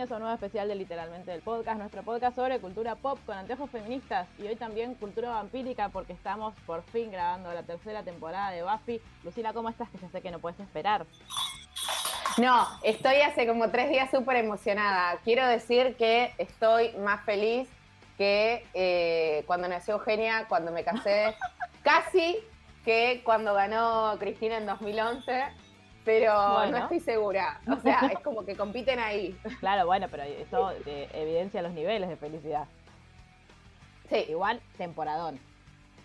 Bienvenidos a un nuevo especial de Literalmente del Podcast, nuestro podcast sobre cultura pop con anteojos feministas y hoy también cultura vampírica porque estamos por fin grabando la tercera temporada de Buffy. Lucila, ¿cómo estás? Que ya sé que no puedes esperar. No, estoy hace como tres días súper emocionada. Quiero decir que estoy más feliz que eh, cuando nació Eugenia, cuando me casé, casi que cuando ganó Cristina en 2011 pero Bueno. no estoy segura. O sea, es como que compiten ahí. Claro, bueno, pero eso eh, evidencia los niveles de felicidad. Sí. Igual, temporadón.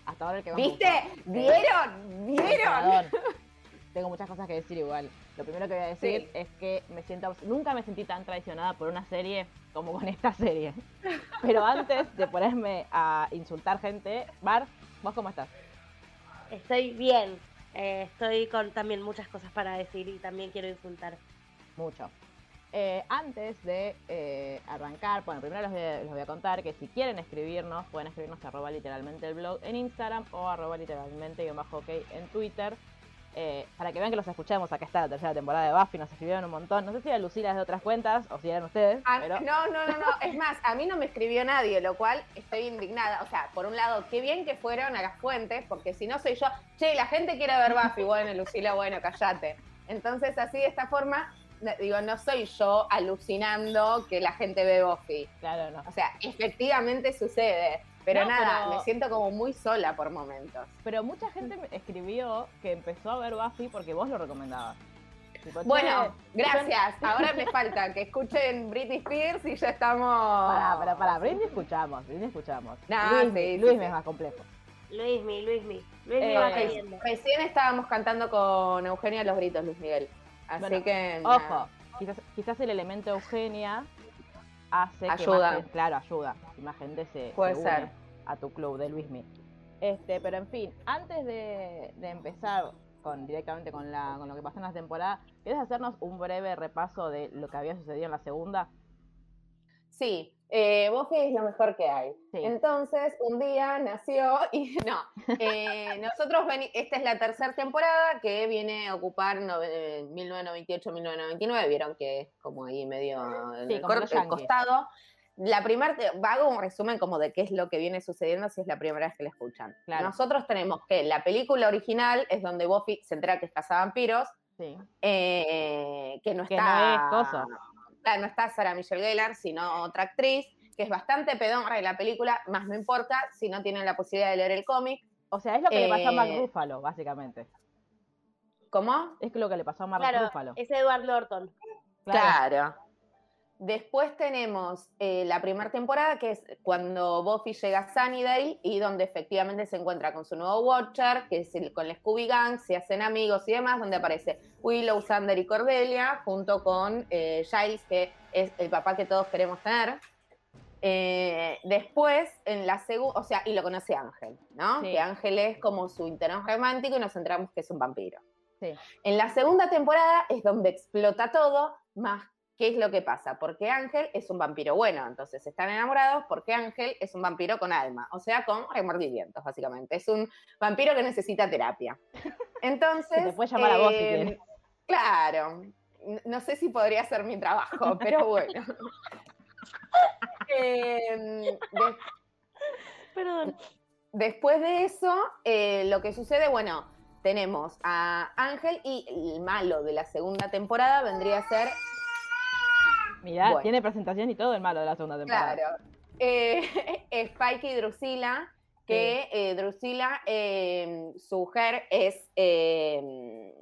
Hasta ahora el que más ¿Viste? gustó. ¿Vieron? ¿Vieron? Temporadón. Tengo muchas cosas que decir igual. Lo primero que voy a decir Sí. es que me siento nunca me sentí tan traicionada por una serie como con esta serie. Pero antes de ponerme a insultar gente, Bar, ¿vos cómo estás? Estoy bien. Eh, estoy con también muchas cosas para decir y también quiero insultar. Mucho. Eh, antes de eh, arrancar, bueno, primero les voy, a, contar que si quieren escribirnos, pueden escribirnos arroba literalmente el blog en Instagram o arroba literalmente guion bajo ok en Twitter. Eh, para que vean que los escuchamos, acá está la tercera temporada de Buffy, nos escribieron un montón. No sé si eran Lucila de otras cuentas o si eran ustedes, Ah, pero No, no, no, no. Es más, a mí no me escribió nadie, lo cual estoy indignada. O sea, por un lado, qué bien que fueron a las fuentes, porque si no soy yo, che, la gente quiere ver Buffy, bueno, Lucila, bueno, callate. Entonces, así de esta forma, digo, no soy yo alucinando que la gente ve Buffy. claro, no. O sea, efectivamente sucede. Pero No, nada, pero- me siento como muy sola por momentos. Pero mucha gente me escribió que empezó a ver Buffy porque vos lo recomendabas. Tipo, Bueno, gracias. Ahora me falta que escuchen Britney Spears y ya estamos. Pará, pará, pará. Britney escuchamos, Britney escuchamos. No, Luis, sí, sí, Luis sí. es más complejo. Luismi, Luismi. Luismi Eh, va cayendo. Recién estábamos cantando con Eugenia los gritos, Luis Miguel. Así Bueno, que. Ojo, quizás, quizás el elemento Eugenia hace que Ayuda. gente- claro, ayuda. Y más gente se, Puede se ser. a tu club de Luismi. Este, pero en fin, antes de, de empezar con directamente con, la, con lo que pasó en la temporada, ¿quieres hacernos un breve repaso de lo que había sucedido en la segunda? Sí, eh, Buffy es lo mejor que hay. Sí. Entonces, un día nació y no. eh, nosotros, veni- esta es la tercera temporada que viene a ocupar no- eh, 1998-1999. Vieron que es como ahí medio Sí, el, como cor- los el costado. La primera, hago un resumen como de qué es lo que viene sucediendo si es la primera vez que la escuchan. Claro. Nosotros tenemos que la película original es donde Buffy se entera que es cazavampiros, Sí. eh, que no Que está. no es coso. Claro, no está Sarah Michelle Gellar, sino otra actriz, que es bastante pedorra en la película, más no importa si no tienen la posibilidad de leer el cómic. O sea, es lo que le pasó a Mark Eh, Ruffalo, básicamente. ¿Cómo? Es lo que le pasó a Mark Claro, Ruffalo. es Edward Norton. Claro. Después tenemos eh, la primera temporada, que es cuando Buffy llega a Sunnydale y donde efectivamente se encuentra con su nuevo Watcher, que es el- con la Scooby Gang, se hacen amigos y demás, donde aparece Willow, Sander y Cordelia, junto con eh, Giles, que es el papá que todos queremos tener. Eh, después, en la segunda, o sea, y lo conoce Ángel, ¿no? Sí. Que Ángel es como su interés romántico y nos enteramos que es un vampiro. Sí. En la segunda temporada es donde explota todo, más qué es lo que pasa, porque Ángel es un vampiro bueno, entonces están enamorados porque Ángel es un vampiro con alma, o sea, con remordimientos, básicamente. Es un vampiro que necesita terapia. Entonces... Se te puede llamar a vos si eh, quieres. Claro, no sé si podría ser mi trabajo, pero bueno. Em, de- Perdón. Después de eso, eh, lo que sucede, bueno, tenemos a Ángel y el malo de la segunda temporada vendría a ser, Mirá, Bueno. tiene presentación y todo el malo de la segunda temporada. claro, eh, Spike y Drusilla, que eh, Drusilla, eh, su mujer es, eh,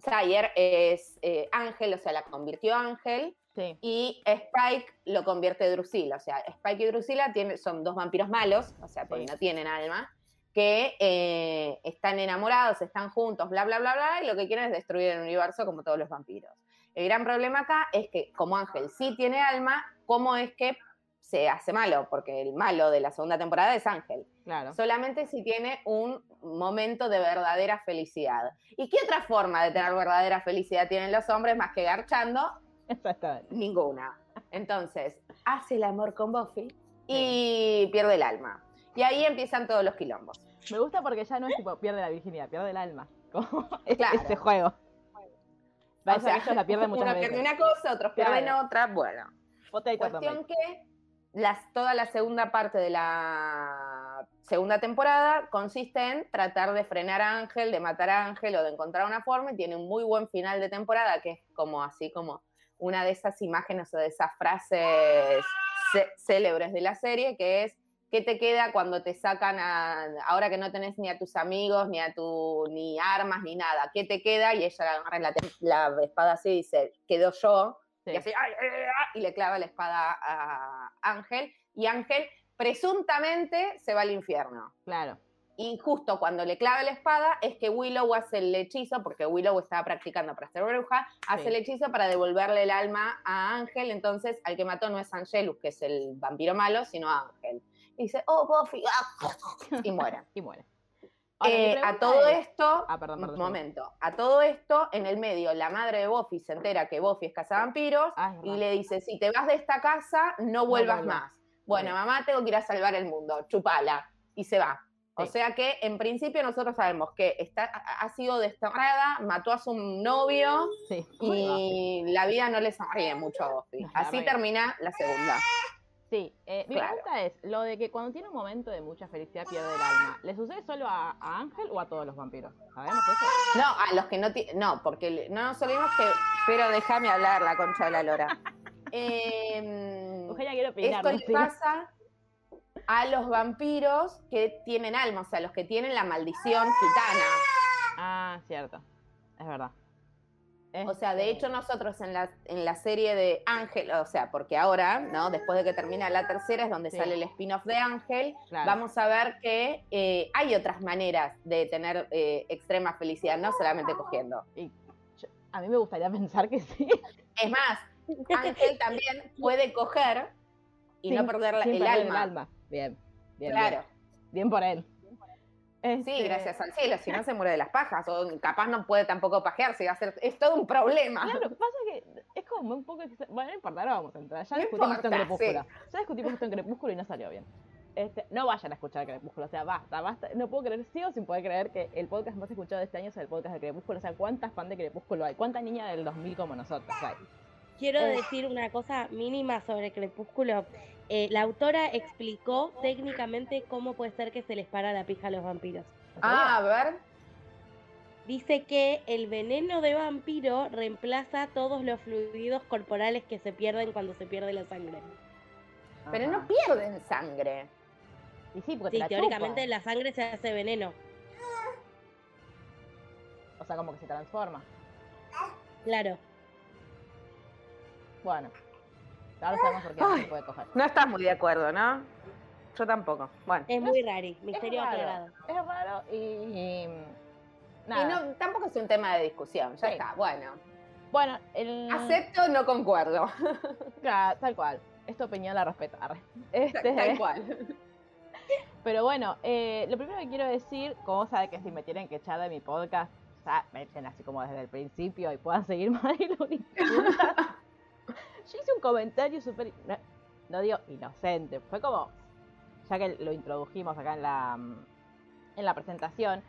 Sayer es eh, Ángel, o sea, la convirtió Ángel, Sí. Y Spike lo convierte en Drusilla. O sea, Spike y Drusilla tiene, son dos vampiros malos, o sea, porque Sí. no tienen alma, que eh, están enamorados, están juntos, bla, bla, bla, bla, y lo que quieren es destruir el universo como todos los vampiros. El gran problema acá es que, como Ángel sí tiene alma, ¿cómo es que se hace malo? Porque el malo de la segunda temporada es Ángel. Claro. Solamente si tiene un momento de verdadera felicidad. ¿Y qué otra forma de tener verdadera felicidad tienen los hombres más que garchando? Exactamente. Ninguna. Entonces, hace el amor con Buffy y pierde el alma. Y ahí empiezan todos los quilombos. Me gusta porque ya no es tipo pierde la virginidad, pierde el alma. Como Claro. ese juego. O sea, ellos la pierden muchas uno veces. pierde una cosa, otros pierden Claro. otra. Bueno, Potato cuestión que las, toda la segunda parte de la segunda temporada consiste en tratar de frenar a Ángel, de matar a Ángel o de encontrar una forma y tiene un muy buen final de temporada que es como así como una de esas imágenes o de esas frases cé- célebres de la serie que es ¿qué te queda cuando te sacan a, ahora que no tenés ni a tus amigos, ni a tu, ni armas, ni nada? ¿Qué te queda? Y ella agarra la, la espada así y dice, quedó yo, Sí. y así, "Ay, ay, ay", y le clava la espada a Ángel, y Ángel presuntamente se va al infierno. Claro. Y justo cuando le clava la espada es que Willow hace el hechizo, porque Willow estaba practicando para ser bruja, hace Sí. el hechizo para devolverle el alma a Ángel, entonces al que mató no es Angelus, que es el vampiro malo, sino a Ángel. Y dice, oh, Buffy, ah", y muere. Y muere. Ahora, Eh, a todo es- esto, Ah, perdón, perdón. un momento, a todo esto, en el medio, la madre de Buffy se entera que Buffy es cazavampiros Ah, es y le dice, si te vas de esta casa, no vuelvas más. Bueno, mamá, tengo que ir a salvar el mundo, chupala. Y se va. O Sí. sea que, en principio, nosotros sabemos que está, ha sido desterrada, mató a su novio Sí. y la vida no le sonríe mucho a Buffy. Así termina la segunda. Sí, eh, mi Claro. pregunta es, lo de que cuando tiene un momento de mucha felicidad pierde el alma, ¿le sucede solo a, a Ángel o a todos los vampiros? ¿Sabemos eso? No, a los que no ti- No, porque no nos olvidemos que. Pero déjame hablar, la concha de la lora. Em, Eugenia quiere opinar, esto Sí. pasa a los vampiros que tienen alma, o sea, los que tienen la maldición gitana. Ah, cierto. Es verdad. O sea, de hecho nosotros en la, en la serie de Ángel, o sea, porque ahora, ¿no? Después de que termina la tercera es donde Sí. sale el spin-off de Ángel, claro. vamos a ver que eh, hay otras maneras de tener eh, extrema felicidad, no solamente cogiendo. A mí me gustaría pensar que sí. Es más, Ángel también puede coger y Sin- no perder la- sin el, perder alma. Bien, bien. Claro. Bien, Bien por él. Sí, Este, gracias al cielo, si no se muere de las pajas, o capaz no puede tampoco pajearse, va a ser, es todo un problema. Claro, pasa que es como un poco. Bueno, no importa, ahora vamos a entrar. Ya No discutimos esto en importa, Crepúsculo. Ya discutimos esto en Crepúsculo y no salió bien. Este, no vayan a escuchar Crepúsculo, o sea, basta, basta. No puedo creer, sigo sin poder creer que el podcast más escuchado de este año es el podcast de Crepúsculo. O sea, ¿cuántas fan de Crepúsculo hay? ¿Cuánta niña del 2000 como nosotros hay? Quiero Eh. decir una cosa mínima sobre Crepúsculo. Eh, la autora explicó técnicamente cómo puede ser que se les para la pija a los vampiros. Ah, a ver, Dice que el veneno de vampiro reemplaza todos los fluidos corporales que se pierden cuando se pierde la sangre. pero no pierden sangre. Y sí, porque te Sí, la teóricamente la sangre se hace veneno. O sea, como que se transforma. Claro. Bueno. Ahora sabemos por qué no se puede coger. No estás muy de acuerdo, ¿no? Yo tampoco. Bueno. Es muy rari. Misterio es raro, aclarado. Es raro y. y, Y nada. no, tampoco es un tema de discusión, ya Sí. está. Bueno, Bueno, el. acepto, no concuerdo. Claro, tal cual. Esta opinión la respeto. arre. Este, Tal cual. Pero bueno, eh, lo primero que quiero decir, como sabe que si me tienen que echar de mi podcast, ya me echen así como desde el principio y puedan seguir juntas. Yo hice un comentario súper, no, no digo inocente, fue como, ya que lo introdujimos acá en la, mm, en la presentación,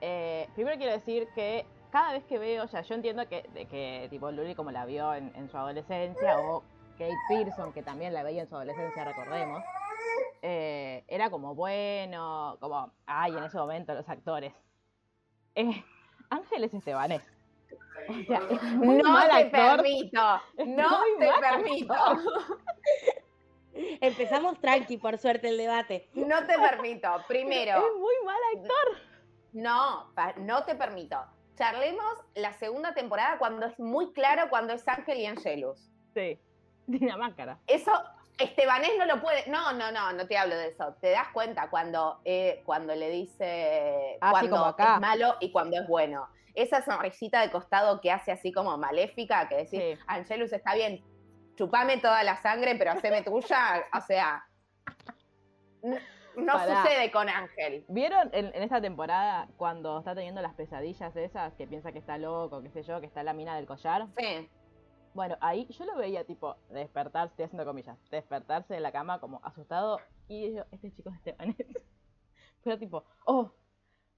eh, primero quiero decir que cada vez que veo, o sea, yo entiendo que, de que tipo Luli como la vio en, su adolescencia, o Kate Pearson, que también la veía en su adolescencia, recordemos, eh, era como bueno, como, ay, en ese momento los actores. Eh, Ángeles Estebanés. O sea, es muy no mal te actor. permito. No te permito. Empezamos tranqui, por suerte, el debate. No te permito. Primero, Es muy mal actor. no, no te permito. Charlemos la segunda temporada cuando es muy claro cuando es Ángel y Angelus. Sí. Tiene máscara. Eso, Estebanés no lo puede. No, no, no, no te hablo de eso. Te das cuenta cuando, eh, cuando le dice Ah, sí, cuando como acá. es malo y cuando es bueno. Esa sonrisita de costado que hace así como maléfica, que decís, Sí. Angelus está bien, chupame toda la sangre, pero haceme tuya. O sea, no Pará. sucede con Ángel. ¿Vieron en, en esta temporada cuando está teniendo las pesadillas esas, que piensa que está loco, qué sé yo, que está la mina del collar? Sí. Bueno, ahí yo lo veía tipo despertarse, estoy haciendo comillas, despertarse de la cama como asustado y yo, este chico es Estebanés. Pero tipo, oh,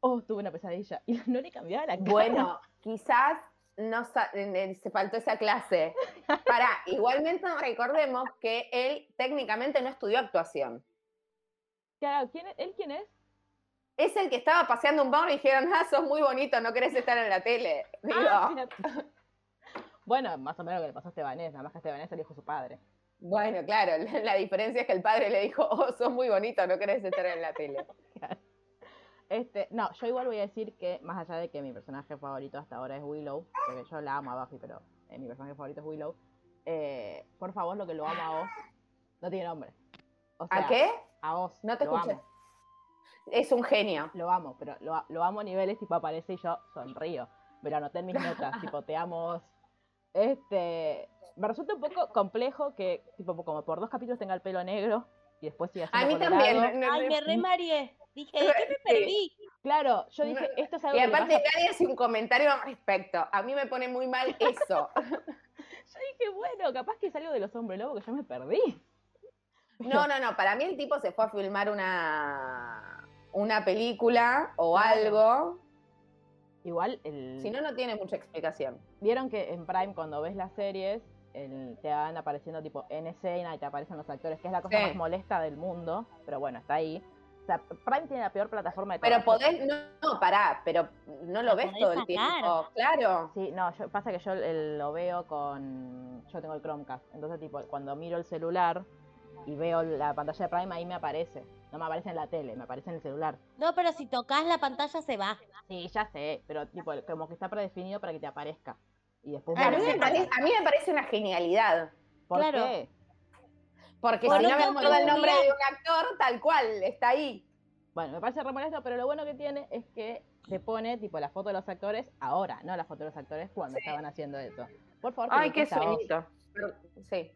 oh, tuve una pesadilla. Y no le cambiaba la cara. Bueno, quizás no se faltó esa clase. Para, igualmente recordemos que él técnicamente no estudió actuación. Claro, ¿quién es? ¿Él quién es? Es el que estaba paseando un bar y dijeron, ah, sos muy bonito, no querés estar en la tele. Digo, Ah, bueno, más o menos lo que le pasó a Estebanés, nada más que Estebanés se lo dijo su padre. bueno, claro, la, la diferencia es que el padre le dijo, oh, sos muy bonito, no querés estar en la tele. Este, no, yo igual voy a decir que, más allá de que mi personaje favorito hasta ahora es Willow, porque yo la amo a Buffy, pero eh, mi personaje favorito es Willow, eh, por favor, lo que lo amo a Oz, no tiene nombre. O sea, ¿A qué? A Oz. No te lo escuché. amo, Es un genio. lo amo, pero lo, lo amo a niveles, tipo, aparece y yo sonrío. Me lo anoté en mis notas, tipo, te amo Oz. Este, me resulta un poco complejo que, tipo, como por dos capítulos tenga el pelo negro y después siga A mí colorado. también. no- Ay, no- me re mareé. Dije, ¿de qué me Sí. perdí? Claro, yo dije, No, esto es algo Y aparte nadie hace un comentario al respecto. A mí me pone muy mal eso. Yo dije, bueno, capaz que es algo de los hombres lobos que yo me perdí. No, no, no. Para mí el tipo se fue a filmar una, una película o Claro. algo. Igual, el... Si no, no tiene mucha explicación. vieron que en Prime cuando ves las series, el- te van apareciendo tipo en escena y te aparecen los actores, que es la cosa Sí. más molesta del mundo, pero bueno, está ahí. O sea, Prime tiene la peor plataforma de Pero todas. podés, no, no, pará, pero no lo ves todo el sacar. tiempo. Claro. Sí, no, yo, pasa que yo el- lo veo con... Yo tengo el Chromecast, entonces tipo, cuando miro el celular y veo la pantalla de Prime, ahí me aparece. No me aparece en la tele, me aparece en el celular. No, pero si tocas la pantalla se va. Sí, ya sé, pero tipo, como que está predefinido para que te aparezca. Y después A mí, me parece, a mí me parece una genialidad. ¿Por claro. qué? Porque Bueno, si no me acuerdo el nombre de un actor, tal cual, está ahí. Bueno, me parece re molesto, pero lo bueno que tiene es que te pone tipo la foto de los actores ahora, no la foto de los actores cuando estaban haciendo eso. Por favor, Ay, qué sueñito. Sí.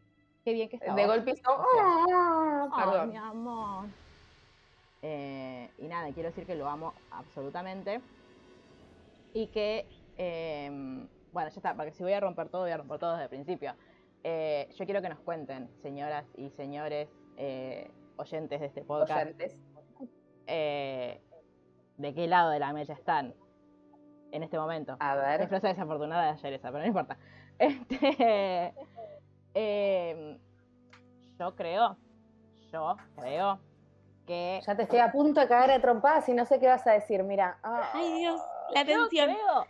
Qué bien que está De golpe hizo. "Ah", Ay, Perdón. mi amor. Eh, y nada, quiero decir que lo amo absolutamente. Y que, eh, bueno, ya está, porque si voy a romper todo, voy a romper todo desde el principio. Eh, yo quiero que nos cuenten, señoras y señores eh, oyentes de este podcast, Oyentes. eh, de qué lado de la mella están en este momento. A ver. frase desafortunada de ayer esa, pero no importa. Este, yo creo, yo creo que Ya te estoy a punto de cagar a trompadas y no sé qué vas a decir. Mira. Ah. Ay, Dios, la yo creo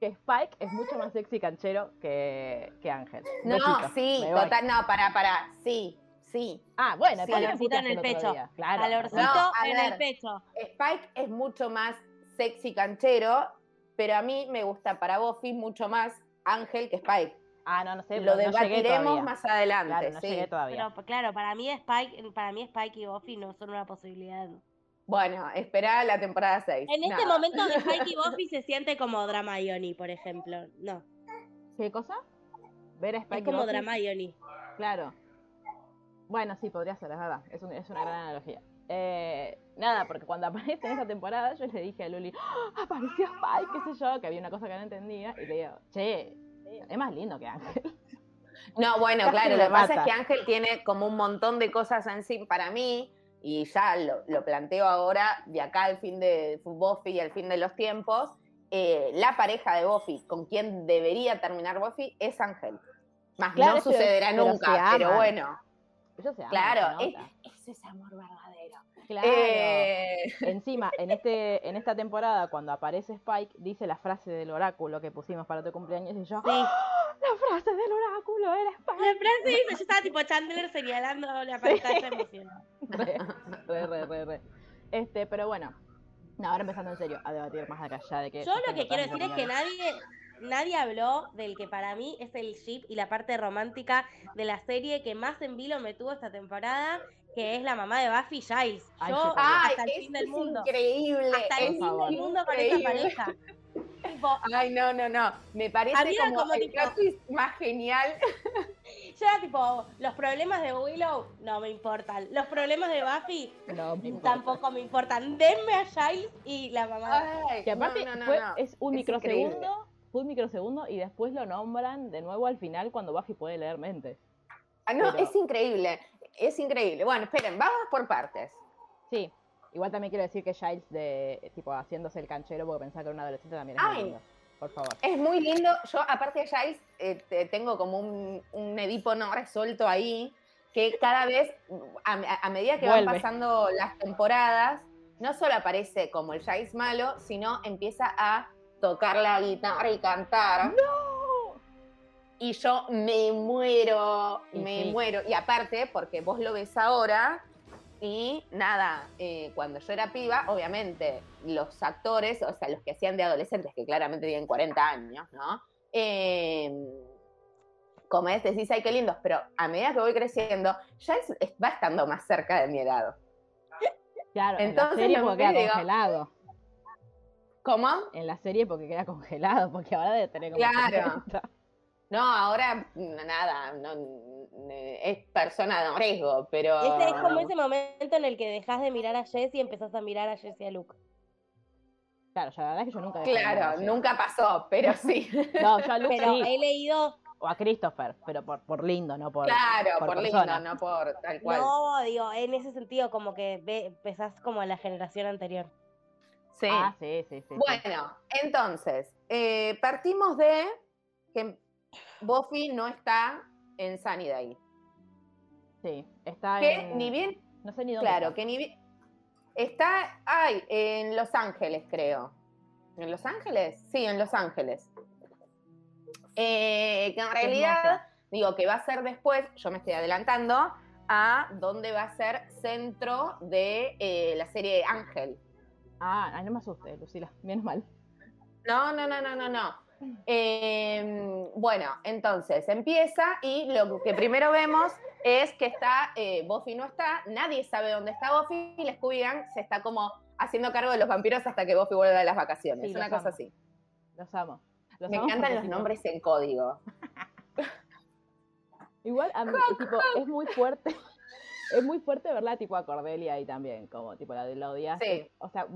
que Spike es mucho más sexy canchero que, que Ángel. No, Besito, sí, total, no, pará, pará. Sí, sí. Ah, bueno, Sí, calorcito en el pecho. Claro. Calorcito No, en ver. el pecho. Spike es mucho más sexy canchero, pero a mí me gusta para Buffy mucho más Ángel que Spike. Ah, no, no sé. Lo no debatiremos más adelante, Claro, no sí. llegué todavía. Pero claro, para mí Spike, para mí Spike y Buffy no son una posibilidad. Bueno, espera la temporada 6. En este momento de Spike y Buffy se siente como Drama por ejemplo. No, ¿Qué cosa? Ver a Spike es como Buffy. Drama Claro. Bueno, sí, podría ser, es verdad. Es, un- es una gran analogía. Eh, nada, porque cuando aparece en esta temporada, yo le dije a Luli, ¡Ah! apareció Spike, qué sé yo, que había una cosa que no entendía. Y le digo, che, es más lindo que Ángel. No, bueno, Casi claro, lo que pasa es que Ángel tiene como un montón de cosas en sí para mí, y ya lo, lo planteo ahora, de acá al fin de Buffy y al fin de los tiempos, eh, la pareja de Buffy con quien debería terminar Buffy es Ángel. Más Claro, no sucederá pero nunca, pero bueno, Ellos se aman, claro, es, nota. es amor verdadero. Claro. Eh, Encima, en este, en esta temporada, cuando aparece Spike, dice la frase del oráculo que pusimos para tu cumpleaños y yo, Sí. La frase del oráculo era Spike. La frase dice, yo estaba tipo Chandler señalando la pantalla emocionada. re, re, re, re, re. Este, pero bueno. No, ahora empezando en serio a debatir más acá ya de que. Yo lo que quiero decir es que nadie, nadie habló del que para mí es el ship y la parte romántica de la serie que más en vilo me tuvo esta temporada, que es la mamá de Buffy Giles. Yo sí, Ay, hasta el fin del es mundo. increíble. Hasta el fin del mundo con esa pareja. Tipo, Ay, no, no, no. Me parece A mí era como, como el tipo- más genial. yo era tipo, los problemas de Willow no me importan. Los problemas de Buffy No, tampoco me importan. Denme a Giles y la mamá. Ay, Que aparte no, no, no, fue- no. es un Es microsegundo, fue un microsegundo y después lo nombran de nuevo al final cuando Buffy puede leer mentes. Ah, no, pero- es increíble. Es increíble. Bueno, esperen, vamos por partes. Sí. Igual también quiero decir que Giles de tipo haciéndose el canchero porque pensaba que era un adolescente también es muy lindo. Por favor. Es muy lindo. Yo, aparte de Giles, eh, te- tengo como un, un Edipo no resuelto ahí, que cada vez, a, medida que van pasando las temporadas, no solo aparece como el Giles malo, sino empieza a tocar la guitarra y cantar. Y yo me muero, Y me sí. muero. Y aparte, porque vos lo ves ahora, y nada, eh, cuando yo era piba, obviamente, los actores, o sea, los que hacían de adolescentes, que claramente tienen 40 años, ¿no? Eh, como es, decís, ay, qué lindos, pero a medida que voy creciendo, ya es- es- va estando más cerca de mi edad. Claro, en la Entonces serie lo porque que queda digo- congelado. ¿Cómo? En la serie porque queda congelado, porque ahora debe tener como Claro. 70. No, ahora no, nada, no, eh, es persona de riesgo, pero... Es como ese momento en el que dejas de mirar a Jess y empezás a mirar a Jess y a Luke. Claro, yo la verdad es que yo nunca de Claro, nunca pasó, pero sí. No, yo a Luke Pero sí, he leído, o a Christopher, pero por, por lindo, no por Claro, por por, persona. lindo, no por tal cual. no, digo, en ese sentido, como que ve, empezás como a la generación anterior. Sí. Ah, sí, sí, sí. sí. Bueno, entonces, eh, partimos de que Buffy no está en Sunnydale. Sí, está Que en... ni bien, No sé ni dónde claro, está. que ni bien. Está, ay, en Los Ángeles, creo. ¿En Los Ángeles? Sí, en Los Ángeles. Eh, que en realidad, digo, que va a ser después, yo me estoy adelantando, a donde va a ser centro de eh, la serie Ángel. Ah, ay, no me asustes, Lucila, menos mal. No, no, no, no, no, no. Eh, bueno, entonces empieza y lo que primero vemos es que está, eh, Buffy no está, nadie sabe dónde está Buffy y la Scooby se está como haciendo cargo de los vampiros hasta que Buffy vuelve de las vacaciones. Sí, una cosa así. Los amo. Los Me amo encantan los nombres en código. Igual, a mí, tipo, es muy fuerte. Es muy fuerte verla tipo a Cordelia ahí también, como tipo la de la odiaste. Sí. O sea,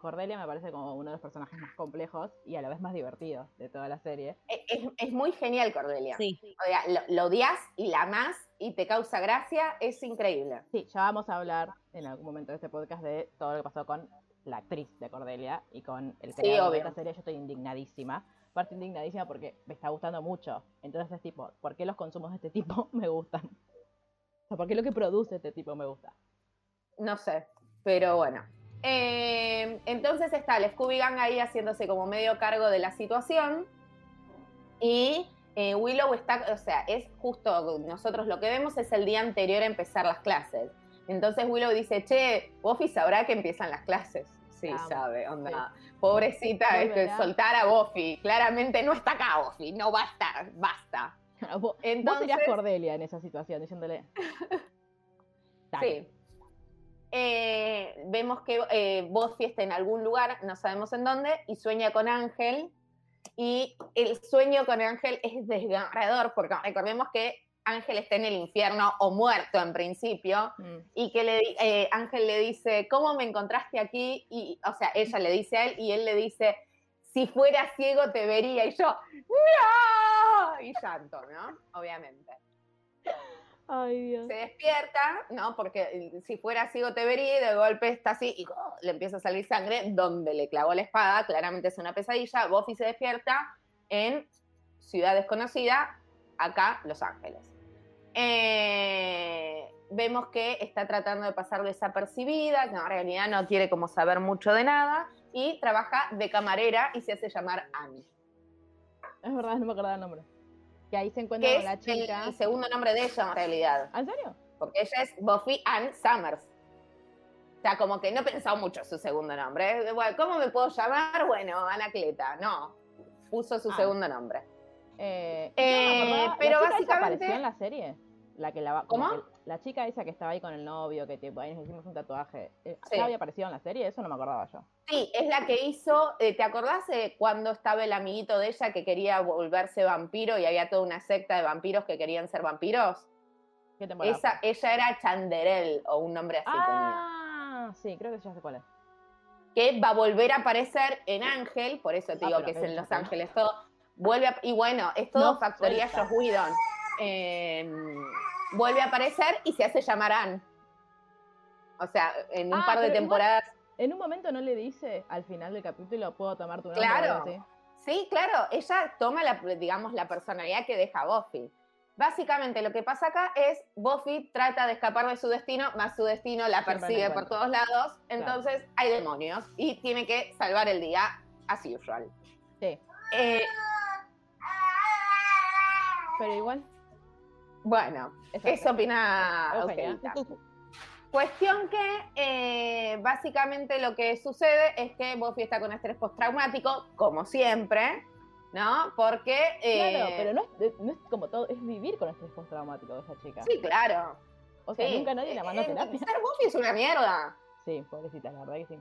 Cordelia me parece como uno de los personajes más complejos y a la vez más divertidos de toda la serie. Es, es- es muy genial, Cordelia. Sí. O sea, lo, lo odias y la amás y te causa gracia, es increíble. Sí, ya vamos a hablar en algún momento de este podcast de todo lo que pasó con la actriz de Cordelia y con el Sí, creador de obvio. esta serie. Yo estoy indignadísima. Parte indignadísima porque me está gustando mucho. Entonces es tipo, ¿por qué los consumos de este tipo me gustan? O sea, ¿por qué lo que produce este tipo me gusta? No sé, pero bueno. Eh, entonces está el Scooby Gang ahí haciéndose como medio cargo de la situación. Y eh, Willow está, o sea, es justo, nosotros lo que vemos es el día anterior a empezar las clases. Entonces Willow dice, che, Buffy sabrá que empiezan las clases. Sí, sabe, onda. Pobrecita, es que Volverá. soltar a Buffy. Claramente no está acá Buffy, no va a estar, basta. Vos, serías Cordelia en esa situación, diciéndole. Dale. Sí. Eh, vemos que eh, Buffy está en algún lugar, no sabemos en dónde, y sueña con Ángel. Y el sueño con Ángel es desgarrador, porque recordemos que Ángel está en el infierno o muerto en principio, Mm. y que le, eh, Ángel le dice, ¿cómo me encontraste aquí? Y, o sea, ella le dice a él, y él le dice, si fuera ciego te vería. Y yo, ¡no! Y llanto, ¿no? Obviamente Ay, Dios. se despierta, ¿no? Porque eh, si fuera ciego te vería y de golpe está así y ¡oh! le empieza a salir sangre donde le clavó la espada, claramente es una pesadilla. Buffy se despierta en Ciudad Desconocida, acá Los Ángeles. Eh, vemos que está tratando de pasar desapercibida, que en realidad no quiere como saber mucho de nada y trabaja de camarera y se hace llamar Annie. Es verdad, no me acordaba el nombre. Que ahí se encuentra Que con la es el, chica. el segundo nombre de ella en realidad. ¿Ah, ¿En serio? porque ella es Buffy Ann Summers. O sea, como que no he pensado mucho su segundo nombre. Eh, Bueno, ¿Cómo me puedo llamar? Bueno, Anacleta. No. puso su Ah. segundo nombre. Eh, Eh, no pero ¿la chica básicamente- apareció en la serie? La que la ¿Cómo? que la chica esa que estaba ahí con el novio, que tipo, ahí nos hicimos un tatuaje. eh, Sí. ¿Ya había aparecido en la serie? Eso no me acordaba yo. Sí, es la que hizo, eh, ¿te acordás de cuando estaba el amiguito de ella que quería volverse vampiro y había toda una secta de vampiros que querían ser vampiros? ¿Qué temporada? Esa, ella era Chanderel o un nombre así tenía. ah, sí, creo que ya sé cuál es. Que va a volver a aparecer en Ángel, por eso te Ah, digo que es en Los. Ángeles todo. Vuelve a- y bueno, es todo No factoría. Joss Whedon. Eh, vuelve a aparecer y se hace llamar Anne. O sea, en un Ah, par de igual- temporadas. En un momento no le dice al final del capítulo, ¿puedo tomar tu nombre? Claro. Sí, claro, ella toma la, digamos, la personalidad que deja Buffy. Básicamente lo que pasa acá es Buffy trata de escapar de su destino, más su destino la persigue por todos lados, entonces hay demonios y tiene que salvar el día as usual. Sí, Eh, pero igual. Bueno, eso opina Eugenia. Cuestión que eh, básicamente lo que sucede es que Buffy está con estrés postraumático, como siempre, ¿no? Porque... Claro, eh, pero no es, no es como todo, es vivir con estrés postraumático de esa chica. Sí, claro. o sea, sí. nunca nadie la mandó a Eh, terapia. Ser Buffy es una mierda. Sí, pobrecita, la verdad que sí.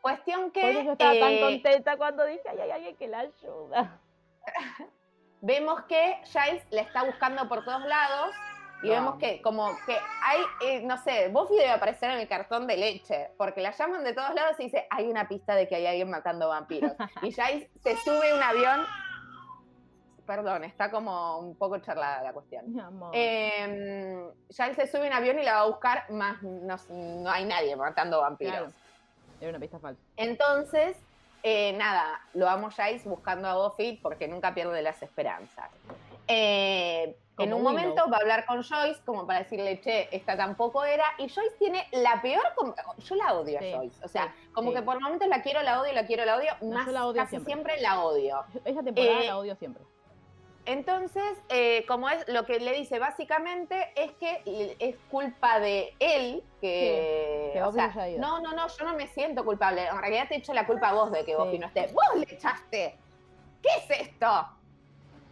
Cuestión que Por eso estaba tan eh, contenta cuando dije, ay, hay alguien que la ayuda. vemos que Giles la está buscando por todos lados y No. vemos que como que hay, eh, no sé, Buffy debe aparecer en el cartón de leche, porque la llaman de todos lados y dice, hay una pista de que hay alguien matando vampiros. y Giles se sube a un avión, perdón, está como un poco charlada la cuestión. Mi amor. Eh, Giles se sube a un avión y la va a buscar, más no, no hay nadie matando vampiros. Claro. Era una pista falsa. Entonces, eh, nada, lo vamos Giles buscando a Buffy porque nunca pierde las esperanzas. Eh, en un momento va a hablar con Joyce como para decirle, che, esta tampoco era. Y Joyce tiene la peor... Yo la odio Sí, a Joyce. O sea, sí, como sí. que por momentos la quiero, la odio, la quiero, la odio. No, más yo la odio casi siempre. siempre. la odio. Esa temporada Eh, la odio siempre. Entonces, eh, como es lo que le dice básicamente es que es culpa de él que, Sí, que o sea, no, no, no, yo no me siento culpable. En realidad te echo la culpa a vos de que Sí. Buffy no esté. Vos le echaste. ¿Qué es esto?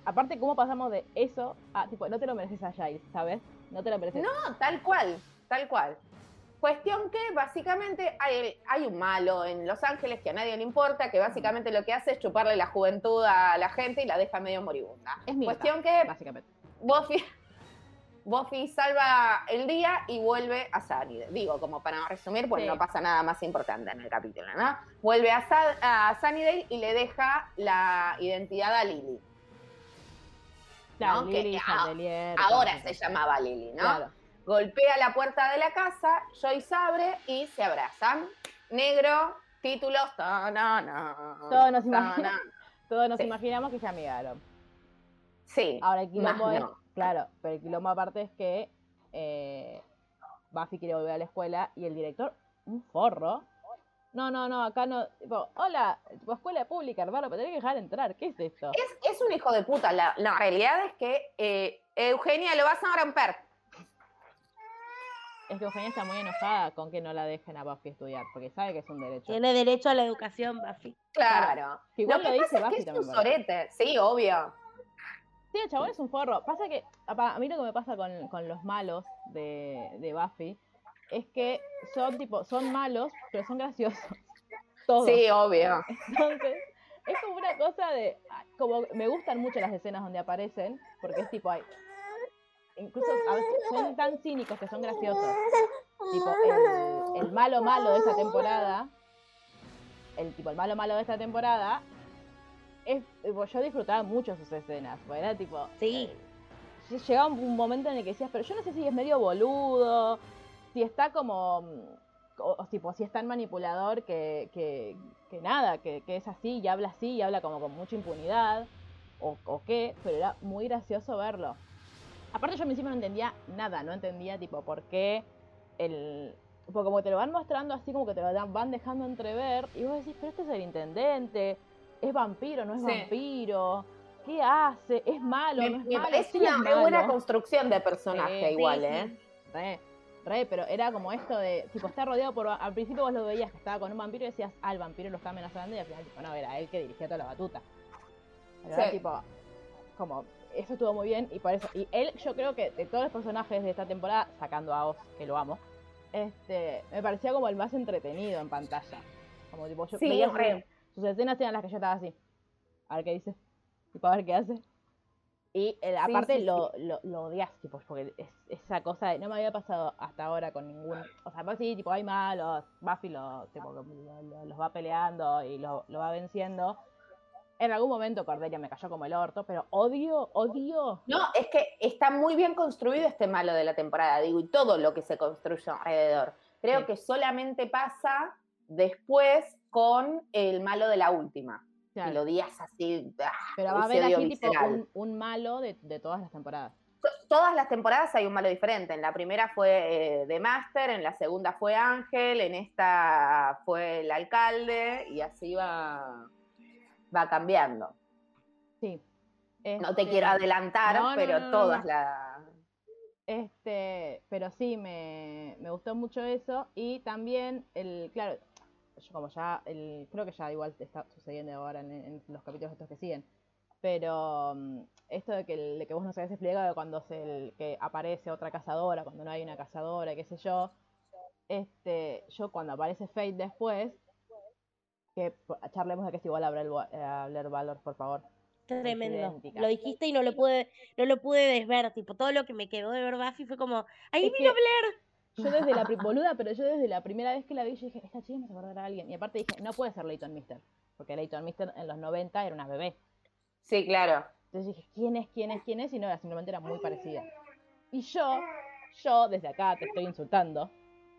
Aparte, ¿cómo pasamos de eso a, tipo, no te lo mereces a Giles, ¿sabes? No te lo mereces. No, tal cual, tal cual. Cuestión que básicamente hay, hay un malo en Los Ángeles que a nadie le importa, que básicamente lo que hace es chuparle la juventud a la gente y la deja medio moribunda. Es Cuestión que básicamente. Buffy, Buffy salva el día y vuelve a Sunnydale. Digo, como para resumir, pues Sí. no pasa nada más importante en el capítulo, ¿no? Vuelve a, a Sunnydale y le deja la identidad a Lily. Claro, ¿no? Que a- Ahora se llamaba Lily, ¿no? Claro. Golpea la puerta de la casa, Joyce abre y se abrazan. Negro, títulos, ta, na, na, Todos nos ta, imaginamos. na. Todos nos Sí. imaginamos que se amigaron. Sí. Ahora el quilombo es, no. claro, pero el quilombo aparte es que eh, Buffy quiere volver a la escuela y el director, un forro. No, no, no, acá no. Tipo, hola, tipo, escuela pública, hermano, pero tenés que dejar entrar. ¿Qué es esto? Es, es un hijo de puta. La, la realidad es que eh, Eugenia lo vas a romper. Es que Eugenia está muy enojada con que no la dejen a Buffy estudiar, porque sabe que es un derecho. Tiene derecho a la educación, Buffy. Claro. Que igual lo dice pasa Buffy es que es un sorete. Sí, obvio. Sí, el chabón es un forro. Pasa que, apa, a mí lo que me pasa con, con los malos de, de Buffy es que son tipo, son malos, pero son graciosos. Todos. Sí, obvio. Entonces, es como una cosa de. Como me gustan mucho las escenas donde aparecen, porque es tipo, hay. Incluso a veces son tan cínicos que son graciosos. Tipo, el, el malo malo de esta temporada. El tipo, el malo malo de esta temporada. Es, tipo, yo disfrutaba mucho sus escenas. Era tipo. Sí. eh, Llegaba un momento en el que decías, pero yo no sé si es medio boludo, si está como. mm, O, o tipo, si es tan manipulador que, que, que nada, que, que es así y habla así y habla como con mucha impunidad, o, o qué, pero era muy gracioso verlo. Aparte yo al principio no entendía nada, no entendía tipo por qué el... Porque como te lo van mostrando así como que te lo van dejando entrever y vos decís, pero este es el intendente, es vampiro, no es Sí. vampiro, ¿qué hace? ¿Es malo? Me, ¿No es me malo? parece Sí, una buena construcción de personaje igual, sí, ¿eh? Re, re, pero era como esto de, tipo, está rodeado por, al principio vos lo veías que estaba con un vampiro y decías, ah, el vampiro lo está amenazando y al final, tipo, no, era él que dirigía toda la batuta. ¿verdad? Tipo, como, eso estuvo muy bien y por eso, y él, yo creo que de todos los personajes de esta temporada, sacando a Oz, que lo amo, este, me parecía como el más entretenido en pantalla. Como tipo, yo Sí, veía re. sus, escenas eran las que yo estaba así. A ver qué dice. Tipo, a ver qué hace. Y eh, Sí, aparte sí, lo, lo, lo odias, tipo, porque es, esa cosa de- no me había pasado hasta ahora con ningún. O sea, pues sí, tipo, hay malos, Buffy lo, tipo, lo- lo- los va peleando y lo, lo va venciendo. En algún momento Cordelia me cayó como el orto, pero odio, odio. No, es que está muy bien construido este malo de la temporada, digo, y todo lo que se construyó alrededor. Creo Sí. que solamente pasa después con el malo de la última. Claro, Y lo odias así. ¡ah! pero va a haber tipo visceral. un, un malo de, de todas las temporadas. To- Todas las temporadas hay un malo diferente. En la primera fue eh, The Master, en la segunda fue Ángel, en esta fue el alcalde, y así va, va cambiando. Sí. No te Este, quiero adelantar, no, no, pero no, no, todas las. Este, pero sí, me, me gustó mucho eso. Y también, el, claro, yo como ya, el, creo que ya igual está sucediendo ahora en, en los capítulos estos que siguen. Pero mm, esto de que, el- de que vos no sabés explicar cuando se, el- que aparece otra cazadora, cuando no hay una cazadora, qué sé yo. Este, yo cuando aparece Fate después, que charlemos de que es igual a Blair, a Blair Valor, por favor. Tremendo. Lo dijiste y no lo pude, no lo pude desver. Tipo, todo lo que me quedó de ver Buffy fue como, ahí vino Blair. Yo desde la boluda, pero yo desde la primera vez que la vi, yo dije, esta chica me acordar a alguien. Y aparte dije, no puede ser Leighton Mister. Porque Leighton Mister en los 90 era una bebé. Sí, claro. Entonces dije, ¿quién es, quién es, quién es? Y no, era simplemente era muy parecida. Y yo, yo desde acá te estoy insultando.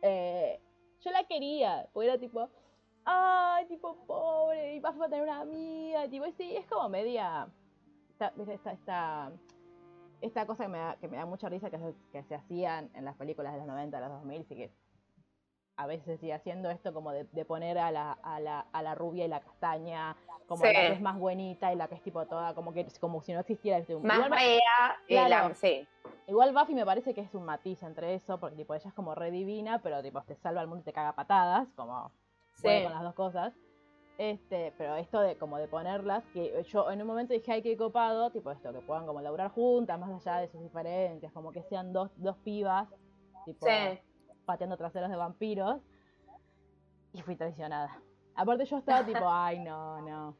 eh, yo la quería, porque era tipo, ay, tipo, pobre, y Buffy va a tener una amiga, tipo, y sí, es como media, esta, esta, esta, esta cosa que me, da, que me da mucha risa que se, que se hacían en las películas de los 90, de los 2000, y que a veces sigue haciendo esto como de, de poner a la, a, la, a la rubia y la castaña como Sí. la que es más buenita y la que es tipo toda, como que como si no existiera. ¿viste? Más Igual, rea, eh, la- Claro. sí. igual Buffy me parece que es un matiz entre eso, porque tipo ella es como re divina, pero tipo te salva al mundo y te caga patadas, como puede Sí. con las dos cosas. Este, pero esto de como de ponerlas, que yo en un momento dije, ay, qué copado, tipo esto, que puedan como laburar juntas, más allá de sus diferencias, como que sean dos, dos pibas, tipo, Sí. pateando traseros de vampiros. Y fui traicionada. Aparte yo estaba tipo, ay, no, no,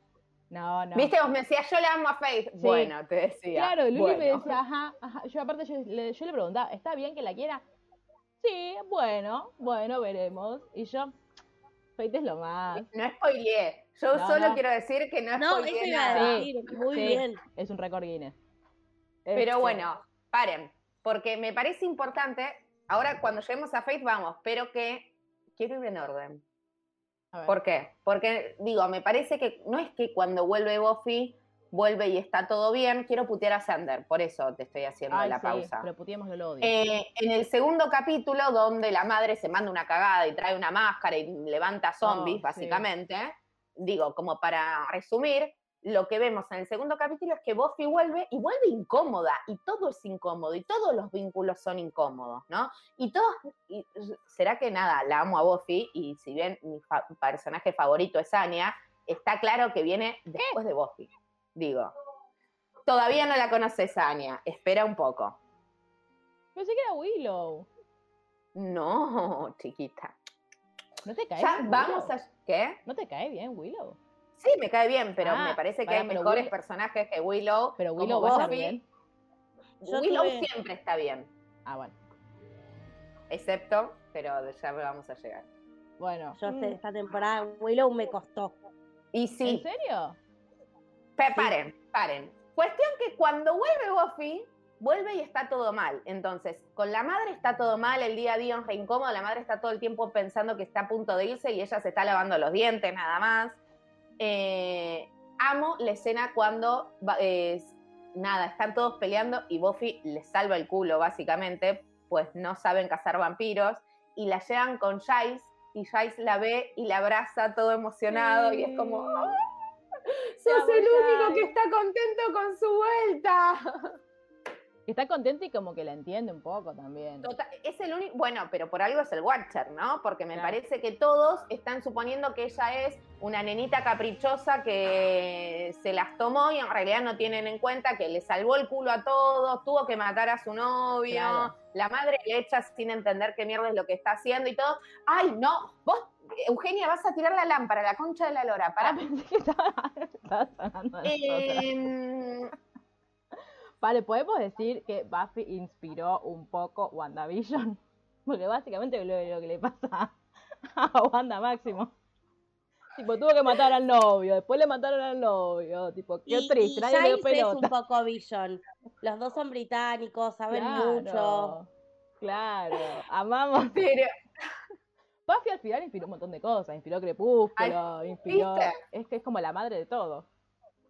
no, no. Viste, vos me decías, yo le amo a Faith. Sí. Bueno, te decía. Claro, Luli me bueno. decía, ajá, ajá. Yo aparte yo le, yo le preguntaba, ¿está bien que la quiera? Sí, bueno, bueno, veremos. Y yo, Fate es lo más. No spoileé. Yo No, solo no. quiero decir que no, No, eso spoileé iba a nada. Sí, decir. Muy sí. bien. Es un récord Guinness. Pero Este, bueno, paren, porque me parece importante, ahora cuando lleguemos a Faith vamos, pero que quiero ir en orden. a ver. ¿Por qué? Porque, digo, me parece que no es que cuando vuelve Buffy, vuelve y está todo bien, quiero putear a Sander, por eso te estoy haciendo Ay, la sí, pausa. pero puteémoslo lo odio. Eh, en el segundo capítulo, donde la madre se manda una cagada y trae una máscara y levanta zombies, Oh, sí. básicamente, digo, como para resumir, lo que vemos en el segundo capítulo es que Buffy vuelve y vuelve incómoda, y todo es incómodo, y todos los vínculos son incómodos, ¿no? Y todos, y, será que nada, la amo a Buffy, y si bien mi fa- personaje favorito es Anya, está claro que viene después de Buffy, digo. Todavía no la conoces, Anya, espera un poco. Pensé que era Willow. No, chiquita. ¿No te cae Ya bien vamos Willow? a. ¿Qué? ¿No te cae bien Willow? Sí, me cae bien, pero Ah, me parece que hay mejores Will- personajes que Willow. Pero Willow va a estar Buffy. bien. Yo Willow tuve- siempre está bien, Ah, bueno. excepto, pero ya vamos a llegar. Bueno. Yo mm, este- esta temporada Willow me costó. Y ¿En sí, serio? Pe- paren, paren. Cuestión que cuando vuelve Buffy, vuelve y está todo mal. Entonces, con la madre está todo mal, el día a día es incómodo, la madre está todo el tiempo pensando que está a punto de irse y ella se está lavando los dientes nada más. Eh, amo la escena cuando, nada, están todos peleando y Buffy les salva el culo, básicamente, pues no saben cazar vampiros y la llevan con Giles y Giles la ve y la abraza todo emocionado y es como. sos el único que Giles". está contento con su vuelta. está contento y como que la entiende un poco también. Total- es el único, bueno, pero por algo es el Watcher, ¿no? Porque me Claro. parece que todos están suponiendo que ella es una nenita caprichosa que se las tomó y en realidad no tienen en cuenta que le salvó el culo a todos, tuvo que matar a su novio, Claro. la madre le echa sin entender qué mierda es lo que está haciendo y todo. Ay, no, vos, Eugenia, vas a tirar la lámpara, la concha de la lora, Ah, para. pensé que estaba, estaba sonando a nosotras. Em, Vale, podemos decir que Buffy inspiró un poco WandaVision. Porque básicamente lo, lo que le pasa a Wanda Máximo. Tipo, tuvo que matar al novio, después le mataron al novio. Tipo, qué Y, triste, y nadie le dio Giles es un pelota. poco Vision. Los dos son británicos, saben mucho. Claro, claro, amamos. pero, Buffy al final inspiró un montón de cosas, inspiró Crepúsculo, inspiró... ¿viste? Es que es como la madre de todo.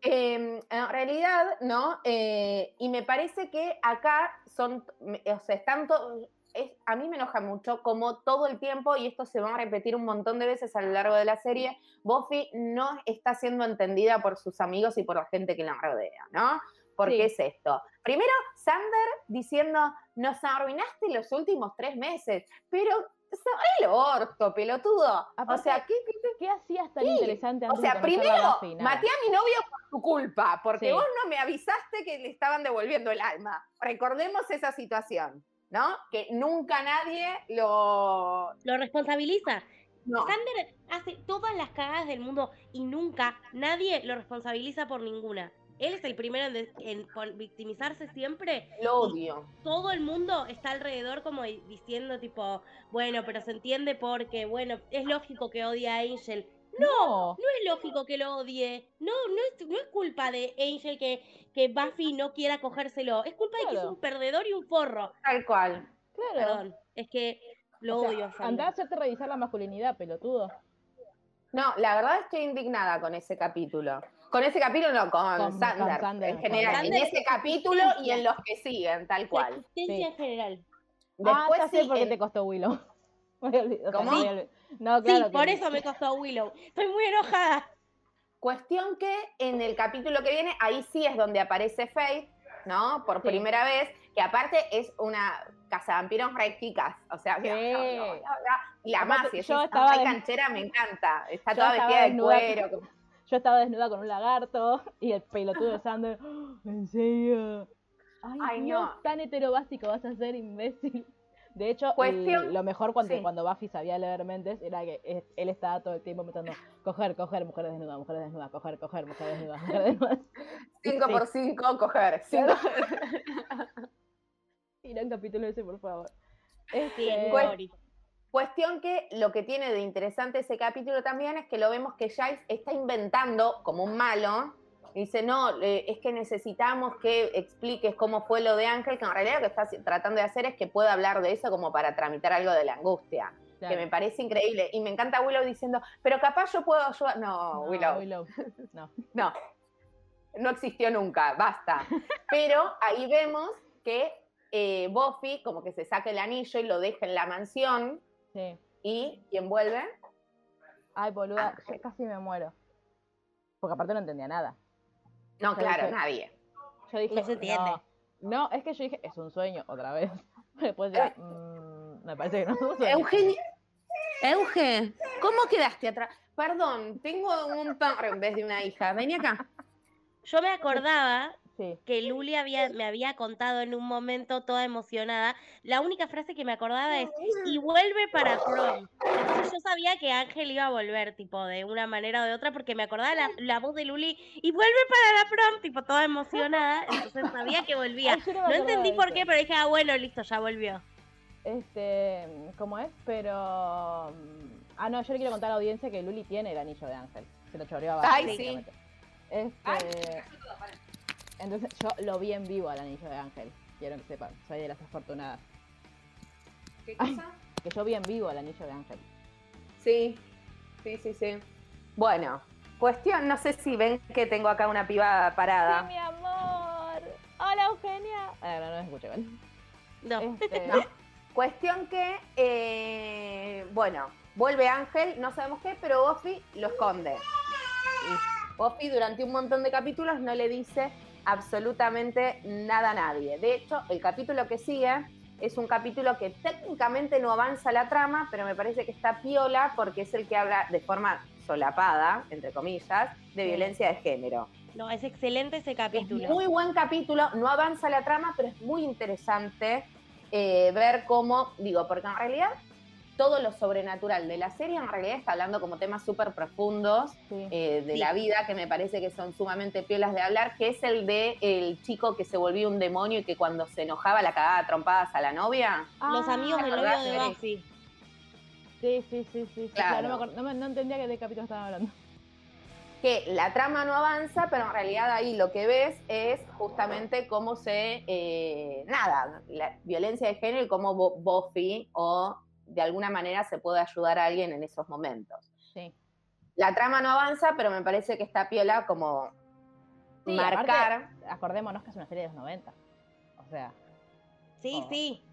Eh, en realidad, ¿no? Eh, y me parece que acá son, o sea, están to- es, a mí me enoja mucho como todo el tiempo, y esto se va a repetir un montón de veces a lo largo de la serie, Buffy no está siendo entendida por sus amigos y por la gente que la rodea, ¿no? ¿Por Sí. qué es esto? Primero, Sander diciendo, nos arruinaste los últimos tres meses, pero cerré el orto, pelotudo. o Aparte, sea, ¿qué, qué- qué- ¿Qué hacías tan Sí, interesante o antes sea, de primero maté a mi novio por tu culpa, porque Sí. vos no me avisaste que le estaban devolviendo el alma. Recordemos esa situación, ¿no? Que nunca nadie lo... Lo responsabiliza. No. Sander hace todas las cagadas del mundo y nunca nadie lo responsabiliza por ninguna. Él es el primero en, de- en pon- victimizarse siempre. Lo odio. Todo el mundo está alrededor como di- diciendo tipo, bueno, pero se entiende porque, bueno, es lógico que odie a Angel. No, No es lógico que lo odie. No, no es, no es culpa de Angel que, que Buffy no quiera cogérselo. Es culpa de que es un perdedor y un forro. Tal cual. claro. Perdón. Es que lo O sea, odio a Sander. Andá a hacerte revisar la masculinidad, pelotudo. No, la verdad estoy indignada con ese capítulo. Con ese capítulo no, con, Con- en con general. Sander en es ese capítulo y en los que siguen, tal cual. existencia Sí. en general. ah, Después ya sé sí, por qué en- te costó Willow. ¿Cómo? No, claro. sí, que- por eso me costó Willow. Estoy muy enojada. Cuestión que en el capítulo que viene, ahí sí es donde aparece Faith, ¿no? Por Sí. primera vez, que aparte es una cazavampiros re chicas. O sea, Sí. y la Aparte, más, y yo decís, estaba "Ay, des- canchera me encanta. Está Yo toda vestida de cuero. como- Yo estaba desnuda con un lagarto y el pelotudo de Sander. "Oh, ¿En serio? Ay, Ay, Dios, no. tan heterobásico vas a ser, imbécil. De hecho, el- lo mejor cuando, sí. cuando Buffy sabía leer mentes era que es- él estaba todo el tiempo metiendo coger, coger, mujeres desnudas, mujeres desnudas, coger, coger, mujeres desnudas, mujeres desnudas. Cinco Sí. por cinco, coger. Cinco- Tira un capítulo ese, por favor. Sí, Este, Glory. Cuestión que lo que tiene de interesante ese capítulo también es que lo vemos que Giles está inventando como un malo. Dice, no, eh, es que necesitamos que expliques cómo fue lo de Ángel, que en realidad lo que está tratando de hacer es que pueda hablar de eso como para tramitar algo de la angustia, claro. que me parece increíble. Y me encanta Willow diciendo, pero capaz yo puedo ayudar. No, No, Willow, Willow. No. no, no existió nunca, basta. Pero ahí vemos que eh, Buffy como que se saca el anillo y lo deja en la mansión Sí. y ¿quién vuelve? Ay, boluda, yo casi me muero. Porque aparte no entendía nada. No, Yo claro, dije- nadie. Yo dije, No se entiende. No, no, es que yo dije, es un sueño, otra vez. Después ya, mm, me parece que no es un sueño. Eugenia. Euge, ¿cómo quedaste atrás? Perdón, tengo un perro en vez de una hija. Vení acá. Yo me acordaba Sí. que Luli había, me había contado en un momento toda emocionada. La única frase que me acordaba es, y vuelve para prom. Entonces yo sabía que Ángel iba a volver, tipo, de una manera o de otra, porque me acordaba la, la voz de Luli, y vuelve para la prom, tipo, toda emocionada. Entonces sabía que volvía. Ay, no entendí por qué, pero dije, ah, bueno, listo, ya volvió. Este, ¿cómo es? Pero... mm, Ah, no, yo le quiero contar a la audiencia que Luli tiene el anillo de Ángel. Se lo choreó a Ay, sí. Este, entonces yo lo vi en vivo al anillo de Ángel. Quiero que sepan, soy de las afortunadas. ¿Qué cosa? Que yo vi en vivo al anillo de Ángel. Sí, sí, sí, sí. Bueno, cuestión, no sé si ven que tengo acá una piba Sí, parada. mi amor. Hola, Eugenia. Ah, no, no me escuché, ¿vale? No. Este, No. Cuestión que, eh, bueno, vuelve Ángel, no sabemos qué, pero Buffy lo esconde. Y Buffy durante un montón de capítulos no le dice absolutamente nada a nadie. De hecho, el capítulo que sigue es un capítulo que técnicamente no avanza la trama, pero me parece que está piola porque es el que habla de forma solapada, entre comillas, de violencia de género. No, es excelente ese capítulo. Es muy buen capítulo, no avanza la trama, pero es muy interesante eh, ver cómo, digo, porque en realidad todo lo sobrenatural de la serie en realidad está hablando como temas súper profundos eh, de la vida que me parece que son sumamente piolas de hablar, que es el de el chico que se volvió un demonio y que cuando se enojaba la cagaba trompadas a la novia. Los amigos del novio de Buffy. Sí, sí, sí, sí. Claro. no, me, no, entendía que de capítulo estaba hablando que la trama no avanza, pero en realidad ahí lo que ves es justamente cómo se, eh, nada, la violencia de género y cómo Buffy o de alguna manera se puede ayudar a alguien en esos momentos. Sí. La trama no avanza, pero me parece que está piola como marcar. acordémonos que es una serie de los 90. O sea. Sí, oh. sí.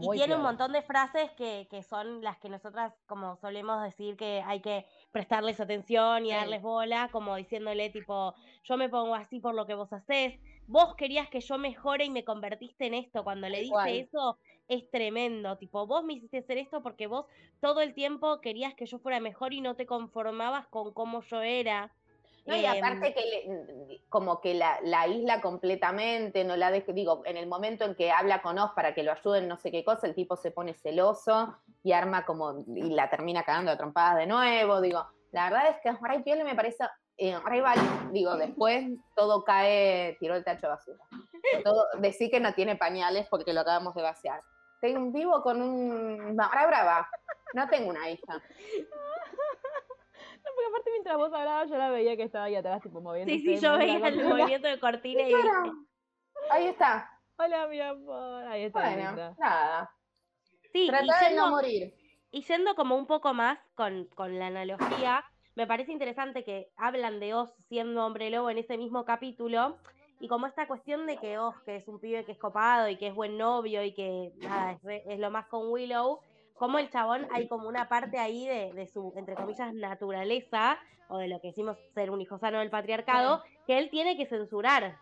y tiene un montón de frases que, que, son las que nosotras, como solemos decir, que hay que prestarles atención y darles bola, como diciéndole tipo, yo me pongo así por lo que vos haces, vos querías que yo mejore y me convertiste en esto. Cuando le dice eso, es tremendo. Tipo, vos me hiciste hacer esto porque vos todo el tiempo querías que yo fuera mejor y no te conformabas con cómo yo era. No, y aparte em, que como que la, la, isla completamente, no la deje, digo, en el momento en que habla con Oz para que lo ayuden, no sé qué cosa, el tipo se pone celoso y arma como, y la termina cagando de trompadas de nuevo, digo, la verdad es que Ray Piel me parece eh, rival, digo, después todo cae, tiró el tacho de basura. Todo, que no tiene pañales porque lo acabamos de vaciar. Tengo, vivo con un... Ahora brava, no tengo una hija. No, porque aparte mientras vos hablabas yo la veía que estaba ahí atrás, tipo moviendo. Sí, sí, yo veía el movimiento de cortina y... Ahí está. Hola, mi amor. Ahí está. Bueno, nada. Sí, Trata de no morir. Y siendo como un poco más con, con la analogía, me parece interesante que hablan de Oz siendo hombre lobo en ese mismo capítulo. Y como esta cuestión de que Oz, que es un pibe que es copado y que es buen novio y que nada, es, lo más con Willow, como el chabón hay como una parte ahí de, su, entre comillas, naturaleza, o de lo que decimos ser un hijo sano del patriarcado, que él tiene que censurar.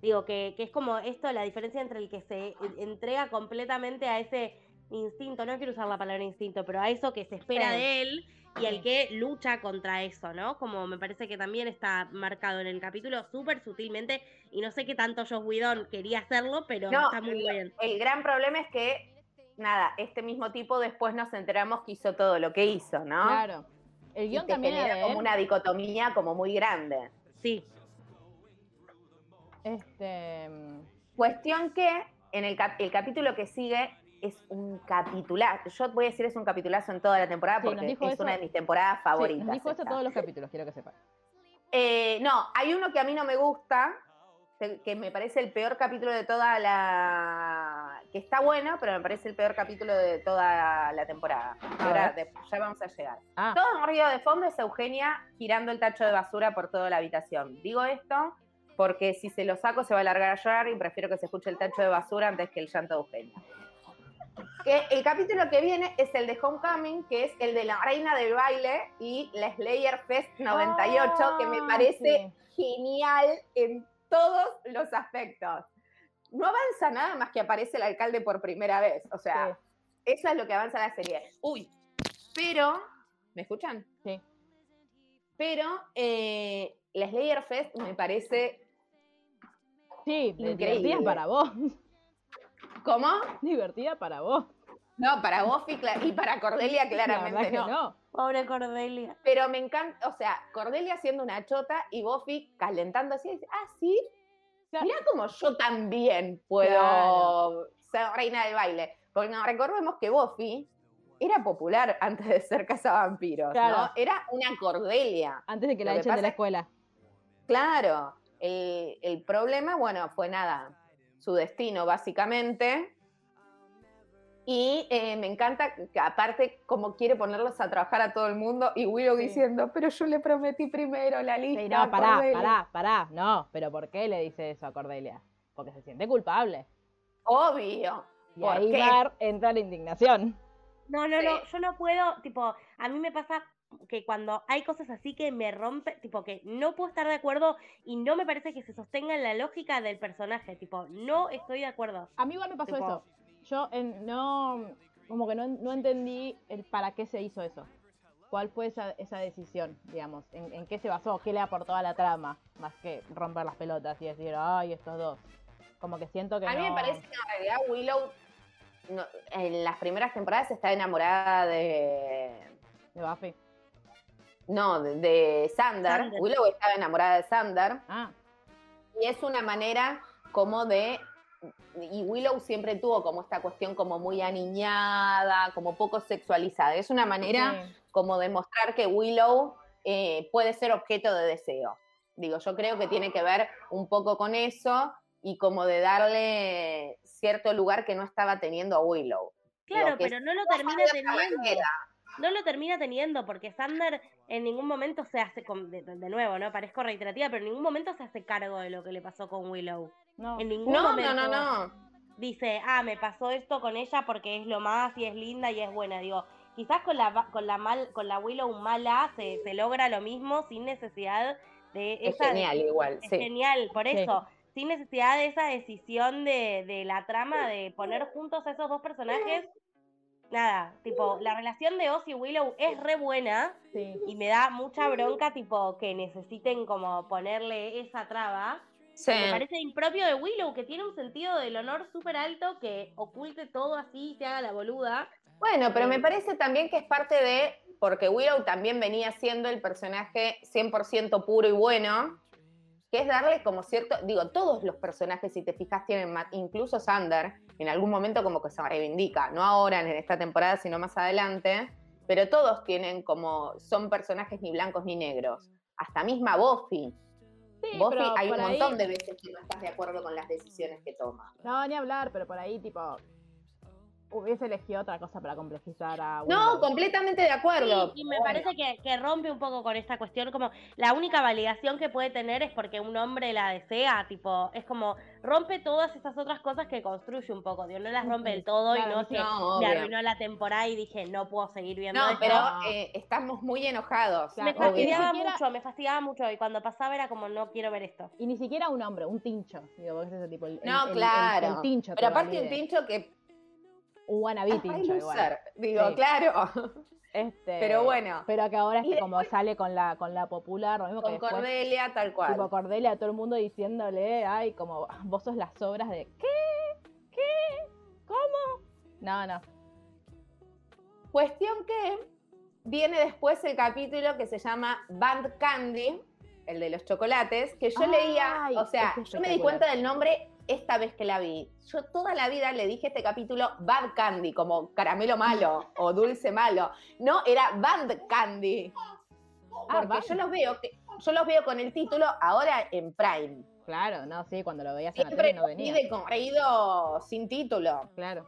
Digo, que, que es como esto, la diferencia entre el que se entrega completamente a ese instinto, no quiero usar la palabra instinto, pero a eso que se espera de él y el que lucha contra eso, ¿no? Como me parece que también está marcado en el capítulo súper sutilmente y no sé qué tanto Josh Whedon quería hacerlo, pero está muy bien. El gran problema es que, nada, este mismo tipo después nos enteramos que hizo todo lo que hizo, ¿no? Claro. El guion también era como una dicotomía como muy grande. Sí. Este... Mm, Cuestión que en el, el capítulo que sigue es un capitulazo. Yo voy a decir es un capitulazo en toda la temporada porque es una de mis temporadas favoritas. Sí, dijo eso todos los capítulos, quiero que sepan. Eh, no, hay uno que a mí no me gusta, que me parece el peor capítulo de toda la. que está bueno, pero me parece el peor capítulo de toda la temporada. Ahora ya vamos a llegar. Ah. Todo en ruido de fondo es Eugenia girando el tacho de basura por toda la habitación. Digo esto porque si se lo saco se va a largar a llorar y prefiero que se escuche el tacho de basura antes que el llanto de Eugenia el capítulo que viene es el de Homecoming, que es el de la reina del baile y la Slayer Fest 98, que me ah, parece genial en todos los aspectos. No avanza nada más que aparece el alcalde por primera vez. O sea, eso es lo que avanza la serie. Uy, pero, ¿me escuchan? Sí. Pero eh, la Slayer Fest me parece Sí, increíble para vos. ¿Cómo? Divertida para vos. No, para vos y, para Cordelia claramente no. Pobre Cordelia. Pero me encanta, o sea, Cordelia siendo una chota y Buffy calentando así, dice, ah, sí, mira como yo también puedo ser reina del baile. Porque no, recordemos que Buffy era popular antes de ser cazavampiros, ¿no? Era una Cordelia. Antes de que la echen de la escuela. Claro, el, el problema, bueno, fue nada, su destino, básicamente. Y eh, me encanta que aparte como quiere ponerlos a trabajar a todo el mundo y Willow diciendo, pero yo le prometí primero la lista. no, pará, pará, pará. No, pero ¿por qué le dice eso a Cordelia? Porque se siente culpable. Obvio. Y ahí entra la indignación. No, no, no, yo no puedo, tipo, a mí me pasa que cuando hay cosas así que me rompe, tipo que no puedo estar de acuerdo y no me parece que se sostenga en la lógica del personaje, tipo, no estoy de acuerdo. A mí igual me pasó eso. Yo no, como que no, no, entendí el para qué se hizo eso. ¿Cuál fue esa, esa decisión, digamos? ¿En, qué se basó? ¿Qué le aportó a la trama? Más que romper las pelotas y decir, ay, estos dos. Como que siento que. A mí me parece que en realidad Willow en las primeras temporadas está enamorada de. De Buffy. No, de, Sander. Willow estaba enamorada de Sander. Ah. Y es una manera como de. Y Willow siempre tuvo como esta cuestión como muy aniñada, como poco sexualizada. Es una manera como de mostrar que Willow eh, puede ser objeto de deseo. Digo, yo creo que tiene que ver un poco con eso y como de darle cierto lugar que no estaba teniendo a Willow. Claro, pero no lo termina teniendo. No lo termina teniendo porque Sander en ningún momento se hace, de, nuevo, ¿no? Parezco reiterativa, pero en ningún momento se hace cargo de lo que le pasó con Willow. No, en ningún no, momento no, no, no. Dice, ah, me pasó esto con ella porque es lo más y es linda y es buena. Digo, quizás con la, con la, mal, con la Willow mala se, se logra lo mismo sin necesidad de... Es genial igual, es genial, por eso sin necesidad de esa decisión de, de, la trama de poner juntos a esos dos personajes. Nada, tipo, la relación de Oz y Willow es re buena y me da mucha bronca, tipo, que necesiten como ponerle esa traba. Me parece impropio de Willow, que tiene un sentido del honor súper alto, que oculte todo así y se haga la boluda. Bueno, pero me parece también que es parte de, porque Willow también venía siendo el personaje 100% puro y bueno, que es darle como cierto, digo, todos los personajes, si te fijas, tienen, incluso Sander, en algún momento como que se reivindica, no ahora en esta temporada, sino más adelante, pero todos tienen como, son personajes ni blancos ni negros, hasta misma Buffy. Sí, Buffy hay un montón de veces que no estás de acuerdo con las decisiones que toma. No, ni hablar, pero por ahí tipo, hubiese elegido otra cosa para complejizar a No, completamente de acuerdo. y me parece que, que, rompe un poco con esta cuestión, como la única validación que puede tener es porque un hombre la desea, tipo, es como rompe todas esas otras cosas que construye un poco, Dios no las rompe del todo y no se me arruinó la temporada y dije, no puedo seguir viendo No, pero eh, estamos muy enojados. me fastidiaba mucho, me fastidiaba mucho y cuando pasaba era como, no quiero ver esto. Y ni siquiera un hombre, un tincho, digo, ese tipo, el, no, claro. tincho. Pero aparte un tincho que un wannabe igual. Digo, claro. Este, pero bueno. Pero que ahora es como sale con la, con la popular, lo mismo con Cordelia, tal cual. Tipo Cordelia, todo el mundo diciéndole, ay, como vos sos las obras de ¿qué? ¿Qué? ¿Cómo? No, no. Cuestión que viene después el capítulo que se llama Band Candy, el de los chocolates, que yo leía, o sea, yo me di cuenta del nombre esta vez que la vi. Yo toda la vida le dije este capítulo Bad Candy, como caramelo malo o dulce malo. No, era Bad Candy. Ah, porque yo los veo, yo los veo con el título ahora en Prime. Claro, no, sí, cuando lo veías en la tele no venía. de sin título. Claro.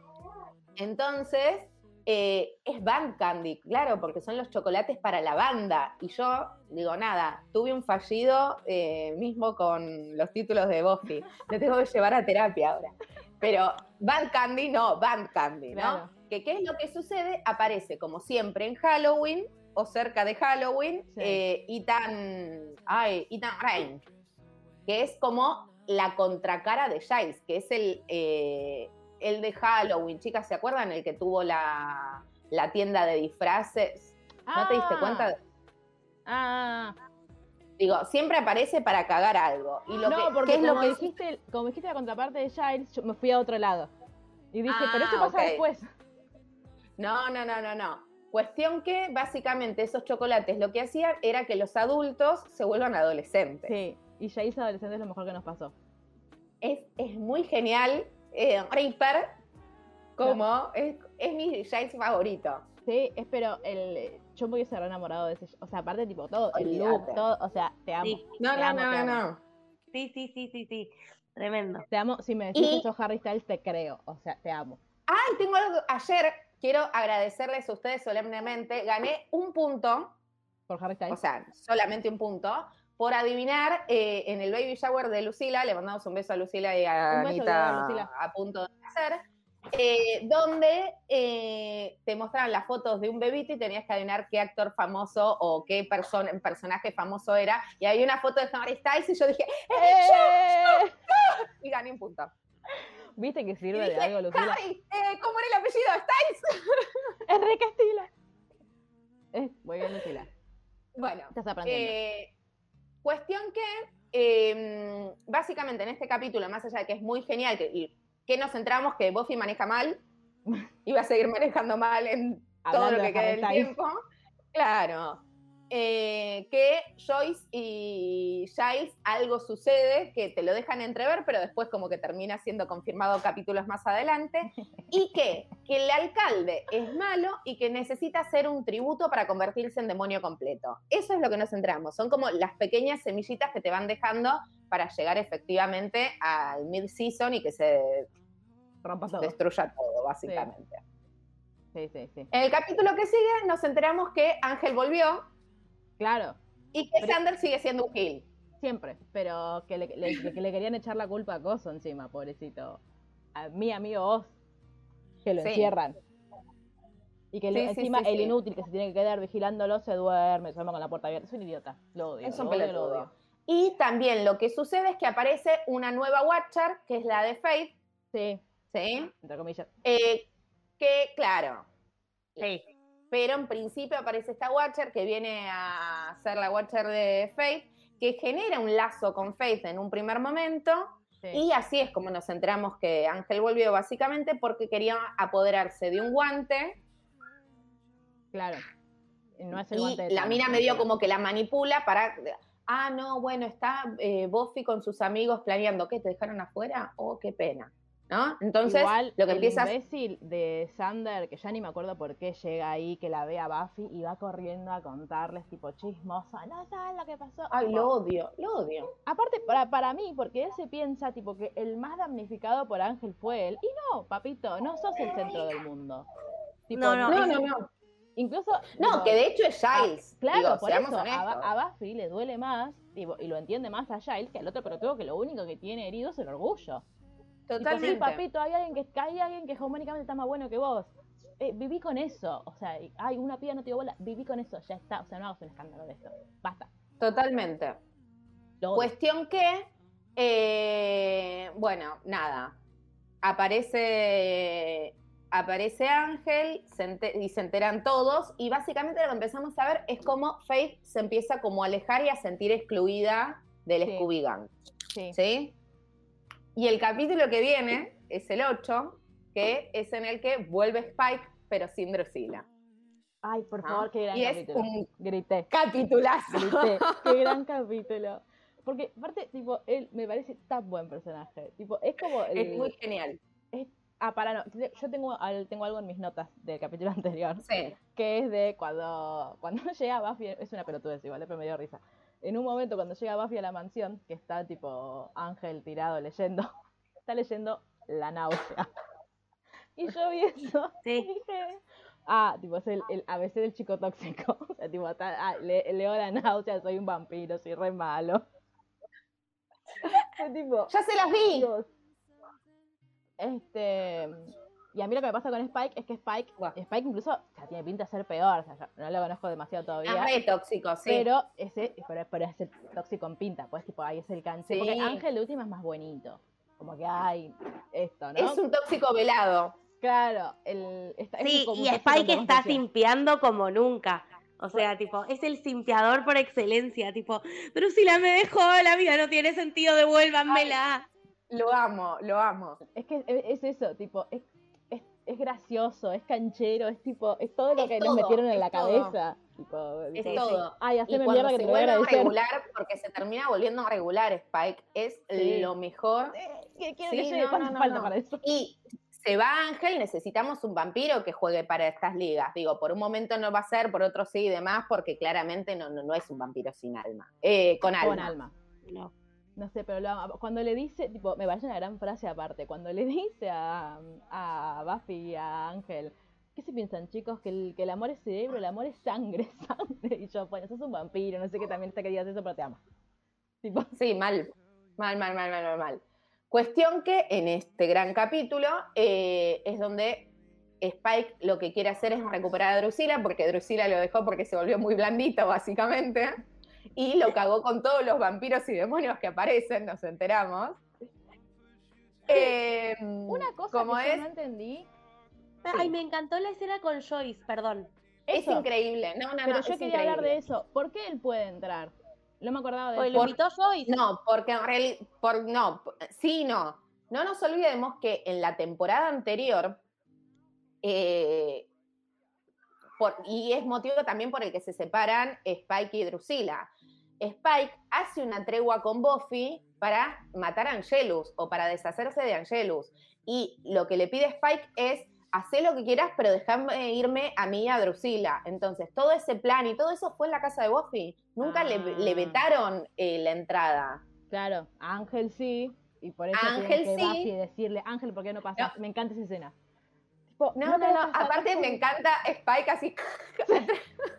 Entonces, eh, es Band Candy, claro, porque son los chocolates para la banda. Y yo digo, nada, tuve un fallido eh, mismo con los títulos de Buffy. Me tengo que llevar a terapia ahora. Pero Band Candy no, Band Candy, ¿no? Que qué es lo que sucede, aparece como siempre en Halloween o cerca de Halloween, eh, Ethan, ay, Ethan Rain, que es como la contracara de Giles, que es el, el de Halloween, chicas, ¿se acuerdan? El que tuvo la, tienda de disfraces. ¿No te diste ah. cuenta? Ah. Digo, siempre aparece para cagar algo. Y lo no, porque es como, lo que... dijiste, como dijiste la contraparte de Giles, yo me fui a otro lado. Y dije, pero esto ah, pasa después. No, no, no, no, no. Cuestión que básicamente esos chocolates lo que hacían era que los adultos se vuelvan adolescentes. Sí, y Giles adolescente es lo mejor que nos pasó. Es, es muy genial eh, Reaper como es, mi Giles favorito. Sí, espero el yo me hubiese enamorado de ese, o sea, aparte tipo todo, el look, todo, o sea, te amo. No, no, no, no. Sí, sí, sí, sí, sí. Tremendo. Te amo, si me decís eso Harry Styles te creo, o sea, te amo. Ay, tengo algo ayer quiero agradecerles a ustedes solemnemente, gané un punto por Harry Styles. O sea, solamente un punto por adivinar eh, en el baby shower de Lucila, le mandamos un beso a Lucila y a Anita a punto de hacer, eh, donde eh, te mostraban las fotos de un bebito y tenías que adivinar qué actor famoso o qué persona, personaje famoso era. Y hay una foto de Harry Styles y yo dije, ¡Eh! y gané un punto. ¿Viste que sirve de algo, Lucila? Harry, ¿cómo era el apellido? ¿Styles? Enrique. Es muy bien, Lucila. Bueno, Estás aprendiendo. Cuestión que eh, básicamente en este capítulo, más allá de que es muy genial, que, y que nos centramos que Buffy maneja mal, y va a seguir manejando mal en todo lo que quede del tiempo. Claro. Eh, que Joyce y Giles algo sucede que te lo dejan entrever, pero después como que termina siendo confirmado capítulos más adelante, y que, que el alcalde es malo y que necesita hacer un tributo para convertirse en demonio completo. Eso es lo que nos centramos, son como las pequeñas semillitas que te van dejando para llegar efectivamente al mid-season y que se todo. destruya todo, básicamente. Sí, sí, sí. En el capítulo que sigue nos enteramos que Ángel volvió Claro, y que Pero- Sander sigue siendo un gil. siempre. Pero que le, le- que le querían echar la culpa a Coso encima, pobrecito. A mi amigo Oz. Que lo Sí. encierran. Y que le- Sí, sí, encima sí, el sí. inútil que se tiene que quedar vigilándolo se duerme, se duerme con la puerta abierta. Es un idiota. Lo odio. Es lo un odio, lo odio. Y también lo que sucede es que aparece una nueva Watcher, que es la de Faith, Sí, ¿sí? entre comillas. Eh, que, claro, Sí. Pero en principio aparece esta Watcher que viene a ser la Watcher de Faith, que genera un lazo con Faith en un primer momento, Sí. y así es como nos enteramos que Ángel volvió básicamente porque quería apoderarse de un guante Claro. No es el y guante de la mina medio como que la manipula para... Ah, no, bueno, está eh, Buffy con sus amigos planeando. ¿Qué? ¿Te dejaron afuera? Oh, qué pena. ¿No? Entonces, Igual, lo que el empieza... imbécil de Sander, que ya ni me acuerdo por qué llega ahí, que la ve a Buffy y va corriendo a contarles, tipo, chismosa, no saben lo que pasó. Ay, lo odio, lo odio. Aparte, para, para mí, porque él se piensa, tipo, que el más damnificado por Ángel fue él. Y no, papito, no sos el centro del mundo. Tipo, No, no, No, no, no. Incluso... No, que de hecho es Giles. Ah, Claro, Digo, por seamos eso, a, a Buffy le duele más, y lo entiende más a Giles que al otro pelotudo que lo único que tiene herido es el orgullo. Tipo, sí, Totalmente. papito, hay alguien que hay alguien que hegemónicamente está más bueno que vos. Eh, viví con eso. O sea, y- ay, una piba no te dio bola. Viví con eso, ya está. O sea, no hagas un escándalo de esto. Basta. Totalmente. Lo. Cuestión que, eh, bueno, nada. Aparece, aparece Ángel se y se enteran todos. Y básicamente lo que empezamos a ver es cómo Faith se empieza como a alejar y a sentir excluida del Sí. Scooby Gang. Sí. ¿Sí? Y el capítulo que viene es el 8, que es en el que vuelve Spike, pero sin Drusilla. Ay, por favor, qué gran Y es capítulo. un Grité. capitulazo. Grité. qué gran capítulo. Porque, aparte, tipo, él me parece tan buen personaje. Tipo, es como. El, Es muy genial. Ah, para, no. Yo tengo, tengo algo en mis notas del capítulo anterior. Sí. que es de cuando, cuando llega Buffy, es una pelotudez igual, pero me dio risa. En un momento cuando llega Buffy a la mansión, que está tipo Ángel tirado leyendo, está leyendo La náusea. Y yo vi eso y Sí. dije, ah, tipo, es el, el ABC del chico tóxico. O sea, tipo, está- ah, le- leo La náusea, soy un vampiro, soy re malo. Fue tipo, Ya se las vi. Este. Y a mí lo que me pasa con Spike es que Spike, Buah. Spike incluso o sea, tiene pinta de ser peor, o sea, yo no lo conozco demasiado todavía. Es tóxico, sí. Pero ese, pero, pero es el tóxico en pinta, pues tipo ahí es el canche. Porque Sí. Ángel de última es más bonito. Como que hay esto, ¿no? Es un tóxico velado. Claro, el, está, es Sí, un y Spike está simpiando como nunca. O sea, tipo, es el simpiador por excelencia. Tipo, Drusila me dejó, la vida no tiene sentido, devuélvanmela. Lo amo, lo amo. Es que es, es eso, tipo, es, es, gracioso, es canchero, es tipo, es todo lo Es que todo, nos metieron en la todo. cabeza. Tipo, Es tipo, todo. Ay, Y cuando mierda que se te lo voy a vuelve regular, porque se termina volviendo a regular Spike, es Sí. lo mejor. ¿Qué quiero Sí, que no, ¿Cuánto no, no, falta no. para eso? Y se va Ángel, necesitamos un vampiro que juegue para estas ligas. Digo, por un momento no va a ser, por otro sí y demás, porque claramente no, no, no es un vampiro sin alma. Eh, con alma. Con alma. No. No sé, pero lo cuando le dice, tipo, me parece una gran frase aparte, cuando le dice a, a Buffy a Ángel, ¿qué se piensan chicos? Que el, que el amor es cerebro, el amor es sangre, sangre. Y yo, bueno, sos un vampiro, no sé qué también está que digas eso, pero te amo. Sí, mal. Mal, mal, mal, mal, mal. Cuestión que en este gran capítulo eh, es donde Spike lo que quiere hacer es recuperar a Drusilla, porque Drusilla lo dejó porque se volvió muy blandito, básicamente, y lo cagó con todos los vampiros y demonios que aparecen, nos enteramos. Eh, Una cosa como que yo es, no entendí, Ay, me encantó la escena con Joyce, perdón. es eso. increíble. No, no, pero no, yo quería hablar de eso. ¿Por qué él puede entrar? No me acordaba de Oye, eso. lo invitó Joyce. No, porque en realidad, por, no, sí, no. No nos olvidemos que en la temporada anterior, eh, por- y es motivo también por el que se separan Spike y Drusilla. Spike hace una tregua con Buffy para matar a Angelus o para deshacerse de Angelus. Y lo que le pide Spike es, haz lo que quieras, pero déjame irme a mí a Drusilla. Entonces, todo ese plan y todo eso fue en la casa de Buffy. Nunca le, le Ah. vetaron eh, la entrada. Claro, Ángel sí, y por eso Ángel que sí. Buffy decirle, Ángel, ¿por qué no pasas? Me encanta esa escena. Tipo, No, no, no. Aparte me encanta Spike así.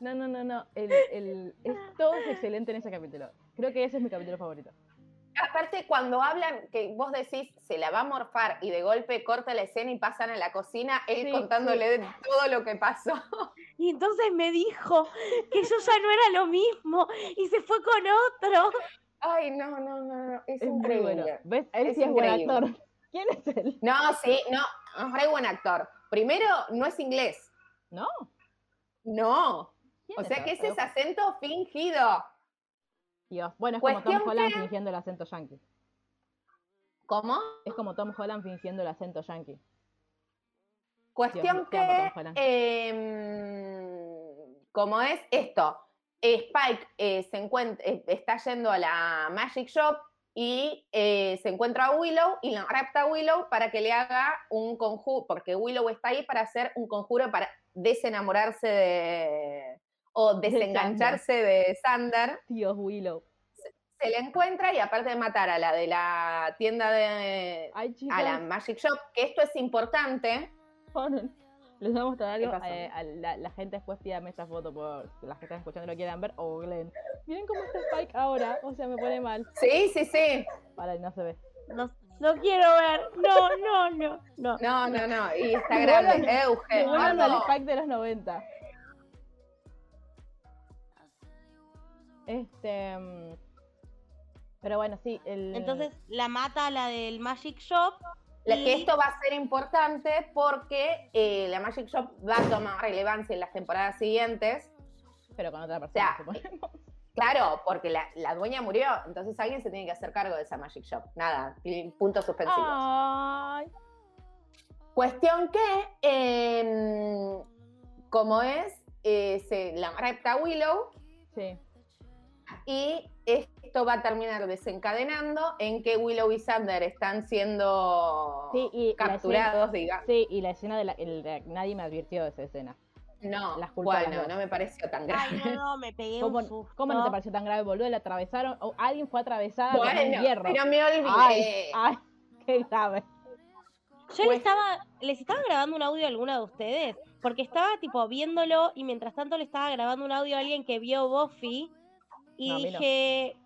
No, no, no, no. El, el, es, todo es excelente en ese capítulo. Creo que ese es mi capítulo favorito. Aparte cuando hablan, que vos decís, se la va a morfar y de golpe corta la escena y pasan a la cocina, él Sí, contándole todo lo que pasó. Y entonces me dijo que yo ya no era lo mismo y se fue con otro. Ay, no, no, no, no. Es, Es muy increíble. bueno. ¿Ves? Él Es sí es buen actor. ¿Quién es él? No, sí, no, es re buen actor. Primero, no es inglés. ¿No? No. ¿Quién O sea que ese es acento fingido. Dios. Bueno, es como Tom Cuestión Holland que- fingiendo el acento yankee. ¿Cómo? Es como Tom Holland fingiendo el acento yankee. Cuestión Dios, que, como es esto, eh, Spike eh, se encuentra, eh, está yendo a la Magic Shop y eh, se encuentra a Willow y la rapta a Willow para que le haga un conjuro, porque Willow está ahí para hacer un conjuro para desenamorarse de, o De desengancharse de Sander. Dios, Willow. Se le encuentra y aparte de matar a la de la tienda de... Ay, a la Magic Shop, que esto es importante, Ponen. Les voy a mostrar algo. eh, a la, la gente después pídame esta foto por las que están escuchando y lo quieran ver. O Glenn. Miren cómo está Spike ahora. O sea, me pone mal. Sí, sí, sí. Para, no se ve. No, no quiero ver. No, no, no, no. No, no, no. Y está Me grande. vuelvan- Me Euge. vuelvan al gordo. Spike de los 90. Este. mm, Pero bueno, sí. El... Entonces la mata a la del Magic Shop. La- y- que esto va a ser importante porque eh, la Magic Shop va a tomar relevancia en las temporadas siguientes. Pero con otra sea, persona, suponemos. Claro, porque la, la dueña murió, entonces alguien se tiene que hacer cargo de esa Magic Shop. Nada, puntos suspensivos. Ay. Cuestión que, em, como es, eh, se la repta Willow Sí. Y esto va a terminar desencadenando en que Willow y Sander están siendo Sí, y capturados, digamos. Sí, y la escena de la. el de- nadie me advirtió de esa escena. No, Las bueno, las no me pareció tan Ay, grave. no, no, me pegué ¿Cómo, un susto. cómo no te pareció tan grave, boludo? La atravesaron. o alguien fue atravesada con un Bueno, hierro. pero me olvidé. Ay, ay, qué grave. Yo Pues- les estaba, les estaba grabando un audio a alguna de ustedes, porque estaba tipo viéndolo y mientras tanto le estaba grabando un audio a alguien que vio Buffy y No, dije,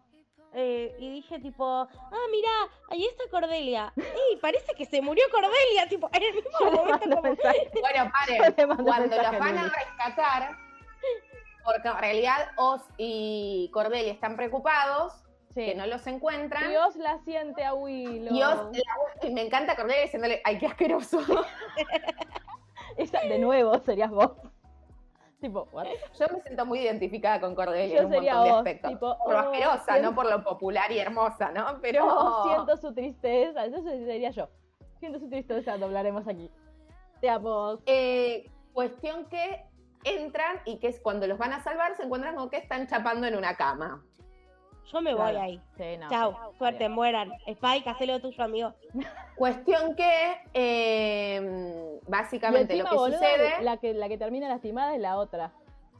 eh, y dije tipo, ah mira, ahí está Cordelia. Y parece que se murió Cordelia, tipo, en el mismo momento como-. Bueno, paren. Cuando los van a rescatar, porque en realidad Oz y Cordelia están preocupados, Sí. que no los encuentran. Dios la siente a Willow. Y Oz, la- y me encanta Cordelia diciéndole, ay, qué asqueroso. Esa, de nuevo serías vos. Tipo, what? Yo me siento muy identificada con Cordelia Yo en un sería montón de aspectos. tipo, por lo oh, asquerosa, siento- no por lo popular y hermosa, ¿no? Pero Oh, siento su tristeza. Eso sería yo. Siento su tristeza, doblaremos aquí. Te amo. Eh, cuestión que entran y que es cuando los van a salvar, se encuentran con que están chapando en una cama. Yo me voy ahí. Sí, no, Chau, sí. suerte, mueran. Spike, hacé lo tuyo, amigo. Cuestión que eh, Y básicamente lo que boludo, sucede. La que, la que termina lastimada es la otra.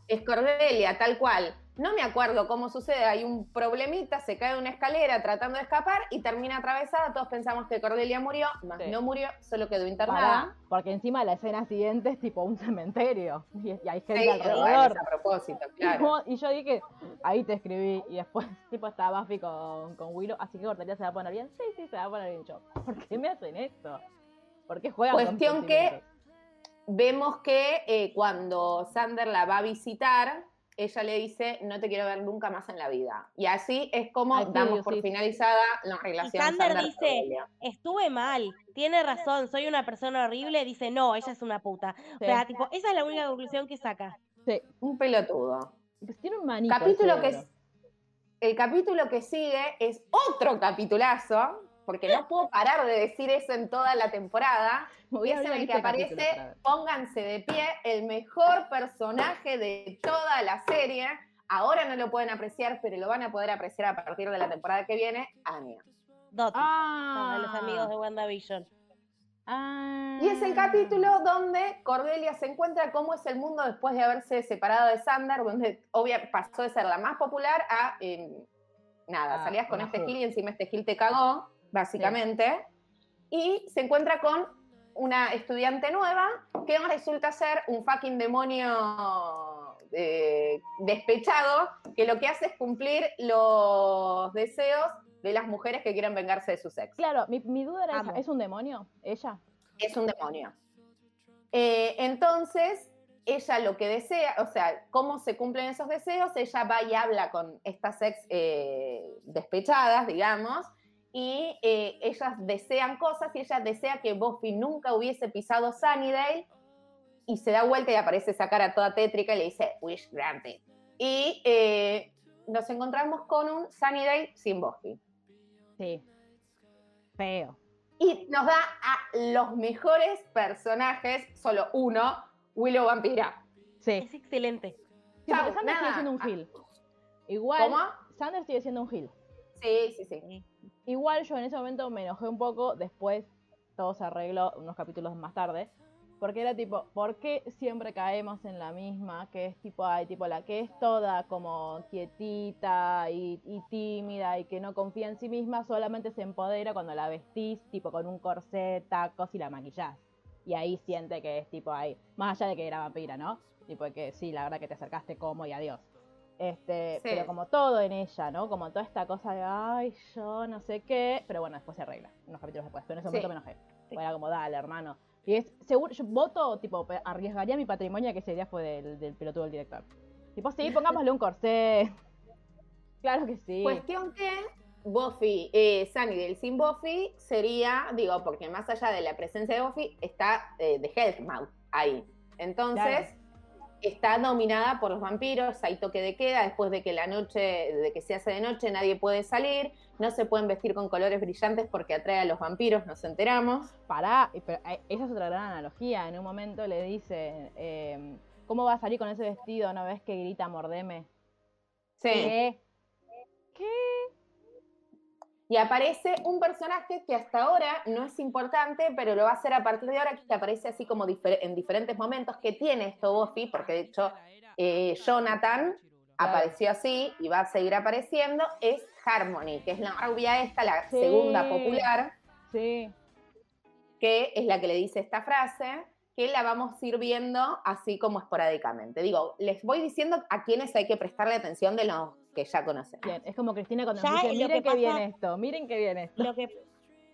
es Cordelia, tal cual. No me acuerdo cómo sucede, hay un problemita, se cae de una escalera tratando de escapar y termina atravesada. Todos pensamos que Cordelia murió, más Sí. no murió, solo quedó internada. Pará, porque encima la escena siguiente es tipo un cementerio y, y hay gente Sí, alrededor. es a propósito, Y claro. como- Y yo dije, ahí te escribí. Y después, tipo, estaba Buffy con, con Willow. Así que Cordelia se va a poner bien. Sí, sí, se va a poner bien. Yo, ¿por qué me hacen esto? ¿Por qué juegan Cuestión que-? Vemos que eh, cuando Sander la va a visitar, ella le dice, no te quiero ver nunca más en la vida. Y así es como damos por sí. finalizada la relación Sander Sander dice. Estuve mal, tiene razón, soy una persona horrible. Dice, no, ella es una puta. O sea, tipo, esa es la única conclusión que saca. Sí, Un pelotudo. pues tiene un manito. el capítulo que el capítulo que sigue es otro capitulazo, porque no puedo parar de decir eso en toda la temporada. Me voy a en el que aparece, pónganse de pie, el mejor personaje de toda la serie. Ahora no lo pueden apreciar, pero lo van a poder apreciar a partir de la temporada que viene, Anya. Dottie, Ah, los amigos de WandaVision. Ah. Y es el capítulo donde Cordelia se encuentra cómo es el mundo después de haberse separado de Sander, donde obvia pasó de ser la más popular a eh, nada, Ah, salías con este. Gil y encima este Gil te cagó, básicamente. Y se encuentra con una estudiante nueva que resulta ser un fucking demonio eh, despechado que lo que hace es cumplir los deseos de las mujeres que quieren vengarse de su sexo. Claro, mi, mi duda era esa. ¿Es un demonio? ¿Ella? es un demonio. Eh, entonces, ella lo que desea, o sea, cómo se cumplen esos deseos, ella va y habla con estas ex eh, despechadas, digamos, y eh, ellas desean cosas y ella desea que Buffy nunca hubiese pisado Sunnydale y se da vuelta y aparece esa cara toda tétrica y le dice, wish granted. Y eh, nos encontramos con un Sunnydale sin Buffy. Sí. Feo. Y nos da a los mejores personajes, solo uno, Willow Vampira. Sí. Es excelente. Sí, Chau, porque Sander nada. sigue siendo un Gil. Igual, ¿Cómo? Sander sigue siendo un Gil. Sí, sí, sí. Igual yo en ese momento me enojé un poco, después todo se arregló unos capítulos más tarde, porque era tipo, ¿por qué siempre caemos en la misma? Que es tipo, ay, tipo la que es toda como quietita y, y tímida y que no confía en sí misma, solamente se empodera cuando la vestís, tipo con un corset, tacos y la maquillás. Y ahí siente que es tipo ahí, más allá de que era vampira, ¿no? Tipo que sí, la verdad que te acercaste como y adiós. Este, Sí. pero como todo en ella, ¿no? Como toda esta cosa de, ay, yo no sé qué, pero bueno, después se arregla, unos capítulos después, pero en ese Sí. momento me enojé. Era como, dale, hermano. Y es, seguro, yo voto, tipo, arriesgaría mi patrimonio que ese día fue del, del pelotudo del director. Tipo, sí, pongámosle un corsé. Claro que sí. Cuestión que Buffy, eh, Sunnydale sin Buffy sería, digo, porque más allá de la presencia de Buffy, está eh, The Hellmouth ahí. Entonces, está dominada por los vampiros, hay toque de queda, después de que la noche, de que se hace de noche, nadie puede salir, no se pueden vestir con colores brillantes porque atrae a los vampiros, nos enteramos. Pará, pero eh, esa es otra gran analogía. En un momento le dice, eh, ¿cómo va a salir con ese vestido? ¿No ves que grita mordeme? Sí. ¿Qué? ¿Qué? Y aparece un personaje que hasta ahora no es importante, pero lo va a ser a partir de ahora, que aparece así como difer- en diferentes momentos, que tiene esto Buffy, porque de hecho eh, Jonathan apareció así y va a seguir apareciendo, es Harmony, que es la rubia esta, la Sí. segunda popular, Sí. que es la que le dice esta frase, que la vamos a ir viendo así como esporádicamente. Digo, les voy diciendo a quienes hay que prestarle atención de los que ya conocen. Bien, es como Cristina cuando nos dice, miren que pasa- esto, miren que viene esto. Lo que,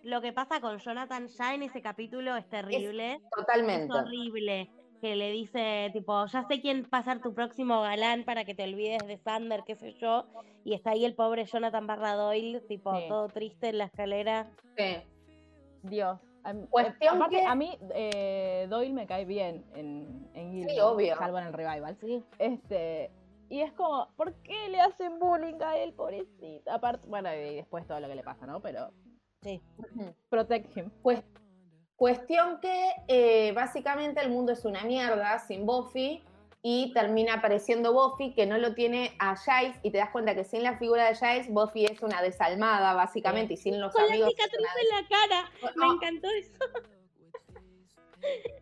lo que pasa con Jonathan ya en ese capítulo es terrible. Es, Totalmente. horrible. Que le dice, tipo, ya sé quién va a ser tu próximo galán para que te olvides de Sander, qué sé yo. Y está ahí el pobre Jonathan Barra Doyle, tipo, Sí. todo triste en la escalera. Sí. Dios. A mí- Cuestión eh, aparte, que- a mí eh, Doyle me cae bien en, en Gilmore, Sí, obvio. salvo en el revival. Este, y es como, ¿por qué le hacen bullying a él, pobrecito? Aparte, bueno, y después todo lo que le pasa, ¿no? Pero Sí. Protect him. Pues, cuestión que eh, básicamente el mundo es una mierda sin Buffy y termina apareciendo Buffy que no lo tiene a Giles y te das cuenta que sin la figura de Giles Buffy es una desalmada básicamente y sin los Con la amigos cicatriz en la cara. Me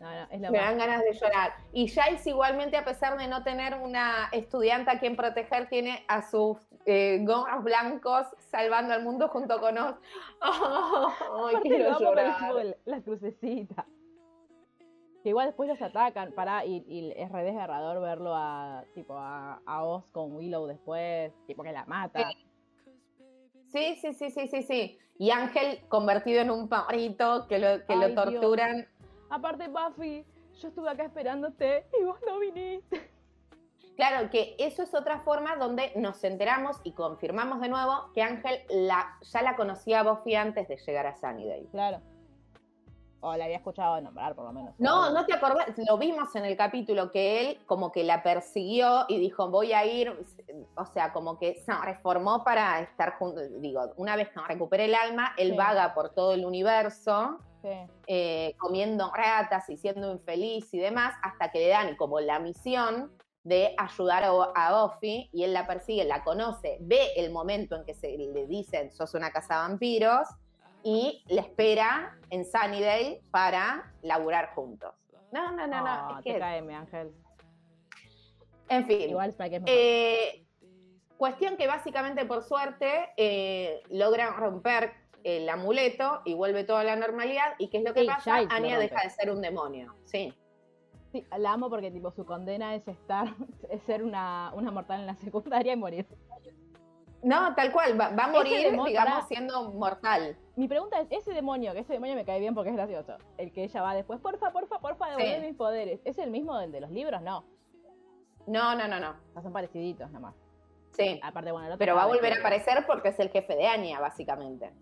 No. Me dan ganas de llorar. Y Giles igualmente, a pesar de no tener una estudiante a quien proteger, tiene a sus eh, blancos salvando al mundo junto con nos. ¡Ay, quiero llorar! La crucecita. Que igual después los atacan, para y, es re desgarrador verlo a tipo a, Oz con Willow después, tipo que la mata. Sí, sí, sí, sí, sí, sí. Y Ángel convertido en un parrito que lo, que lo torturan. Aparte, Buffy, yo estuve acá esperándote y vos no viniste. Claro, que eso es otra forma donde nos enteramos y confirmamos de nuevo que Ángel la, ya la conocía a Buffy antes de llegar a Sunnydale. Claro. O la había escuchado nombrar, por lo menos. No, no te acordás, lo vimos en el capítulo que él como que la persiguió y dijo, voy a ir, o sea, como que se reformó para estar juntos. Digo, una vez que recupere el alma, él vaga por todo el universo eh, comiendo ratas y siendo infeliz y demás, hasta que le dan como la misión de ayudar a, Buffy y él la persigue, la conoce, ve el momento en que se le dicen sos una casa de vampiros y le espera en Sunnydale para laburar juntos. No, no, no, no. Es que... Ángel. En fin. Igual para que eh, Cuestión que básicamente por suerte eh, logran romper el amuleto y vuelve toda la normalidad. ¿Y qué es lo que pasa? Anya deja de ser un demonio. Sí. Sí, la amo porque tipo su condena es estar, es ser una, una mortal en la secundaria y morir. No, tal cual, va, a morir, digamos, siendo mortal. Mi pregunta es, ese demonio, que ese demonio me cae bien porque es gracioso, el que ella va después, porfa, porfa, porfa, devolver mis poderes, ¿es el mismo del de los libros? No. No, no, no, no. son pareciditos nomás. Sí. Aparte, bueno, el Pero va a volver a aparecer porque es el jefe de Anya, básicamente.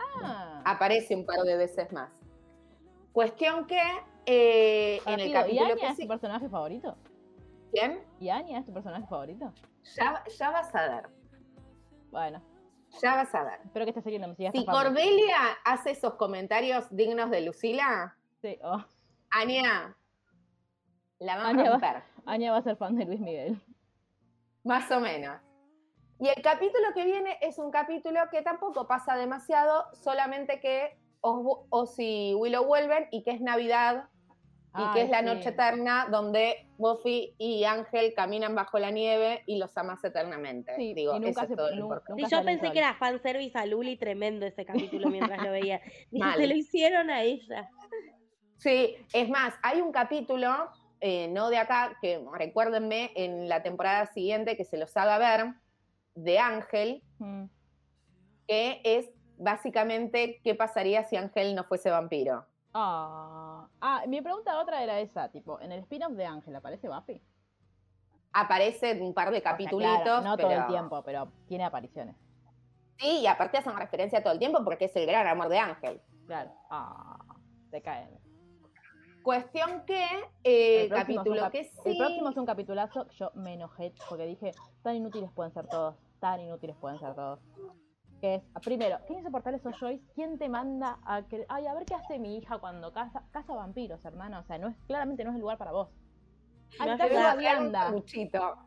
Ah. Aparece un par de veces más. Cuestión que eh, en el capítulo. ¿Y Anya es tu personaje favorito? ¿Quién? ¿Y Anya es tu personaje favorito? Ya, ya vas a ver. Bueno. Ya vas a ver. Espero que esta serie no me Si Cordelia hace esos comentarios dignos de Lucila. Sí, oh. Anya, la va a romper. Anya va a ser fan de Luis Miguel. Más o menos. Y el capítulo que viene es un capítulo que tampoco pasa demasiado, solamente que Oz, y Willow vuelven y que es Navidad y que es la noche eterna donde Buffy y Ángel caminan bajo la nieve y los amas eternamente. Sí, Digo, y eso es todo yo pensé que era fanservice a Luli tremendo ese capítulo mientras lo veía. se lo hicieron a ella. Sí, es más, hay un capítulo, eh, no de acá, que recuérdenme en la temporada siguiente que se los haga ver, de Ángel, mm. que es básicamente qué pasaría si Ángel no fuese vampiro. Ah, ah mi pregunta otra era esa, tipo, en el spin-off de Ángel, ¿aparece Buffy? Aparece un par de capítulos. no todo el tiempo, pero tiene apariciones. Sí, y aparte hacen referencia todo el tiempo porque es el gran amor de Ángel. Claro. Ah, te caen. Cuestión que eh, capítulo que sí. El próximo es un capitulazo. Yo me enojé porque dije, tan inútiles pueden ser todos tan inútiles pueden ser todos. Que es, primero, ¿qué insoportable sos Joyce? ¿Quién te manda a que, ay, a ver qué hace mi hija cuando caza, caza vampiros, hermano? O sea, no es, claramente no es el lugar para vos. Ay, está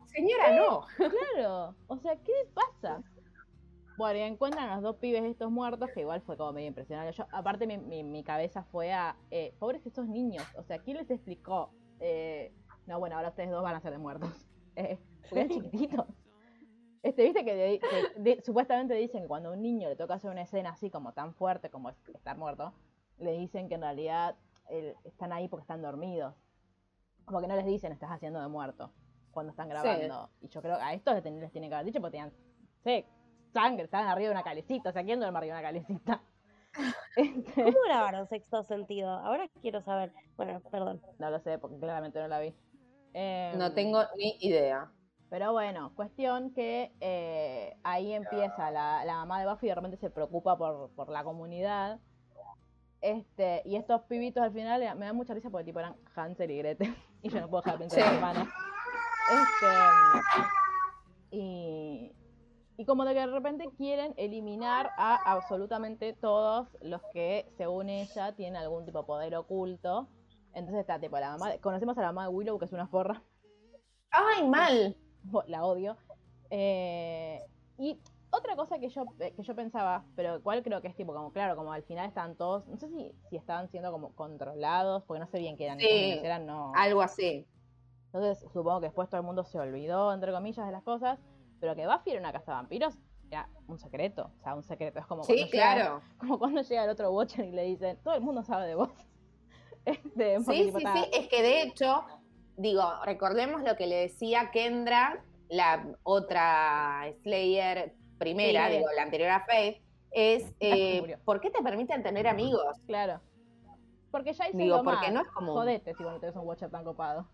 Señora, no. Claro. O sea, ¿qué pasa? Bueno, y encuentran a los dos pibes estos muertos, que igual fue como medio impresionante. Yo, aparte, mi, mi, cabeza fue a, eh, pobres estos niños. O sea, ¿quién les explicó? Eh, no, bueno, ahora ustedes dos van a ser de muertos. Eh, chiquititos. Este, viste que, supuestamente dicen que cuando a un niño le toca hacer una escena así como tan fuerte como estar muerto, le dicen que en realidad están ahí porque están dormidos. Como que no les dicen estás haciendo de muerto cuando están grabando. Y yo creo que a estos les, les tiene que haber dicho porque tenían sí, sangre, estaban arriba de una calecita. O sea, ¿quién duerme arriba de una calecita? Este ¿Cómo grabaron sexto sentido? Ahora quiero saber. Bueno, perdón. No lo sé porque claramente no la vi. no em, tengo ni idea. Pero bueno, cuestión que eh, ahí empieza la, la, mamá de Buffy y de repente se preocupa por, por, la comunidad. Este, y estos pibitos al final me dan mucha risa porque tipo eran Hansel y Gretel. y yo no puedo dejar de pensar en hermanos. Este, y, y como de que de repente quieren eliminar a absolutamente todos los que, según ella, tienen algún tipo de poder oculto. Entonces está tipo la mamá, conocemos a la mamá de Willow, que es una forra. ¡Ay, mal! la odio. Eh, y otra cosa que yo, eh, que yo pensaba, pero cual creo que es tipo como, claro, como al final están todos, no sé si, si estaban siendo como controlados, porque no sé bien qué eran, Sí, eran no. Algo así. Entonces supongo que después todo el mundo se olvidó, entre comillas, de las cosas, pero que Buffy era una casa de vampiros era un secreto, o sea, un secreto. Es como Sí, cuando llega- claro. como cuando llega el otro Watcher y le dicen, todo el mundo sabe de vos. Este, Sí, sí, sí. Es que de hecho, digo, recordemos lo que le decía Kendra, la otra Slayer primera, Sí. digo, la anterior a Faith, es eh. ¿por qué te permiten tener amigos? Claro. Porque ya hice Digo, lo porque más. no es común. Jodete si vos no tenés un Watcher tan copado.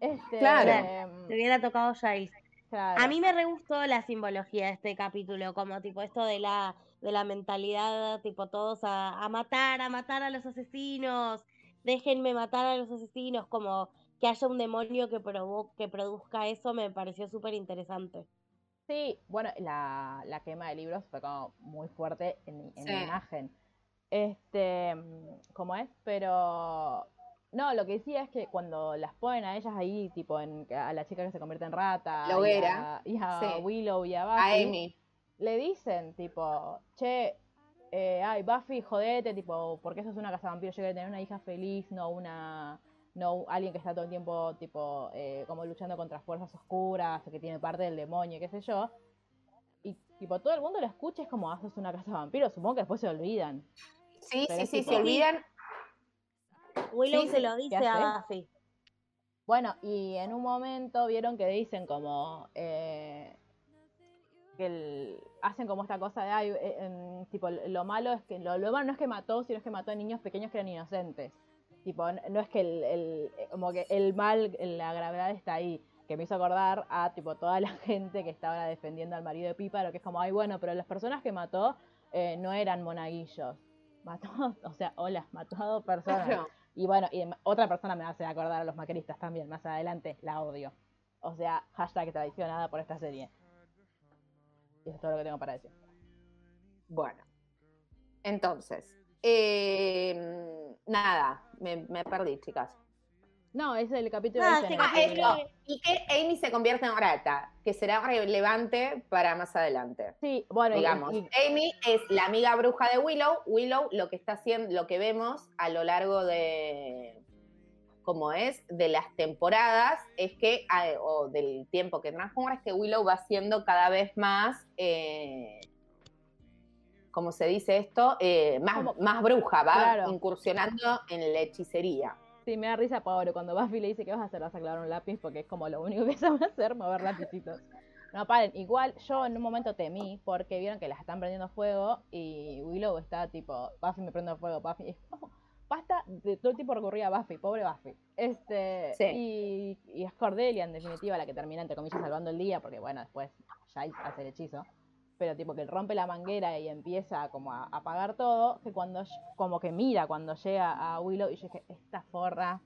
Este, Claro. em, Te hubiera tocado Giles. claro. A mí me re gustó la simbología de este capítulo, como tipo esto de la, de la mentalidad, tipo todos a, a matar, a matar a los asesinos, déjenme matar a los asesinos, como que haya un demonio que, provo que produzca eso me pareció súper interesante. Sí, bueno, la, la quema de libros fue como muy fuerte en, en Sí. imagen. Este, ¿cómo es? Pero no, lo que decía es que cuando las ponen a ellas ahí, tipo en, a la chica que se convierte en rata, La y hoguera. a, y a Sí. Willow y a Buffy, A Amy. le dicen, tipo, che, eh, ay, Buffy, jodete, tipo, porque eso es una casa de vampiros, yo quiero tener una hija feliz, no una, no alguien que está todo el tiempo, tipo, eh, como luchando contra fuerzas oscuras, o que tiene parte del demonio, qué sé yo. Y, tipo, todo el mundo lo escucha, es como, haces una casa de vampiros, supongo que después se olvidan. Sí, Pero sí, es sí, tipo- se olvidan. Willow Sí, se lo ¿qué dice a Buffy. Bueno, y en un momento vieron que dicen como eh, que el- hacen como esta cosa de ay, eh, tipo lo malo es que lo, lo malo no es que mató, sino es que mató a niños pequeños que eran inocentes. Tipo, no es que el, el- eh, como que el mal, la gravedad está ahí. Que me hizo acordar a tipo toda la gente que estaba ahora defendiendo al marido de Píparo, que es como, ay bueno, pero las personas que mató eh, no eran monaguillos. Mató, o sea, hola, mató a dos personas. Claro. Y bueno, y otra persona me hace acordar a los maqueristas también, más adelante, la odio. O sea, hashtag traicionada por esta serie. Y eso es todo lo que tengo para decir. Bueno, entonces, eh, nada, me, me perdí, chicas. No, es el capítulo Ah, ese en el Ah, que- capítulo- esto. Y que Amy se convierte en rata, que será relevante para más adelante. Sí, bueno, digamos. y- Amy es la amiga bruja de Willow. Willow lo que está haciendo, lo que vemos a lo largo de como es de las temporadas es que ah, o del tiempo que transcurre es que Willow va siendo cada vez más eh, como se dice esto Eh, más, bruja va Claro. incursionando en la hechicería sí, me da risa, pobre, cuando Buffy le dice que vas a hacer, vas a clavar un lápiz, porque es como lo único que sabe hacer, mover lapicitos. No, paren, igual yo en un momento temí, porque vieron que las están prendiendo fuego, y Willow está tipo, Buffy me prende fuego, Buffy, es como, basta de todo el tipo recurría a Buffy, pobre Buffy. Este, Sí. y, y es Cordelia, en definitiva, la que termina, entre comillas, salvando el día, porque bueno, después Giles hace el hechizo. Pero tipo que rompe la manguera y empieza como a apagar todo, que cuando, como que mira cuando llega a Willow, y yo dije, esta forra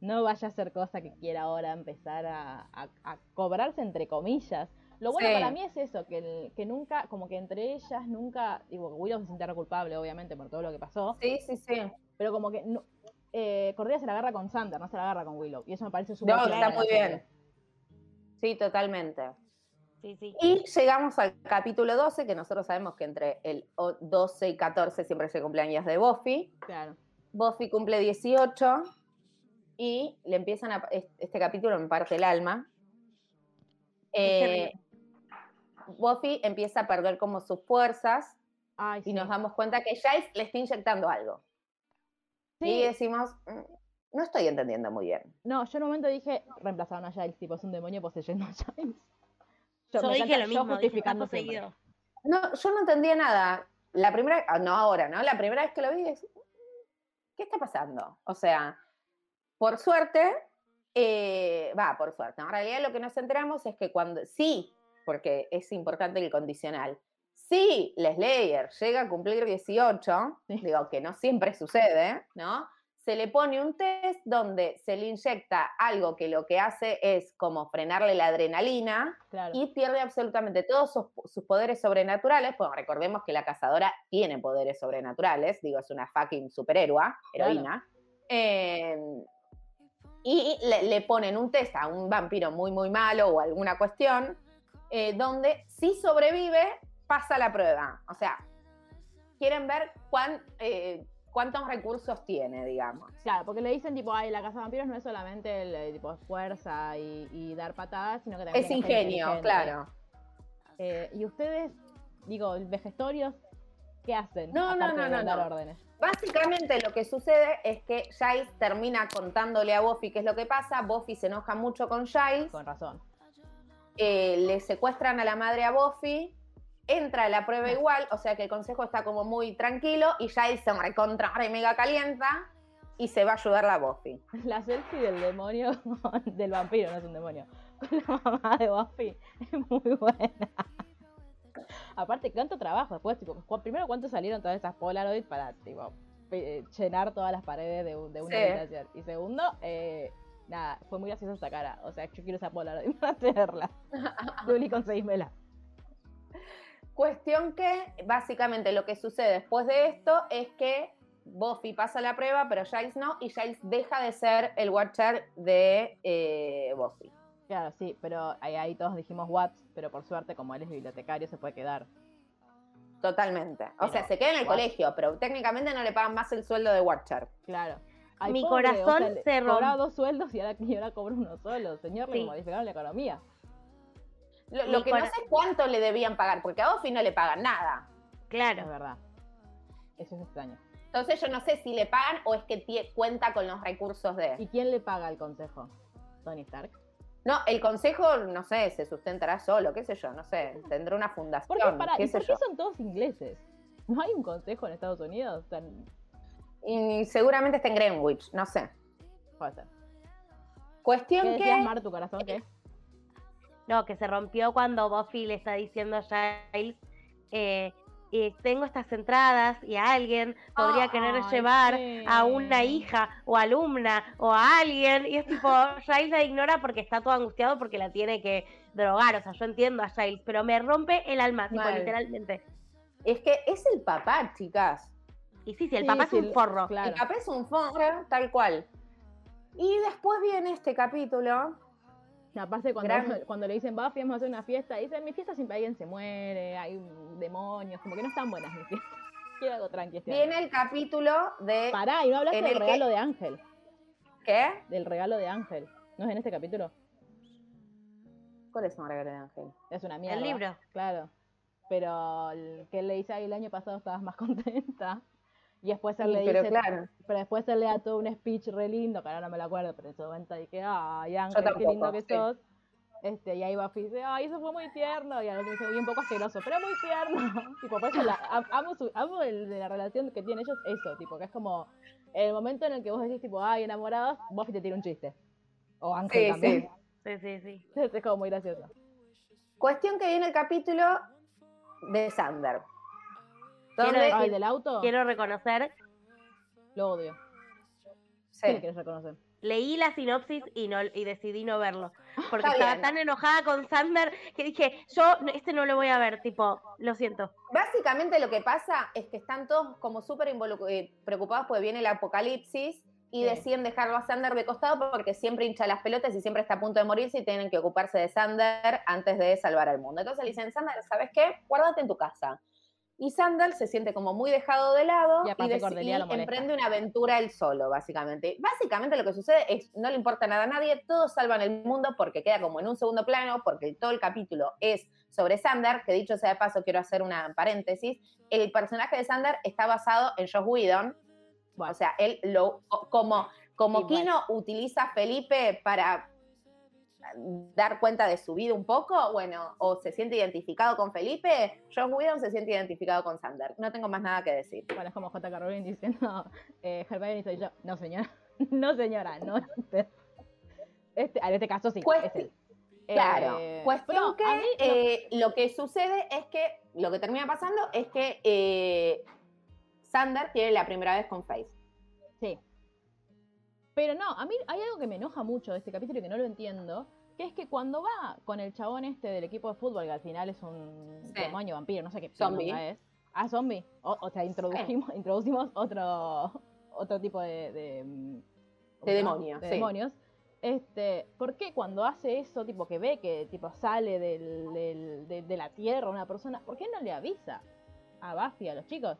no vaya a ser cosa que quiera ahora empezar a, a- a cobrarse entre comillas. Lo bueno Sí. para mí es eso, que, que nunca, como que entre ellas nunca, digo, Willow se siente culpable, obviamente, por todo lo que pasó, sí sí sí pero como que no, eh, Cordelia se la agarra con Sander, no se la agarra con Willow. Y eso me parece súper no, está muy bien sí totalmente Sí, sí. Y llegamos al capítulo 12, que nosotros sabemos que entre el o- 12 y 14 siempre es el cumpleaños de Buffy. Claro. Buffy cumple 18 y le empiezan a... es- Este capítulo me parte el alma. Eh, Buffy empieza a perder como sus fuerzas Ay, y nos damos cuenta que Giles le está inyectando algo. Sí. Y decimos, "Mm, no estoy entendiendo muy bien. No, yo en un momento dije, reemplazaron a Giles, tipo, es un demonio poseyendo a Giles. Yo, me dije lo mismo, justificando poseído. No, yo no entendía nada. La primera, ah, no ahora, ¿no? La primera vez que lo vi, es, ¿qué está pasando? O sea, por suerte, eh, va, por suerte. En realidad lo que nos enteramos es que cuando, sí, porque es importante el condicional, si Slayer llega a cumplir 18, Sí. digo que no siempre sucede, ¿no? Se le pone un test donde se le inyecta algo que lo que hace es como frenarle la adrenalina, Claro. y pierde absolutamente todos sus, sus poderes sobrenaturales. Bueno, recordemos que la cazadora tiene poderes sobrenaturales, digo, es una fucking superhéroe, heroína. Eh, y le, le ponen un test a un vampiro muy, muy malo o alguna cuestión, eh, donde si sobrevive, pasa la prueba. O sea, quieren ver cuán, eh, cuántos recursos tiene, digamos. Claro, porque le dicen tipo, ay, la casa de vampiros no es solamente el, eh, tipo fuerza y, y dar patadas, sino que también Es ingenio, claro. Eh, y ustedes, digo, vejestorios, ¿qué hacen? No, no, no, no, no. órdenes. Básicamente lo que sucede es que Giles termina contándole a Buffy qué es lo que pasa. Buffy se enoja mucho con Giles. Con razón. eh, le secuestran a la madre a Buffy, entra a la prueba igual, o sea que el consejo está como muy tranquilo y Giles se recontra re mega calienta y se va a ayudar a Buffy. La selfie del demonio, del vampiro, no es un demonio, con la mamá de Buffy es muy buena. Aparte, tanto trabajo después, tipo, primero cuánto salieron todas esas Polaroids para, tipo, eh, llenar todas las paredes de, un- de una Sí. habitación. Y segundo, eh, nada, fue muy graciosa esa cara. O sea, yo quiero esa Polaroid para tenerla. Luli, conseguímela. Cuestión que básicamente lo que sucede después de esto es que Buffy pasa la prueba, pero Giles no, y Giles deja de ser el Watcher de eh, Buffy. Claro, sí, pero ahí, ahí todos dijimos Watts, pero por suerte, como él es bibliotecario, se puede quedar. Totalmente. O Pero, sea, se queda en el colegio, pero técnicamente no le pagan más el sueldo de Watcher. Claro. Mi pobre, o corazón sea, le- se Cobraba romp- dos sueldos y ahora, y ahora cobra uno solo. Señor, le Sí. modificaron la economía. Lo, que no sé es cuánto le debían pagar, porque a Buffy no le pagan nada. Es Claro. verdad. Eso es extraño. Entonces yo no sé si le pagan o es que cuenta con los recursos de... ¿Y quién le paga al consejo? Tony Stark. No, el consejo, no sé, se sustentará solo, qué sé yo, no sé, tendrá una fundación, ¿Por qué, pará, qué ¿y sé por qué yo. son todos ingleses? ¿No hay un consejo en Estados Unidos? O sea, Y seguramente está en Greenwich, no sé. puede ser. Cuestión ¿Qué que... Mar, tu corazón? ¿Qué? No, que se rompió cuando Buffy le está diciendo a Giles, eh, eh, tengo estas entradas y a alguien podría querer Ay, llevar sí. a una hija o alumna o a alguien. Y es tipo, Giles la ignora porque está todo angustiado porque la tiene que drogar. O sea, yo entiendo a Giles, pero me rompe el alma, tipo, literalmente. Es que es el papá, chicas. Y sí, sí, el Sí, papá sí, es un forro. Claro. El papá es un forro, tal cual. Y después viene este capítulo. Aparte, cuando, Gran- cuando le dicen Buffy, vamos a hacer una fiesta, dicen, en mi fiesta siempre alguien se muere, hay demonios, como que no están buenas mis fiestas. Quiero algo tranqui este año. Viene el capítulo de... Pará, y no hablaste del que- regalo de Ángel. ¿Qué? Del regalo de Ángel. ¿No es en este capítulo? ¿Cuál es un regalo de Ángel? Es una mierda. El libro. Claro. Pero el que él le dice, ay, el año pasado estabas más contenta. Y después él Sí, le pero dice, claro. pero después él le da todo un speech re lindo, que ahora no me lo acuerdo, pero en ese momento dije, ay, Ángel, qué lindo que sí. sos. Este, y ahí Buffy dice, ay, eso fue muy tierno. Y al otro dice, "Uy, un poco asqueroso, pero muy tierno. tipo, por eso la, am- amo, su- amo el de la relación que tienen ellos, eso, tipo, que es como el momento en el que vos decís, tipo, ay, enamorados, Buffy te tira un chiste. O Ángel Sí, también. Sí, sí, sí. Es como muy gracioso. Cuestión que viene el capítulo de Sander. Quiero decir- Ah, el del auto, Quiero reconocer, lo odio. Sí. ¿Qué quieres reconocer? leí la sinopsis y no y decidí no verlo. Porque Está estaba bien. tan enojada con Sander que dije, yo este no lo voy a ver, tipo, lo siento. Básicamente lo que pasa es que están todos como súper involuc- eh, preocupados porque viene el apocalipsis y Sí. deciden dejarlo a Sander de costado porque siempre hincha las pelotas y siempre está a punto de morirse y tienen que ocuparse de Sander antes de salvar al mundo. Entonces le dicen, Sander, ¿sabes qué? Guárdate en tu casa. Y Sander se siente como muy dejado de lado Y emprende una aventura él solo, básicamente. Básicamente lo que sucede es, no le importa nada a nadie, todos salvan el mundo porque queda como en un segundo plano, porque todo el capítulo es sobre Sander, que dicho sea de paso, quiero hacer una paréntesis, el personaje de Sander está basado en Josh Whedon, Bueno, o sea, él lo, como, como bueno. Kino utiliza a Felipe para dar cuenta de su vida un poco, bueno, o se siente identificado con Felipe, Josh Whedon se siente identificado con Sander. No tengo más nada que decir. bueno, es como J.K. Rowling diciendo, eh, Hermione y soy yo. No, señora. No, señora, no es usted. Este, en este caso sí, Cuesti- es él. Claro. Eh, Cuestión que mí eh, lo que sucede es que, lo que termina pasando es que eh, Sander tiene la primera vez con Face. Sí. Pero no, a mí hay algo que me enoja mucho de este capítulo y que no lo entiendo, que es que cuando va con el chabón este del equipo de fútbol, que al final es un Sí. demonio vampiro, no sé qué Zombie. es. Ah, zombie. O, o sea, introducimos, introducimos otro, otro tipo de... De, mm, ¿cómo De se llama? demonio, De sí. demonios. Este, ¿por qué cuando hace eso, tipo que ve que tipo sale del, del- de, la tierra una persona, ¿por qué no le avisa a Buffy, a los chicos?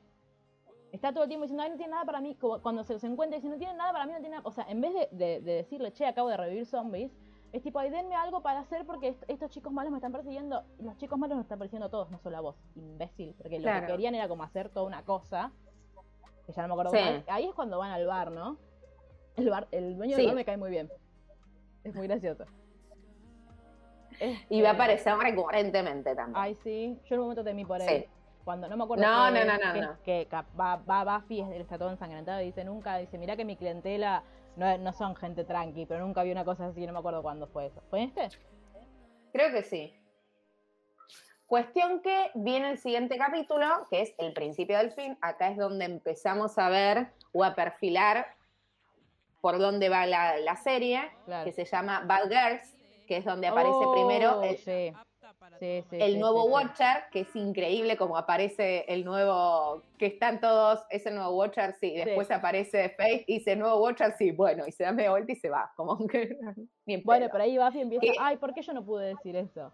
Está todo el tiempo diciendo, ay, no tiene nada para mí, como cuando se los encuentra dice, no tiene nada para mí, no tiene nada. O sea, en vez de, de- de decirle, che, acabo de revivir zombies, es tipo, ay, denme algo para hacer porque est- estos chicos malos me están persiguiendo. Y los chicos malos nos están persiguiendo a todos, no solo a vos, imbécil. Porque lo que querían era como hacer toda una cosa, que ya no me acuerdo Sí. Ahí es cuando van al bar, ¿no? El bar, el dueño Sí. del bar me cae muy bien. Es muy gracioso. Y va a Este, aparecer recurrentemente también. Ay, sí. Yo en un momento temí por él. Sí. Cuando no me acuerdo No, que, no, no, no, que, no. que ca- va, va Buffy, está todo ensangrentado y dice nunca, dice, mira que mi clientela no, no son gente tranqui, pero nunca vi una cosa así, no me acuerdo cuándo fue eso. ¿Fue este? Creo que sí. Cuestión que viene el siguiente capítulo, que es el principio del fin. Acá es donde empezamos a ver o a perfilar por dónde va la, la serie, Claro. que se llama Bad Girls, que es donde aparece primero Oh, el, sí. Sí, sí, el nuevo. Watcher, que es increíble como aparece el nuevo, que están todos, ese nuevo Watcher, sí, después aparece Faith y dice nuevo Watcher, sí, bueno, y se da media vuelta y se va, como que Bueno, pero ahí Buffy empieza, ¿Qué? ay, ¿por qué yo no pude decir eso?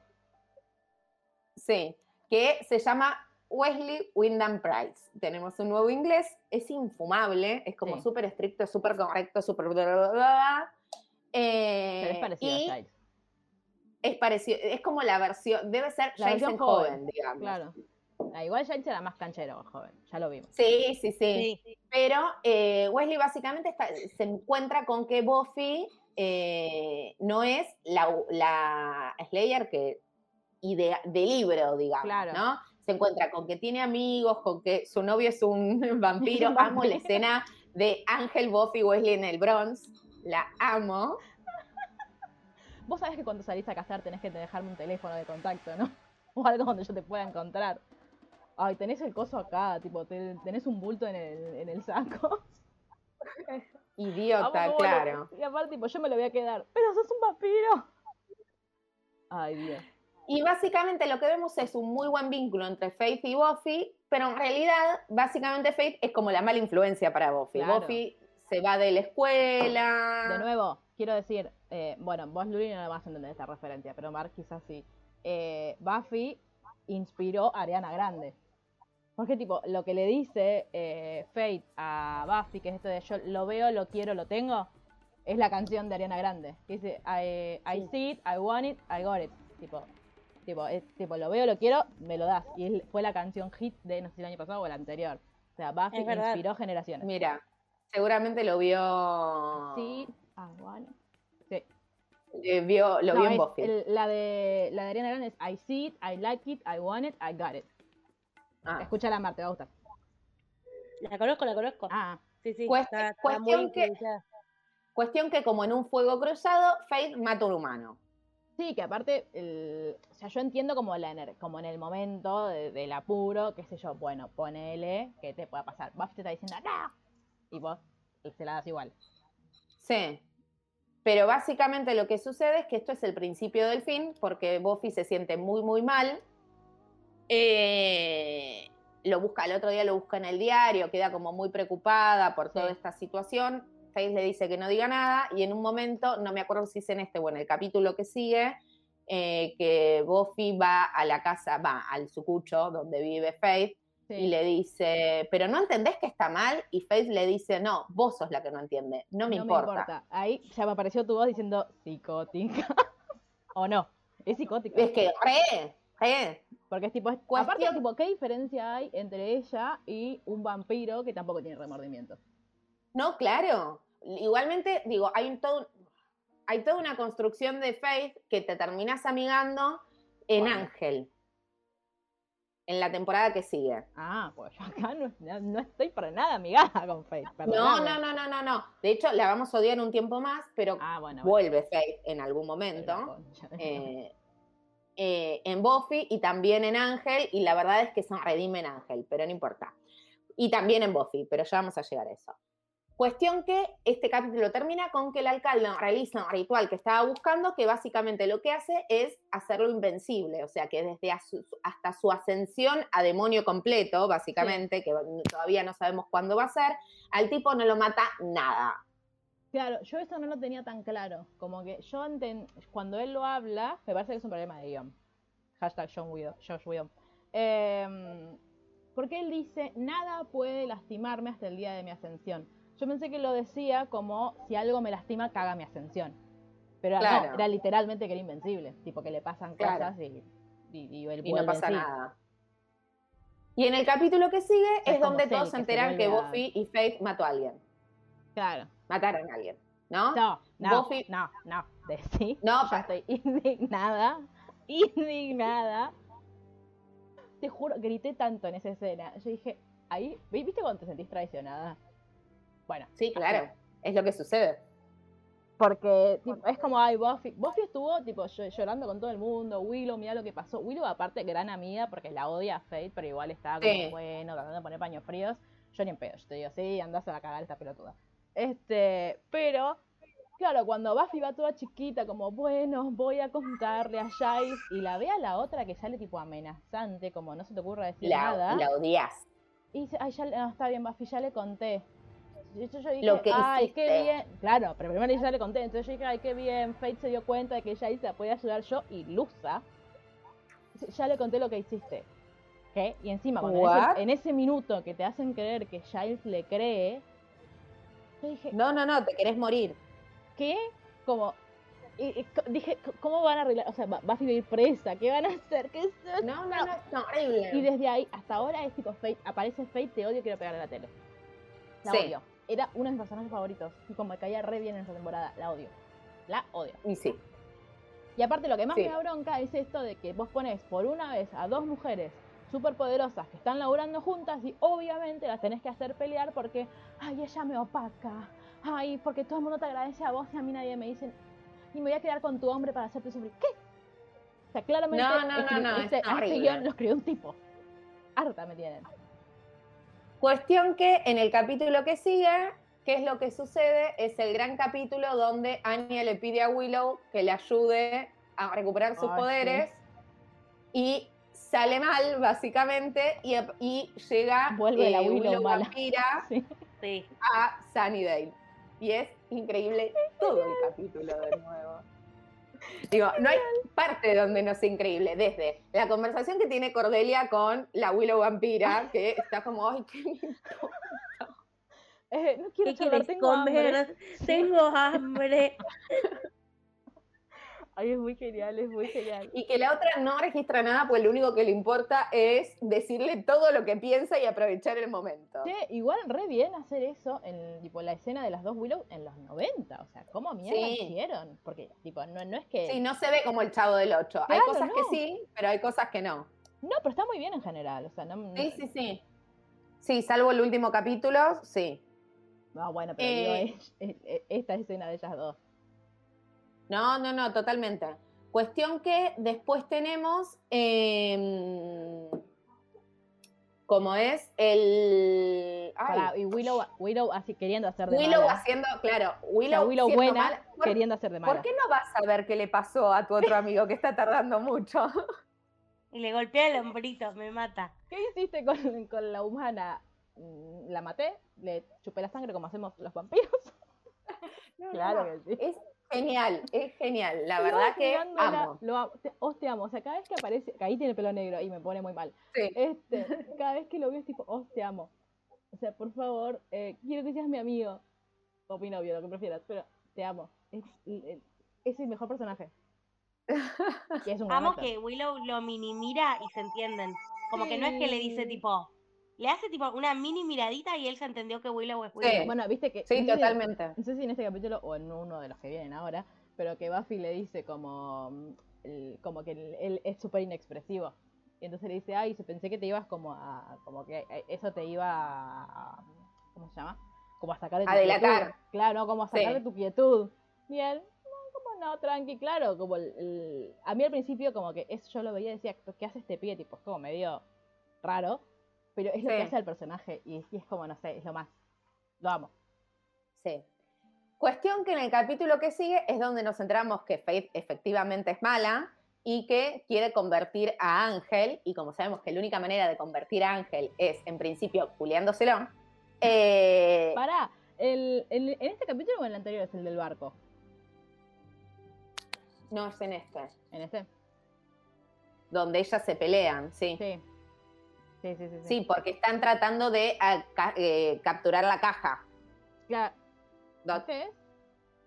Sí, que se llama Wesley Wyndham Price. Tenemos un nuevo inglés, es infumable, es como Sí. súper estricto, súper correcto, súper... Eh, Pero es parecido y a Giles. Es parecido, es como la versión, debe ser La Jason joven, joven, digamos. Claro. Ah, igual Giles era más canchero, joven, ya lo vimos. Sí, sí, sí. Sí. Pero eh, Wesley básicamente está- se encuentra con que Buffy eh, no es la, la Slayer que idea, de libro, digamos, Claro. ¿no? Se encuentra con que tiene amigos, con que su novio es un vampiro. Amo la escena de Ángel, Buffy, Wesley en el Bronx. La amo. Vos sabés que cuando salís a cazar tenés que dejarme un teléfono de contacto, ¿no? O algo donde yo te pueda encontrar. Ay, tenés el coso acá, tipo, te- tenés un bulto en el, en el saco. Idiota, lo- claro. Y aparte, tipo, yo me lo voy a quedar. Pero sos un vampiro. Ay, Dios. Y básicamente lo que vemos es un muy buen vínculo entre Faith y Buffy, pero en realidad, básicamente Faith es como la mala influencia para Buffy. Claro. Buffy se va de la escuela. De nuevo, quiero decir, eh, bueno, vos Luli no vas a entender esta referencia, pero Mark quizás sí. Eh, Buffy inspiró a Ariana Grande. Porque tipo, lo que le dice eh, Fate a Buffy, que es esto de yo lo veo, lo quiero, lo tengo, es la canción de Ariana Grande. Que dice, I, I Sí. see it, I want it, I got it. Tipo, tipo, es, tipo, lo veo, lo quiero, me lo das. Y es- fue la canción hit de, no sé si el año pasado o el anterior. O sea, Buffy inspiró generaciones. Mira, seguramente lo vio. Sí, I want it. Sí. eh, vio, lo No, vio en Buffy. el- la, de, la de Ariana Grande es I see it, I like it, I want it, I got it. Ah. Escúchala, Mar, te va a gustar. La conozco, la conozco. Ah, sí, sí. Cuest- está, está cuestión muy que-. Cuestión que, como en un fuego cruzado, Faith mata a un humano. sí, que aparte, el, o sea, yo entiendo como, la, como en el momento de- del apuro, qué sé yo, bueno, ponele que te pueda pasar. Buffy te está diciendo, ¡no! Y vos se la das igual. Sí. Pero básicamente lo que sucede es que esto es el principio del fin, porque Buffy se siente muy, muy mal. Eh, lo busca, el otro día lo busca en el diario, queda como muy preocupada por toda Sí. esta situación. Faith le dice que no diga nada, y en un momento, no me acuerdo si es en este o en el capítulo que sigue, eh, que Buffy va a la casa, va al sucucho donde vive Faith, Sí. y le dice, pero no entendés que está mal, y Faith le dice, no, vos sos la que no entiende, no me importa. Ahí ya me apareció tu voz diciendo psicótica. o no, es psicótica. Es que, re, re. Porque es tipo, es- Cuestión- aparte, tipo, ¿qué diferencia hay entre ella y un vampiro que tampoco tiene remordimiento? No, claro. Igualmente, digo, hay, un todo, hay toda una construcción de Faith que te terminas amigando en. Ángel. En la temporada que sigue. Ah, pues yo acá no, estoy para nada amigada con Faith. No, no, no, no, no, no. De hecho, la vamos a odiar un tiempo más, pero Ah, bueno. bueno. vuelve Faith en algún momento. eh, eh, en Buffy y también en Ángel, y la verdad es que se redime en Ángel, pero no importa. Y también en Buffy, pero ya vamos a llegar a eso. Cuestión que este capítulo termina con que el alcalde realiza un ritual que estaba buscando, que básicamente lo que hace es hacerlo invencible, o sea que desde su- hasta su ascensión a demonio completo, básicamente, que todavía no sabemos cuándo va a ser, al tipo no lo mata nada. Claro, yo eso no lo tenía tan claro. Como que yo enten- cuando él lo habla, me parece que es un problema de guion. Hashtag John Josh. Em, porque él dice, nada puede lastimarme hasta el día de mi ascensión. Yo pensé que lo decía como, si algo me lastima, caga mi ascensión. Pero no, era literalmente que era invencible. Tipo que le pasan Claro. cosas y, y, y él y no pasa nada. Y en el capítulo que sigue Es es, donde todos se que se enteran que Buffy y Faith mató a alguien. Claro. Mataron a alguien, ¿no? No, no, Buffy- no, no. De sí. No, yo estoy indignada. Indignada. Te juro, grité tanto en esa escena. Yo dije, ahí, ¿vi- ¿viste cuando te sentís traicionada? Bueno, Sí, claro. Es lo que sucede. porque tipo, es como, ay, Buffy. Buffy estuvo tipo llo- llorando con todo el mundo. Willow, mira lo que pasó. Willow, aparte, gran amiga, porque la odia a Faith, pero igual estaba como, Sí. bueno, tratando de poner paños fríos. Yo ni en pedo, yo te digo, sí, andás a cagar esta pelotuda. Este, pero, claro, cuando Buffy va toda chiquita, como, bueno, voy a contarle a Giles, y la ve a la otra que sale tipo amenazante, como no se te ocurra decir La, nada. la odias. Y dice, ay, ya, le- no, está bien, Buffy, ya le conté. Y yo, yo dije, Lo que ay, qué hiciste". bien. Claro, pero primero ya le conté. Entonces yo dije, ay, qué bien. Fate se dio cuenta de que Giles la puede ayudar yo, ilusa. Dice, Ya le conté lo que hiciste. ¿Qué? Y encima, cuando en ese, en ese minuto que te hacen creer que Giles le cree, yo dije, No, no, no, te querés morir. ¿qué? Como, y- y co- dije, ¿cómo van a arreglar? O sea, va- va a ir presa, ¿qué van a hacer? ¿Qué es esto? No, no, no, es horrible. Y desde ahí hasta ahora es tipo Fate, aparece Fate, te odio, quiero pegarle a la tele. La Sí. odio. Era uno de mis personajes favoritos. Y como me caía re bien en esta temporada, la odio. La odio. Y sí. Y aparte lo que más Sí. me da bronca es esto de que vos pones por una vez a dos mujeres súper poderosas que están laburando juntas y obviamente las tenés que hacer pelear porque, ay, ella me opaca. Ay, porque todo el mundo te agradece a vos y a mí nadie me dice, y me voy a quedar con tu hombre para hacerte sufrir. ¿Qué? O sea, claramente No, no, no, no, este, a este horrible. guion lo escribió un tipo. Harta me tienen. Cuestión que en el capítulo que sigue, ¿qué es lo que sucede? Es el gran capítulo donde Anya le pide a Willow que le ayude a recuperar sus Ay, sí. poderes y sale mal, básicamente, y, y llega Vuelve la eh, Willow mala. vampira Sí. Sí. a Sunnydale. Y es increíble todo el capítulo de nuevo. Digo, no hay parte donde no sea increíble. Desde la conversación que tiene Cordelia con la Willow vampira, que está como, ay, qué lindo. Eh, no quiero ¿Qué charlar, quieres tengo hambre. comer? Tengo hambre. Ay, es muy genial, es muy genial. Y que la otra no registra nada, pues lo único que le importa es decirle todo lo que piensa y aprovechar el momento. Che, igual re bien hacer eso en tipo la escena de las dos Willow en los 90. O sea, ¿cómo mierda Sí. hicieron? Porque, tipo, no, no es que. Sí, no se ve como el chavo del 8. hay cosas que sí, pero hay cosas que no. No, pero está muy bien en general. O sea, no. no- Sí, sí, sí. Sí, salvo el último capítulo, sí. No, bueno, pero Eh. digo, es- es- es- esta escena de ellas dos. No, no, no, totalmente. Cuestión que después tenemos, em, como es el... y Willow, Willow así queriendo hacer de Willow mala. haciendo, claro, O sea, Willow, Willow siendo buena mala. ¿Por, queriendo hacer de por mala. qué no vas a ver qué le pasó a tu otro amigo que está tardando mucho? Y le golpea el hombrito, me mata. ¿Qué hiciste con, con la humana? La maté, le chupé la sangre como hacemos los vampiros. No, Claro no, que sí. Es genial, es genial. La verdad que amo. Lo amo. Te, os te amo. O sea, cada vez que aparece, que ahí tiene pelo negro y me pone muy mal. Sí. Este, cada vez que lo veo es tipo, os te amo. O sea, por favor, eh, quiero que seas mi amigo. O mi novio, lo que prefieras, pero te amo. Es, es- el mejor personaje. Y es un Amo que Willow lo mini mira y se entienden. Como que no es que le dice tipo. Le hace tipo una mini miradita y él se entendió que Willow es Sí. Willow. Bueno, viste que. Sí, no sé si- totalmente. No sé si en este capítulo o en uno de los que vienen ahora, pero que Buffy le dice como, mm, el- como que él, él es súper inexpresivo. Y entonces le dice, ay, se- pensé que te ibas como a, como que eh, eso te iba a, ¿cómo se llama? Como a sacar de tu A delatar. quietud. Claro, como a sacar Sí. de tu quietud. Y él, no, como no, tranqui, claro, como el, el- a mí al principio como que eso yo lo veía y decía, ¿qué hace este pie? Tipo, es como medio raro, pero es lo que hace al personaje y, y es como, no sé, es lo más. Lo amo. Sí. Cuestión que en el capítulo que sigue es donde nos enteramos que Faith efectivamente es mala y que quiere convertir a Ángel, y como sabemos que la única manera de convertir a Ángel es, en principio, culiándoselo, eh, Pará, el, el- en este capítulo o en el anterior es el del barco. No es en este. En este. Donde ellas se pelean, sí. Sí. Sí, sí, sí. sí. Sí, porque están tratando de ah, ca- eh, capturar la caja. Do- ¿Este es?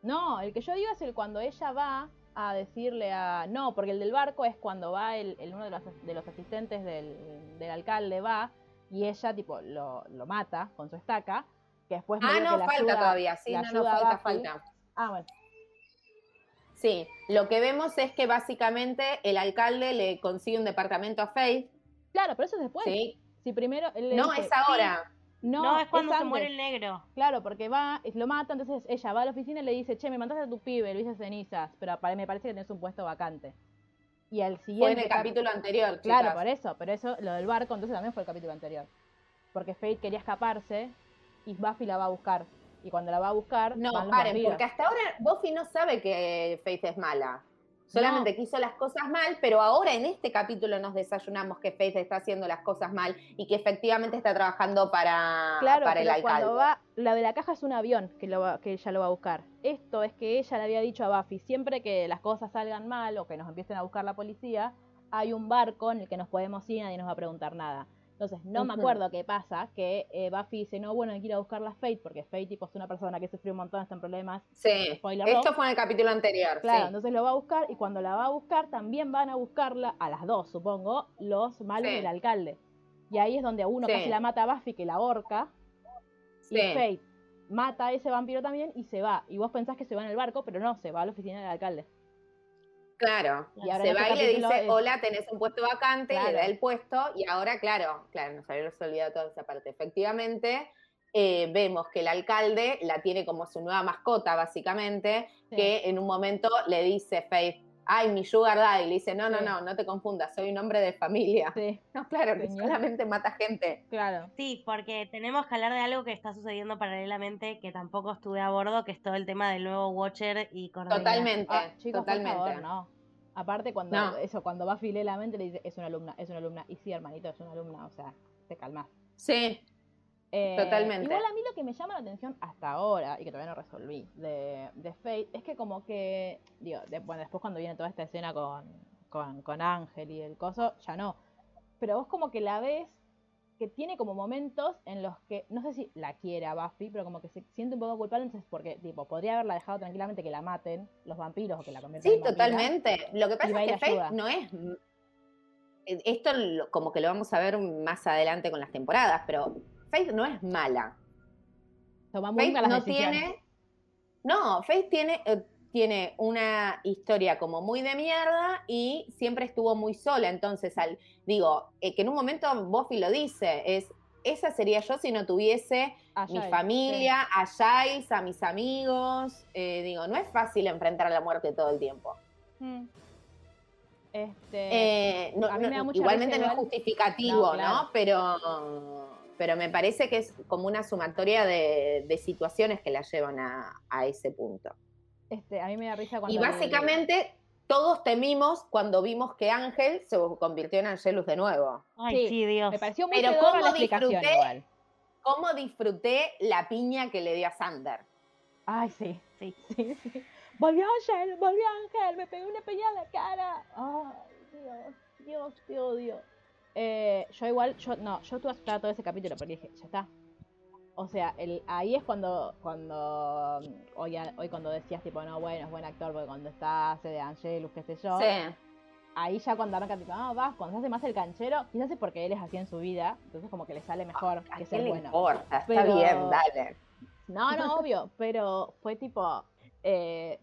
No, el que yo digo es el cuando ella va a decirle a. No, porque el del barco es cuando va el, el- uno de los, de los asistentes del, del alcalde va y ella tipo lo, lo mata con su estaca. Que después Ah, no, que la falta ayuda- todavía. Sí, la no, no, falta, falta. Ah, bueno. Sí, lo que vemos es que básicamente el alcalde le consigue un departamento a Faith. Claro, pero eso es después. Sí. Si primero. él le No, dice- es ahora. No, No, es cuando se muere el negro. Claro, porque va, lo mata, entonces ella va a la oficina y le dice, che, me mandaste a tu pibe, lo hice cenizas, pero me parece que tenés un puesto vacante. Y al siguiente... Fue en el cap- capítulo anterior, Claro, chicas. por eso, pero eso, lo del barco, entonces también fue el capítulo anterior. Porque Fate quería escaparse y Buffy la va a buscar. Y cuando la va a buscar, No, paren, porque hasta ahora Buffy no sabe que Faith es mala. Solamente que hizo las cosas mal, pero ahora en este capítulo nos desayunamos que Faith está haciendo las cosas mal y que efectivamente está trabajando para, Claro, para el alcalde. cuando va, la de la caja es un avión que, lo va- que ella lo va a buscar. Esto es que ella le había dicho a Buffy, siempre que las cosas salgan mal o que nos empiecen a buscar la policía, hay un barco en el que nos podemos ir y nadie nos va a preguntar nada. Entonces, no me acuerdo qué pasa, que eh, Buffy dice, no, bueno, hay que ir a buscar la Fate, porque Fate tipo, es una persona que sufrió un montón, está en problemas. Sí, Spoiler esto fue en el capítulo anterior. Claro, sí. entonces lo va a buscar y cuando la va a buscar también van a buscarla, a las dos supongo, los malos Sí. del alcalde. Y ahí es donde a uno Sí. casi la mata a Buffy, que la ahorca, y. Fate mata a ese vampiro también y se va. Y vos pensás que se va en el barco, pero no, se va a la oficina del alcalde. Claro, Y ahora se en va este y le dice, es- hola, tenés un puesto vacante, Claro. le da el puesto, y ahora, claro, claro, nos habíamos olvidado toda esa parte. Efectivamente, eh, vemos que el alcalde la tiene como su nueva mascota, básicamente, Sí. que en un momento le dice Faith, ay, mi sugar daddy, le dice, no, no, Sí. no, no te confundas, soy un hombre de familia. Sí, No, claro, que solamente mata gente. claro. Sí, porque tenemos que hablar de algo que está sucediendo paralelamente, que tampoco estuve a bordo, que es todo el tema del nuevo Watcher y Cordelia. Totalmente, Ah, chicos, por totalmente. favor, no. Aparte, cuando No. eso, cuando Buffy lee la mente, le dice, es una alumna, es una alumna. Y sí, hermanito, es una alumna, o sea, te calmas. Sí, Eh, Totalmente. Igual a mí lo que me llama la atención hasta ahora, y que todavía no resolví, de, de Fate, es que como que, digo, de- bueno, después cuando viene toda esta escena con, con, con Ángel y el coso, ya no. Pero vos como que la ves que tiene como momentos en los que, no sé si la quiere a Buffy, pero como que se siente un poco culpable, entonces porque, tipo, podría haberla dejado tranquilamente que la maten los vampiros o que la conviertan Sí, en vampira. totalmente. Lo que pasa es que ayuda. no es. eh, Esto como que lo vamos a ver más adelante con las temporadas, pero Faith no es mala. Toma muy Faith malas no decisiones. tiene. No, Faith tiene, eh, tiene una historia como muy de mierda y siempre estuvo muy sola. Entonces, al, digo, eh, que en un momento Buffy lo dice, es. Esa sería yo si no tuviese A mi Giles, familia, a Giles, a mis amigos. Eh, digo, no es fácil enfrentar a la muerte todo el tiempo. sí. Mm. Este, Eh, no- no- igualmente no es justificativo, No, claro. ¿no? Pero, pero me parece que es como una sumatoria de, de situaciones que la llevan a, a ese punto. este, a mí me da risa cuando Y básicamente todos temimos cuando vimos que Ángel se convirtió en Angelus de nuevo. Ay, Sí, sí, Dios. Me pareció muy Pero cómo la explicación disfruté- igual. ¿Cómo disfruté la piña que le dio a Sander? Ay, sí. Sí. Sí, sí. Volvió Ángel, volvió Ángel, me pegó una peña en la cara. Ay, Dios, Dios, te odio. Eh, yo igual, yo no, yo estuve asustada todo ese capítulo, porque dije, ya está. O sea, el, ahí es cuando, cuando hoy, hoy cuando decías tipo, no, bueno, es buen actor, porque cuando está hace de Angelus, qué sé yo, Sí. ahí ya cuando arranca tipo, ah, vas, cuando se hace más el canchero, quizás es porque él es así en su vida, entonces como que le sale mejor ¿A que ser le bueno. importa? Está Pero- bien, dale. No, no, obvio, pero fue tipo, eh,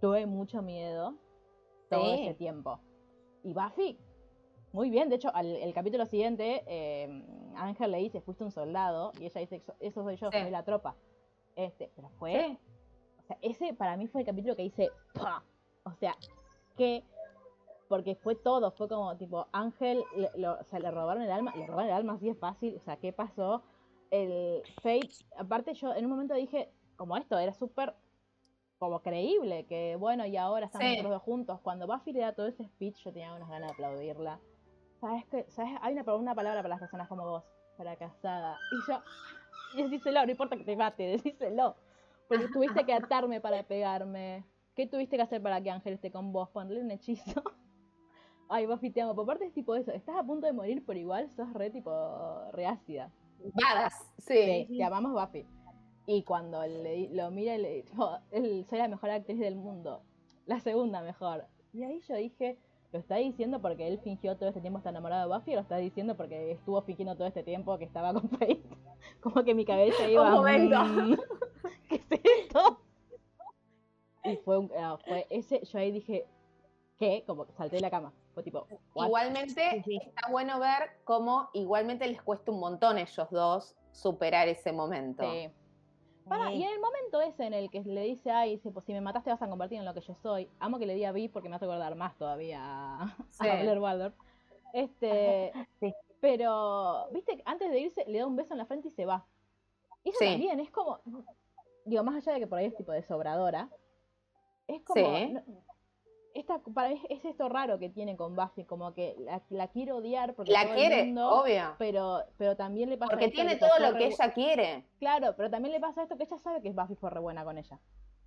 tuve mucho miedo todo Sí. ese tiempo. Y Buffy, muy bien, de hecho, al, el capítulo siguiente, eh, Ángel le dice, fuiste un soldado, y ella dice, "Eso- soy yo, Sí. soy la tropa. Este, pero fue, Sí. o sea, ese para mí fue el capítulo que hice, ¡pah! o sea, que, porque fue todo, fue como, tipo, Ángel, le, lo- o sea, le robaron el alma, le robaron el alma así es fácil, o sea, ¿qué pasó? El Fate, aparte yo en un momento dije, como esto, era súper como creíble, que bueno, y ahora están Sí. nosotros dos juntos. Cuando Buffy le da todo ese speech, yo tenía unas ganas de aplaudirla. ¿Sabes qué? ¿Sabes? Hay una, una palabra para las personas como vos, fracasada. Y yo, Y decíselo, no importa que te mate, decíselo. Porque tuviste que atarme para pegarme. ¿Qué tuviste que hacer para que Ángel esté con vos? Ponerle un hechizo. Ay, Buffy, te amo. Por parte es tipo eso. Estás a punto de morir, pero igual sos re tipo reácida. Vadas, sí. Sí, te amamos Buffy. Y cuando le- lo mira y le dijo, soy la mejor actriz del mundo. La segunda mejor. Y ahí yo dije, ¿lo está diciendo porque él fingió todo este tiempo estar enamorado de Buffy o lo está diciendo porque estuvo fingiendo todo este tiempo que estaba con Faith? Como que mi cabeza iba... momento. "Mm, ¿Qué es esto? Y fue un... ah, fue ese, yo ahí dije, ¿qué? Como que salté de la cama. Fue tipo, "What?". Igualmente, está bueno ver cómo igualmente les cuesta un montón a ellos dos superar ese momento. Sí. Pará, y en el momento ese en el que le dice, ay, dice, pues si me mataste vas a convertir en lo que yo soy. Amo que le diga Vi porque me hace acordar más todavía a, Sí. a Blair Waldorf. Este, Sí. pero, viste, que antes de irse le da un beso en la frente y se va. Y eso Sí. también es como, digo, más allá de que por ahí es tipo de sobradora, es como, no- esta, para mí es esto raro que tiene con Buffy, como que la, la quiere odiar porque La todo el quiere, mundo- obvio. pero, pero también le pasa Porque esto tiene que todo lo que ella quiere. Claro, pero también le pasa esto que ella sabe que Buffy fue re buena con ella.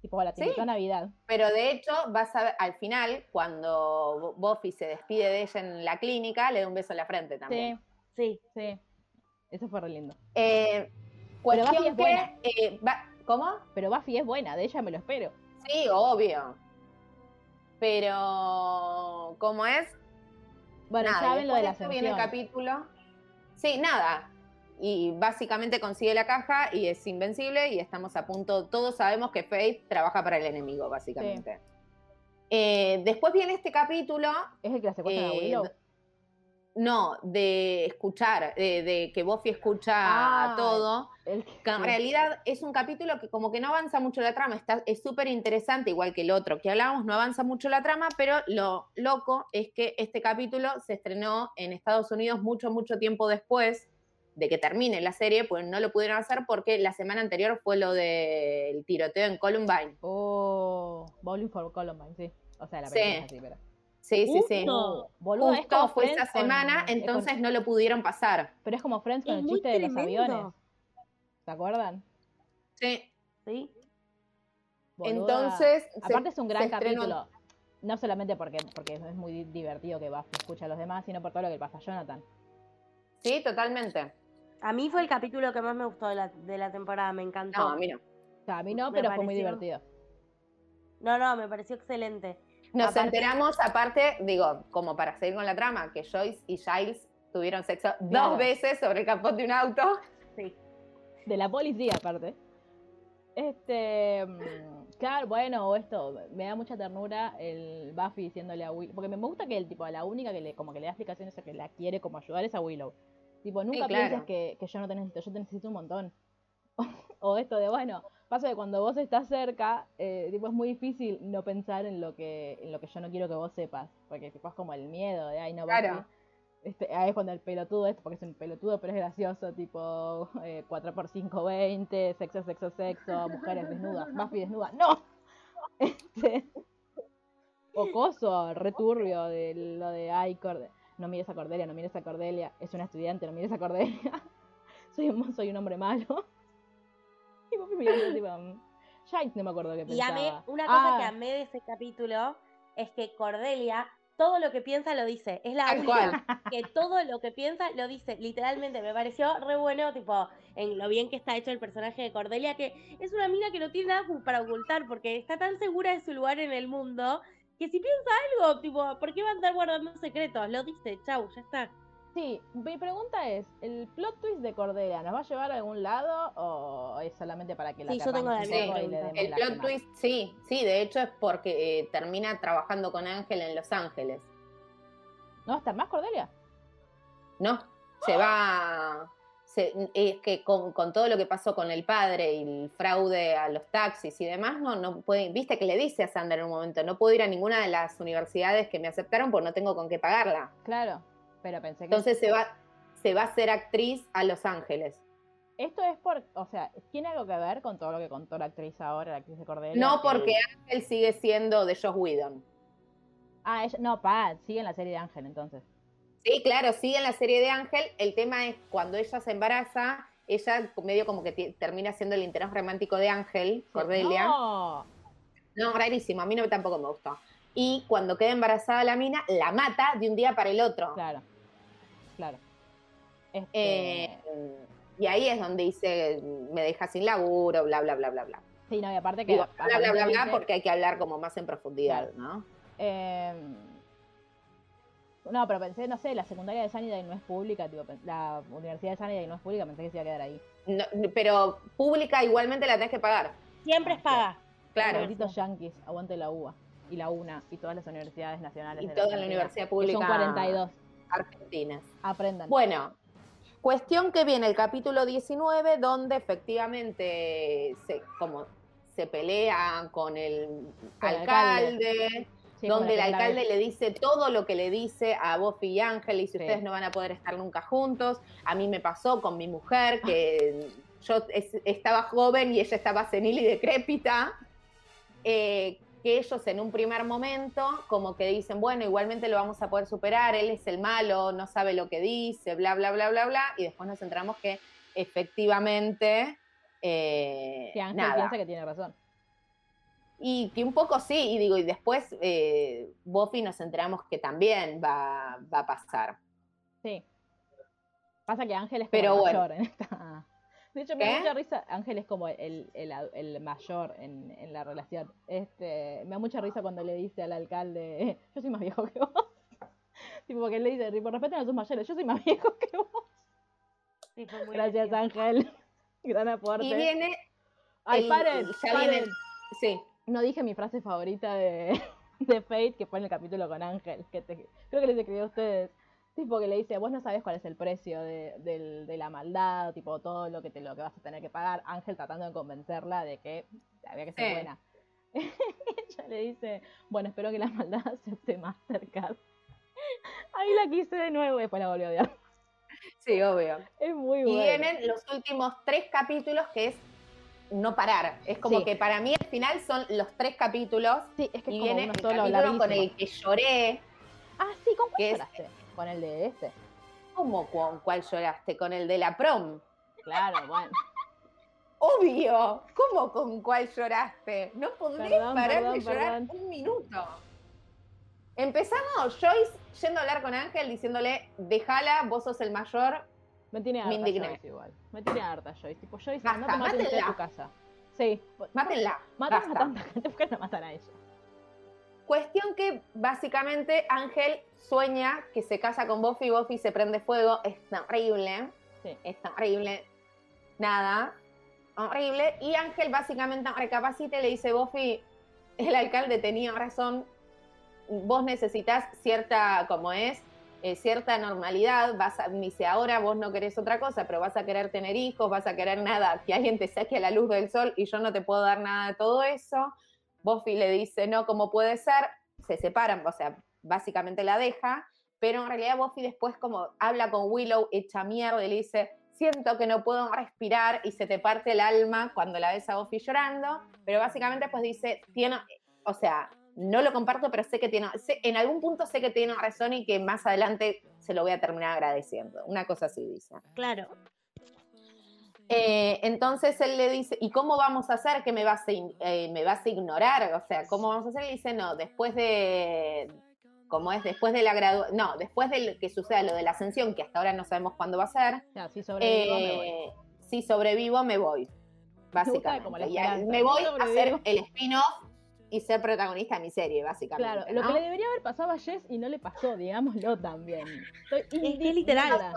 Tipo, la Sí. Navidad. Pero de hecho, vas a ver, al final, cuando Buffy se despide de ella en la clínica, le da un beso en la frente también. Sí, Sí. sí. Eso fue re lindo. Eh, Pero Buffy es buena. eh, va- ¿Cómo? Pero Buffy es buena, de ella me lo espero. Sí, obvio. Pero, ¿cómo es? Bueno, Nada, ya lo de la viene el capítulo. Sí, nada. Y básicamente consigue la caja y es invencible y estamos a punto, todos sabemos que Faith trabaja para el enemigo, básicamente. Eh, después viene este capítulo, Es el que la secuestran a eh, Willow. No, de escuchar, eh, de que Buffy escucha Ah, todo. El que- Que en sí. realidad es un capítulo que como que no avanza mucho la trama, está, es súper interesante, igual que el otro que hablábamos, no avanza mucho la trama, pero lo loco es que este capítulo se estrenó en Estados Unidos mucho, mucho tiempo después de que termine la serie, pues no lo pudieron hacer porque la semana anterior fue lo del tiroteo en Columbine. Oh, Bowling for Columbine, sí. O sea, la Sí. película es así, pero. Sí, sí, sí. Justo. Boludo, es Justo como fue esa semana, con- entonces no lo pudieron pasar. pero es como Friends con Es el chiste de los aviones. ¿Se acuerdan? Sí. Sí. Boluda. Entonces, se- Aparte es un gran estrenó- capítulo. No solamente porque, porque es muy di- divertido que Buffy escucha a los demás, sino por todo lo que le pasa a Jonathan. Sí, totalmente. A mí fue el capítulo que más me gustó de la, de la temporada, me encantó. No, mira. O sea, a mí no, Me pero fue muy divertido. No, no, me pareció excelente. Nos Aparte- enteramos, aparte, digo, como para seguir con la trama, que Joyce y Giles tuvieron sexo Claro. dos veces sobre el capó de un auto. Sí. De la policía, aparte. Este. mm, Claro, bueno, o esto, me da mucha ternura el Buffy diciéndole a Willow. Porque me gusta que el tipo, la única que le, como que le da explicaciones a que la quiere como ayudar es a Willow. Tipo, nunca claro. pienses que, que yo no te necesito, yo te necesito un montón. o esto de, bueno, pasa que cuando vos estás cerca, eh, tipo, es muy difícil no pensar en lo que, en lo que yo no quiero que vos sepas. Porque tipo es como el miedo de, ay, no. Claro. Este, ahí es cuando el pelotudo, este, porque es un pelotudo, pero es gracioso, tipo eh, 4x5, 20, sexo, sexo, sexo, mujeres desnudas, Buffy desnuda, ¡no! Este, o coso, returbio de lo de, ay, Corde- no mires a Cordelia, no mires a Cordelia, es una estudiante, no mires a Cordelia, soy un, soy un hombre malo. Y mirando, tipo, mm, Giles no me acuerdo qué Y pensaba. amé, una cosa que Ah, amé de ese capítulo es que Cordelia todo lo que piensa lo dice. Es la única que todo lo que piensa lo dice. Literalmente, me pareció re bueno, tipo, en lo bien que está hecho el personaje de Cordelia, que es una mina que no tiene nada para ocultar, porque está tan segura de su lugar en el mundo, que si piensa algo, tipo, ¿por qué va a andar guardando secretos? Lo dice, chau, ya está. Sí, mi pregunta es, ¿el plot twist de Cordelia nos va a llevar a algún lado o es solamente para que la Sí, yo tengo la demos El la plot semana? twist, sí, sí, de hecho es porque eh, termina trabajando con Ángel en Los Ángeles. ¿No va a estar más Cordelia? ¿No? Se va. se- es que con, con todo lo que pasó con el padre y el fraude a los taxis y demás, no, no puede. Viste que le dice a Sander en un momento: no puedo ir a ninguna de las universidades que me aceptaron porque no tengo con qué pagarla. Claro, pero pensé que Entonces se va, se va a ser actriz a Los Ángeles. esto es por, o sea, ¿tiene algo que ver con todo lo que contó la actriz ahora, la actriz de Cordelia? No Que- porque Ángel sigue siendo de Josh Whedon. Ah, ella, no, pa, sigue en la serie de Ángel entonces. Sí, claro, sigue en la serie de Ángel. El tema es cuando ella se embaraza, ella medio como que termina siendo el interés romántico de Ángel, Cordelia. No. No, rarísimo, a mí no tampoco me gustó. Y cuando queda embarazada la mina, la mata de un día para el otro. Claro. Claro. Este, Eh, y ahí es donde dice, me deja sin laburo, bla, bla, bla, bla, bla. sí, no, y aparte que. Digo, bla, bla, bla, bla, porque hay que hablar como más en profundidad, ¿no? eh, no, pero pensé, no sé, la secundaria de Sunnydale no es pública, tipo, la universidad de Sunnydale no es pública, pensé que se iba a quedar ahí. No, pero pública igualmente la tenés que pagar. Siempre es paga. Claro. Malditos yankees, aguante la UBA y la UNA y todas las universidades nacionales. Y de toda la Argentina, universidad pública Son 42. argentinas. Aprendan. Bueno, cuestión que viene el capítulo 19, donde efectivamente se, como se pelea con el Con el alcalde, Sí, donde el la alcalde le dice todo lo que le dice a Buffy y Ángel, y si Sí. ustedes no van a poder estar nunca juntos. A mí me pasó con mi mujer, que yo es- estaba joven y ella estaba senil y decrépita. eh, que ellos en un primer momento como que dicen, bueno, igualmente lo vamos a poder superar, él es el malo, no sabe lo que dice, bla, bla, bla, bla, bla, y después nos enteramos que efectivamente... eh, Que Ángel nada. piensa que tiene razón. Y que un poco sí, y digo, y después eh, Buffy nos enteramos que también va, va a pasar. Sí. Pasa que Ángel es como Pero el bueno. mayor en esta. De hecho, me da ¿Qué? mucha risa. Ángel es como el, el, el mayor en, en la relación. Este, me da mucha risa cuando le dice al alcalde, "Eh, yo soy más viejo que vos. tipo, porque él le dice, tipo, respeten a mayores, yo soy más viejo que vos. Sí, Gracias. Ángel. Gran aporte. Y viene, Ay, el- paren, ya paren. viene- sí, No dije mi frase favorita de, de Fate, que fue en el capítulo con Ángel, que te- creo que les escribí a ustedes. Tipo que le dice, vos no sabés cuál es el precio de, la maldad, tipo todo lo que te lo que vas a tener que pagar. Ángel tratando de convencerla de que había que ser Sí. buena. Ella le dice, bueno, espero que la maldad acepte Mastercard. Ahí la quise de nuevo y después la volví a odiar. sí, obvio. Es muy Y bueno. vienen los últimos tres capítulos que es no parar. Es como Sí. que para mí al final son los tres capítulos Sí, es que es y como viene uno el solo capítulo con el que lloré. Ah, sí, ¿con cuál que es- lloraste? Con el de este. ¿Cómo con cuál lloraste? Con el de la prom. Claro, bueno. Obvio. ¿Cómo con cuál lloraste? No podés Perdón, parar perdón, de llorar perdón. un minuto. Empezamos Joyce yendo a hablar con Ángel diciéndole, déjala, vos sos el mayor. Me tiene Me harta indigné. Joyce igual. Me tiene harta Joyce. Tipo, Joyce, Basta, andate mate un té a mátenla. tu casa. Sí. Mátenla. Matan a tanta gente, ¿por qué no matan a ella? Cuestión que básicamente Ángel sueña que se casa con Buffy, Buffy se prende fuego, es horrible, Sí. es horrible, nada, horrible, y Ángel básicamente recapacita y le dice, Buffy, el alcalde tenía razón, vos necesitas cierta, como es, eh, cierta normalidad, vas a, dice, ahora vos no querés otra cosa, pero vas a querer tener hijos, vas a querer nada, que alguien te saque a la luz del sol y yo no te puedo dar nada de todo eso. Buffy le dice, no, ¿cómo puede ser? Se separan, o sea, básicamente la deja, pero en realidad Buffy después como habla con Willow hecha mierda y le dice, siento que no puedo respirar y se te parte el alma cuando la ves a Buffy llorando, pero básicamente pues dice, tiene, o sea, no lo comparto, pero sé que tiene, en algún punto sé que tiene razón y que más adelante se lo voy a terminar agradeciendo. Una cosa así dice. Claro. Eh, entonces él le dice, ¿y cómo vamos a hacer que me vas a, eh, me vas a ignorar? O sea, ¿cómo vamos a hacer? Y dice, no, después de, como es, después de la graduación, no, después de que suceda lo de la ascensión, que hasta ahora no sabemos cuándo va a ser, Ya, si sobrevivo, me voy. eh, si sobrevivo me voy, básicamente. esperanza, me voy a hacer el spin-off y ser protagonista de mi serie, básicamente. Claro, lo que le debería haber pasado a Jess y no le pasó, digámoslo también. Estoy es literal.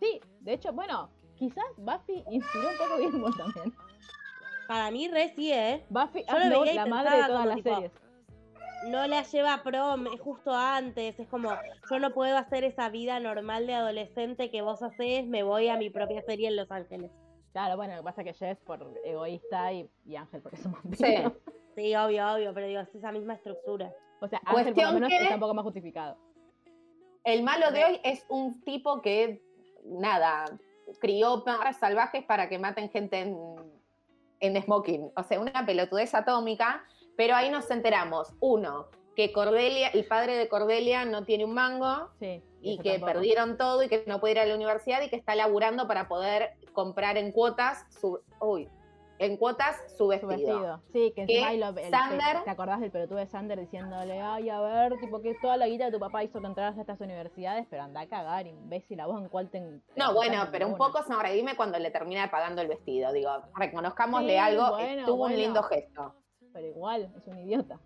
Sí, de hecho, bueno, quizás Buffy inspiró un poco a Gilmore también. Para mí re sí, ¿eh? Buffy Yo lo veía la madre de todas las tipo, series. No la lleva a prom, es justo antes. Es como, yo no puedo hacer esa vida normal de adolescente que vos hacés, me voy a mi propia serie en Los Ángeles. Claro, bueno, lo que pasa es que Jess por egoísta y, y Ángel porque somos Sí. Sí, obvio, obvio, pero digo, es esa misma estructura. O sea, Ángel por lo Cuestión menos que- está un poco más justificado. El malo de hoy es un tipo que, nada, crió perros salvajes para que maten gente en, en smoking. O sea, una pelotudez atómica, pero ahí nos enteramos, uno, que Cordelia, el padre de Cordelia no tiene un mango Sí. y que tampoco. perdieron todo y que no puede ir a la universidad y que está laburando para poder comprar en cuotas su, uy, en cuotas su vestido. Su vestido. Sí, que Que lo, el- Sander- ¿Te acordás del pelotudo de Sander diciéndole, ay, a ver, tipo, que toda la guita de tu papá hizo que entraras a estas universidades, pero anda a cagar, imbécil, a vos en cuál te... te No, bueno, pero un ninguna?". poco sobredime cuando le termina pagando el vestido. Digo, reconozcámosle Sí, algo, bueno, tuvo bueno. un lindo gesto. Pero igual, es un idiota.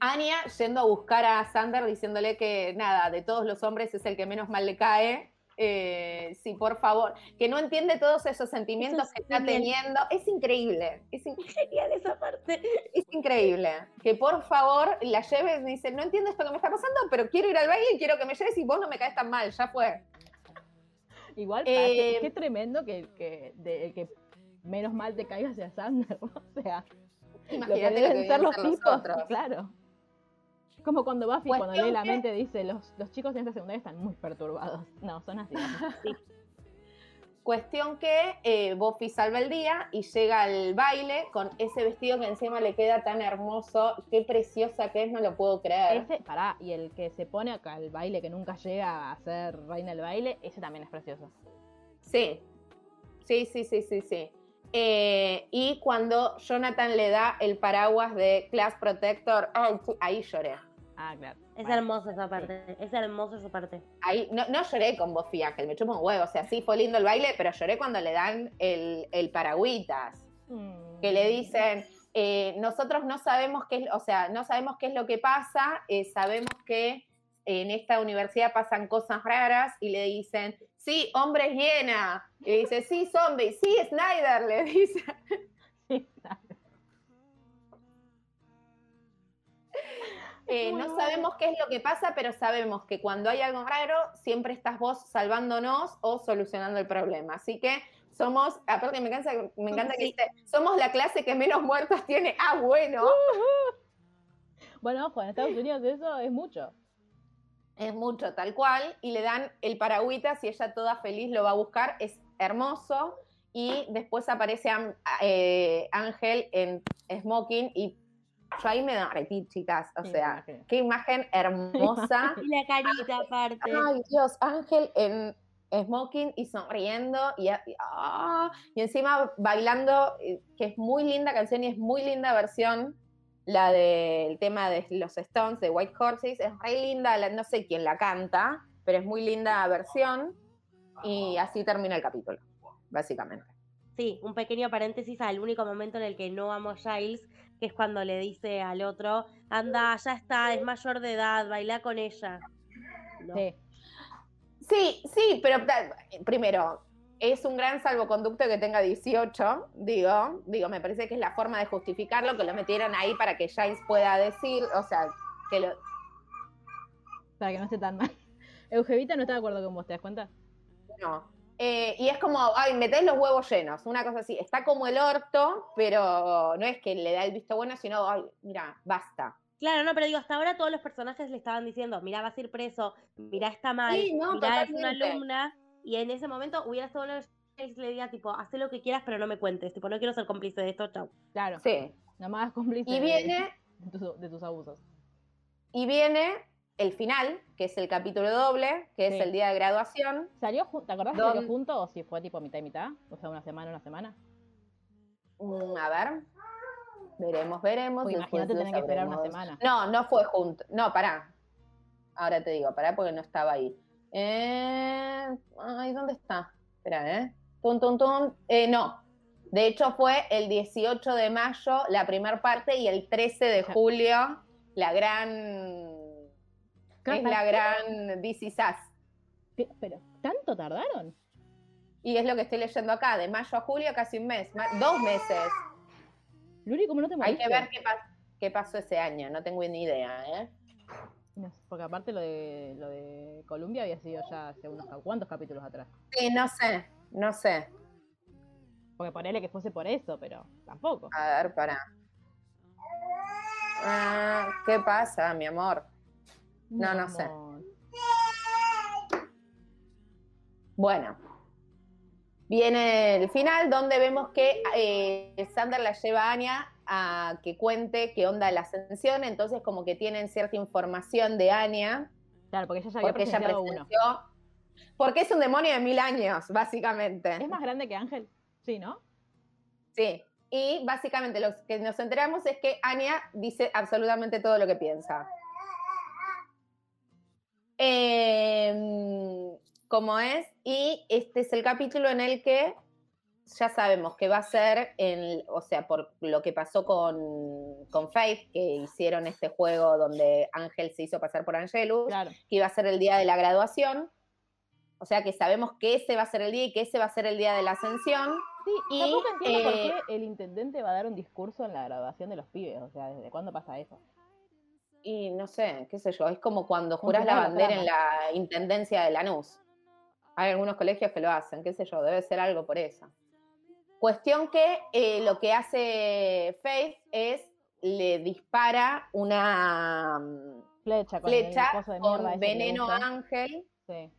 Anya yendo a buscar a Sander diciéndole que nada, de todos los hombres es el que menos mal le cae. Eh, sí, por favor, que no entiende todos esos sentimientos que es está teniendo. Es increíble, es, Genial esa parte. es increíble. Que por favor la lleves, dice, no entiendo esto que me está pasando, pero quiero ir al baile y quiero que me lleves y vos no me caes tan mal, ya fue. Igual, qué, Eh, qué tremendo que, que, de- que menos mal te caiga sea Sander, o sea, que Imagínate lo que deben deben ser los tipos, otros. claro. Como cuando Buffy, cuando lee la mente, dice, los, los chicos en esta secundaria están muy perturbados. No, son así. Cuestión que eh, Buffy salva el día y llega al baile con ese vestido que encima le queda tan hermoso. Qué preciosa que es, no lo puedo creer. Ese, pará, y el que se pone acá al baile, que nunca llega a ser reina del baile, ese también es precioso. Sí, sí, sí, sí, sí, sí. Eh, y cuando Jonathan le da el paraguas de Class Protector, ahí lloré. Ah, claro. Es Bueno, hermosa esa parte. Es hermosa esa parte. Ahí, no, no lloré con Buffy Ángel, me chupo un huevo. O sea, sí fue lindo el baile, pero lloré cuando le dan el, el paragüitas. mm, que le dicen, eh, nosotros no sabemos qué es, o sea, no sabemos qué es lo que pasa, eh, sabemos que en esta universidad pasan cosas raras y le dicen, sí, hombres llena. Y le dice, sí, zombie, sí, Snyder, le dice. Eh, no sabemos qué es lo que pasa, pero sabemos que cuando hay algo raro, siempre estás vos salvándonos o solucionando el problema. Así que somos, aparte me encanta, me encanta que dice, somos la clase que menos muertos tiene. Ah, bueno. Bueno, ojo, en Estados Unidos eso es mucho. Es mucho, tal cual, y le dan el paragüitas y ella toda feliz lo va a buscar, es hermoso, y después aparece eh, Ángel en smoking, y yo ahí me derretí, chicas, o Sí, sea, qué imagen hermosa. Y la carita aparte. Ay, Dios, Ángel en smoking y sonriendo, y, y- ah, y encima bailando, eh, que es muy linda canción y es muy linda versión, la del tema de los Stones, de White Horses, es re linda, la- no sé quién la canta, pero es muy linda versión, y así termina el capítulo, básicamente. Sí, un pequeño paréntesis al único momento en el que no amo a Giles, que es cuando le dice al otro, anda, ya está, es mayor de edad, baila con ella. No. Sí. Sí, sí, pero primero, es un gran salvoconducto que tenga 18, digo, digo, me parece que es la forma de justificarlo, que lo metieron ahí para que Giles pueda decir, o sea, que lo... Para que no esté tan mal. Eugevita no está de acuerdo con vos, ¿te das cuenta? No. Eh, y es como, ay, metés los huevos llenos, una cosa así. Está como el orto, pero no es que le da el visto bueno, sino, ay, mira, basta. Claro, no, pero digo, hasta ahora todos los personajes le estaban diciendo, mira, vas a ir preso, mira, está mal, Sí, no, mira, es una alumna, y en ese momento hubiera estado bueno que Giles le diga, tipo, haz lo que quieras, pero no me cuentes, tipo, no quiero ser cómplice de esto, chau. Claro. Sí. Me hagas cómplice Y de- viene, de, tus, de tus abusos. y viene el final, que es el capítulo doble, que es el día de graduación. ¿Salió ¿Te acordás si Don- salió junto o si fue tipo mitad y mitad? O sea, una semana, una semana. Mm, a ver. Veremos, veremos. Después imagínate tener que esperar una semana. No, no fue junto. No, pará. Ahora te digo, pará porque no estaba ahí. Eh, Ay, ¿dónde está? Espera, ¿eh? Tum, tum, tum. Eh, no. De hecho, fue el 18 de mayo la primera parte y el 13 de julio la gran. Es la gran Us. ¿Qué? Pero, ¿tanto tardaron? Y es lo que estoy leyendo acá, de mayo a julio, casi un mes, dos meses. Luli, ¿cómo no te Hay moriste? que ver qué, pas- qué pasó ese año, no tengo ni idea, ¿eh? No porque aparte lo de, lo de Columbia había sido ya hace unos cuantos capítulos atrás. Sí, no sé, no sé. Porque ponele que fuese por eso, pero tampoco. A ver, para. Ah, ¿Qué pasa, mi amor? No, no sé. Bueno, viene el final donde vemos que eh, Sander la lleva a Anya a que cuente qué onda la ascensión, entonces como que tienen cierta información de Anya. Claro, porque ella ya había porque ella presenciado uno. presenció. Porque es un demonio de mil años, básicamente. ¿Es más grande que Ángel? Sí, ¿no? Sí. Y básicamente lo que nos enteramos es que Anya dice absolutamente todo lo que piensa. Em, como es, y este es el capítulo en el que ya sabemos que va a ser, en, o sea, por lo que pasó con, con Faith, que hicieron este juego donde Ángel se hizo pasar por Angelus, Claro. que iba a ser el día de la graduación. O sea que sabemos que ese va a ser el día y que ese va a ser el día de la ascensión. Sí, Y, tampoco entiendo eh, por qué el intendente va a dar un discurso en la graduación de los pibes. O sea, ¿desde cuándo pasa eso? Y no sé, qué sé yo, es como cuando jurás la bandera en la intendencia de Lanús. Hay algunos colegios que lo hacen, qué sé yo, debe ser algo por eso. Cuestión que eh, lo que hace Faith es le dispara una mm, Flecha con flecha veneno Ángel Sí.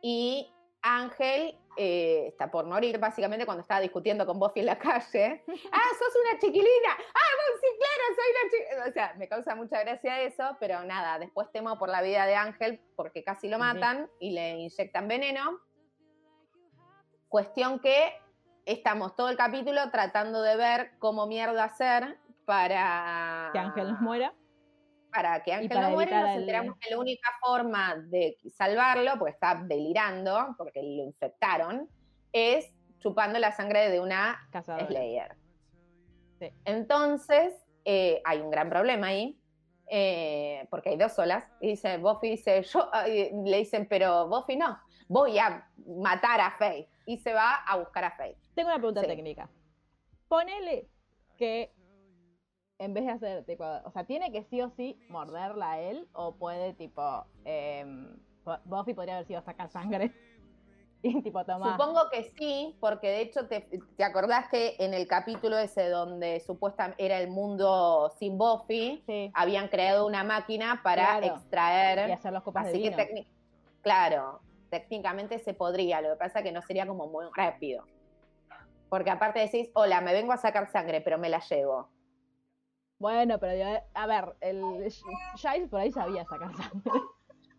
y Ángel eh, está por morir básicamente cuando estaba discutiendo con Buffy en la calle. ¡Ah, sos una chiquilina! ¡Ah, no, sí, claro, soy una chiquilina! O sea, me causa mucha gracia eso, pero nada, después temo por la vida de Ángel porque casi lo matan y le inyectan veneno. Cuestión que estamos todo el capítulo tratando de ver cómo mierda hacer para Que Ángel nos muera. Para que Ángel para no muera nos el- enteramos que la única forma de salvarlo, porque está delirando, porque lo infectaron, es chupando la sangre de una Cazadora. Slayer. Sí. Entonces, eh, hay un gran problema ahí, eh, porque hay dos solas, y dice, Buffy dice, yo, eh, le dicen, pero Buffy no, voy a matar a Faith, y se va a buscar a Faith. Tengo una pregunta Sí. técnica. Ponele que en vez de hacer, tipo, o sea, ¿tiene que sí o sí morderla a él? ¿O puede, tipo, Bu- Buffy podría haber sido sacar sangre? Y, tipo, tomar. Supongo que sí, porque de hecho te, te acordás que en el capítulo ese donde supuestamente era el mundo sin Buffy, Sí, habían creado una máquina para Claro. extraer. y hacer los copas Así que, vino. claro, técnicamente se podría, lo que pasa que no sería como muy rápido. Porque aparte decís, hola, me vengo a sacar sangre, pero me la llevo. Bueno, pero a ver, el Giles por ahí sabía sacar sangre.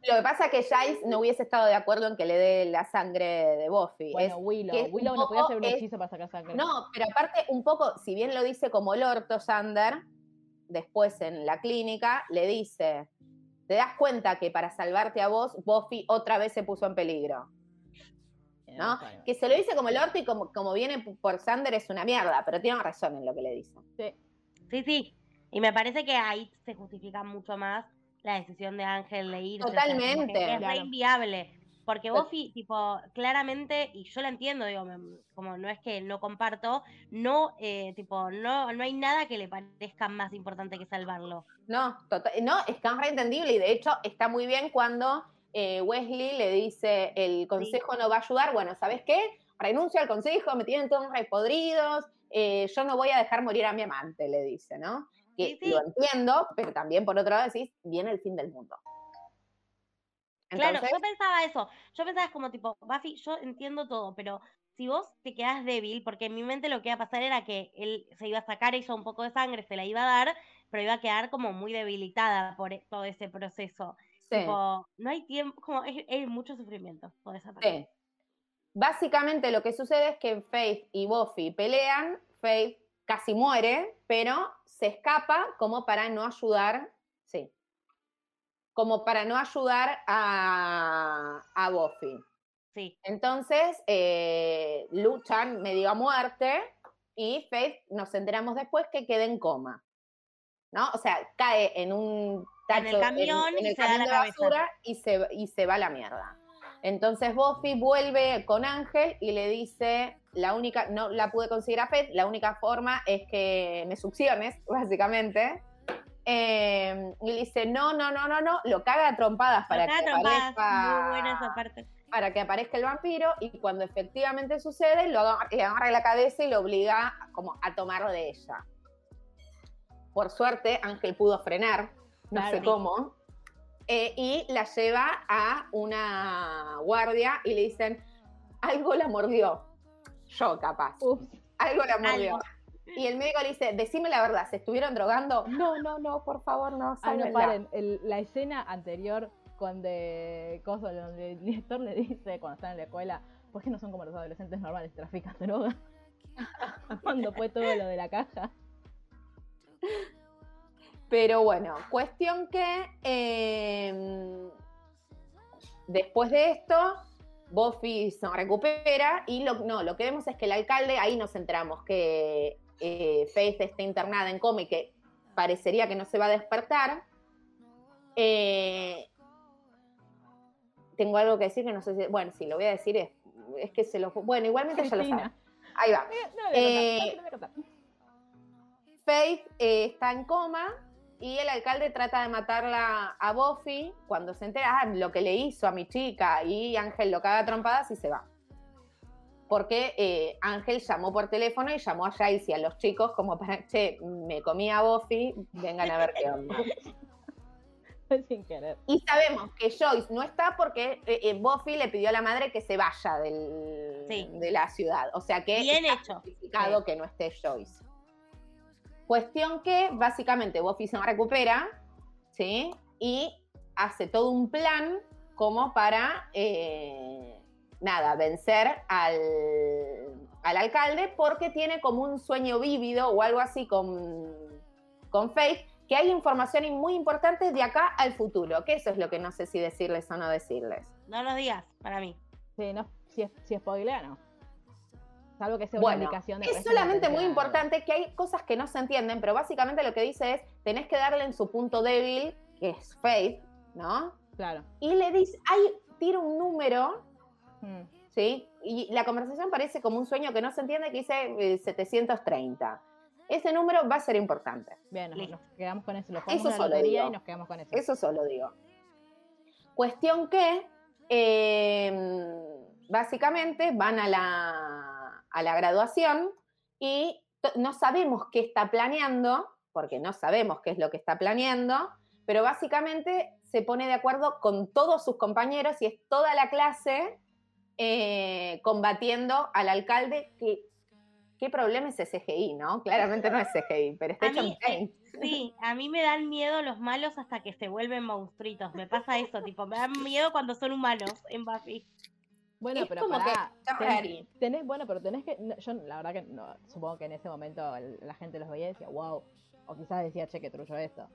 Lo que pasa es que Giles no hubiese estado de acuerdo en que le dé la sangre de Buffy. Bueno, Es- Willow. Willow no podía hacer un es- hechizo para sacar sangre. No, pero aparte, un poco, si bien lo dice como el orto Sander, después en la clínica le dice, te das cuenta que para salvarte a vos, Buffy otra vez se puso en peligro. ¿no? Que se lo dice como el orto y como, como viene por Sander es una mierda, pero tiene razón en lo que le dice. Sí. Sí, sí. Y me parece que ahí se justifica mucho más la decisión de Ángel de o sea, que Totalmente. es re Claro. inviable. Porque Tot- Buffy, tipo, claramente, y yo la entiendo, digo, como no es que no comparto, no, eh, tipo, no, no hay nada que le parezca más importante que salvarlo. No, tota- no, es tan reentendible y de hecho está muy bien cuando eh, Wesley le dice el consejo no va a ayudar. Bueno, ¿sabes qué? Renuncio al consejo, me tienen todos repodridos, eh, yo no voy a dejar morir a mi amante, le dice, ¿no? Que Sí, sí. lo entiendo, pero también por otro lado decís, viene el fin del mundo. Claro, yo pensaba eso. Yo pensaba es como tipo, Buffy, yo entiendo todo, pero si vos te quedás débil, porque en mi mente lo que iba a pasar era que él se iba a sacar ella un poco de sangre, se la iba a dar, pero iba a quedar como muy debilitada por e- todo ese proceso. sí. Tipo, no hay tiempo, como es, es mucho sufrimiento toda esa parte. Sí. Básicamente lo que sucede es que Faith y Buffy pelean, Faith casi muere, pero se escapa como para no ayudar, sí, como para no ayudar a, a Buffy. Sí, Entonces eh, luchan medio a muerte y Faith nos enteramos después que queda en coma. ¿No? O sea, cae en un En el tacho camión en y el se da camión la de basura y se, y se va a la mierda. Entonces Buffy vuelve con Ángel y le dice, la única, no la pude conseguir a Faith, la única forma es que me succiones, básicamente. Eh, y le dice, no, no, no, no, no, lo caga a trompadas para que trompadas, aparezca muy buena esa parte. para que aparezca el vampiro y cuando efectivamente sucede, lo agarra, le agarra la cabeza y lo obliga como a tomar de ella. Por suerte, Ángel pudo frenar, no sé cómo, eh, y la lleva a una guardia y le dicen, algo la mordió. Yo, capaz. Algo la mordió. Y el médico le dice, decime la verdad, ¿se estuvieron drogando? No, no, no, por favor, no. Ah, no, paren. la escena anterior cuando, donde el director le dice, cuando están en la escuela, ¿por qué no son como los adolescentes normales, trafican droga? cuando fue todo lo de la caja. Pero bueno, cuestión que em, después de esto, Buffy se recupera y lo, no, lo que vemos es que el alcalde, ahí nos enteramos que eh, Faith está internada en coma y que parecería que no se va a despertar. Eh, tengo algo que decir que no sé si. Bueno, sí, lo voy a decir, es, es que se lo. Bueno, igualmente ya lo sabe. Ahí va. Eh, Faith está en coma y el alcalde trata de matarla a Buffy cuando se entera ah, lo que le hizo a mi chica y Ángel lo caga trompadas y se va. Porque eh, Ángel llamó por teléfono y llamó a Jace y a los chicos como para, che, me comí a Buffy, vengan a ver qué onda. Sin querer. Y sabemos que Joyce no está porque eh, eh, Buffy le pidió a la madre que se vaya de la ciudad. O sea que Bien está hecho. que no esté Joyce. Cuestión que básicamente Buffy se recupera, ¿sí? Y hace todo un plan como para, eh, nada, vencer al, al, alcalde porque tiene como un sueño vívido o algo así con, con Faith, que hay información muy importante de acá al futuro, que eso es lo que no sé si decirles o no decirles. No lo digas, para mí. Sí, no, si, es, si spoilea, no. Salvo que sea una indicación de Es solamente muy importante que hay cosas que no se entienden, pero básicamente lo que dice es: tenés que darle en su punto débil, que es Faith, ¿no? Claro. Y le dice: hay, tira un número, hmm. ¿sí? Y la conversación parece como un sueño que no se entiende, que dice 730. Eh, Ese número va a ser importante. Bien, nos, quedamos con eso. Lo eso solo digo. y nos quedamos con eso. Eso solo digo. Cuestión que. Eh, básicamente van a la a la graduación y no sabemos qué está planeando, porque no sabemos qué es lo que está planeando, pero básicamente se pone de acuerdo con todos sus compañeros y es toda la clase eh, combatiendo al alcalde que... ¿Qué problema es ese CGI, no? Claramente no es CGI, pero está hecho en Sí, a mí me dan miedo los malos hasta que se vuelven monstruitos. Me pasa eso, tipo, me dan miedo cuando son humanos en Buffy. Bueno, pero como que tenés, bueno, pero tenés que, yo la verdad que no, supongo que en ese momento la gente los veía y decía, wow, o quizás decía, che, que trullo esto.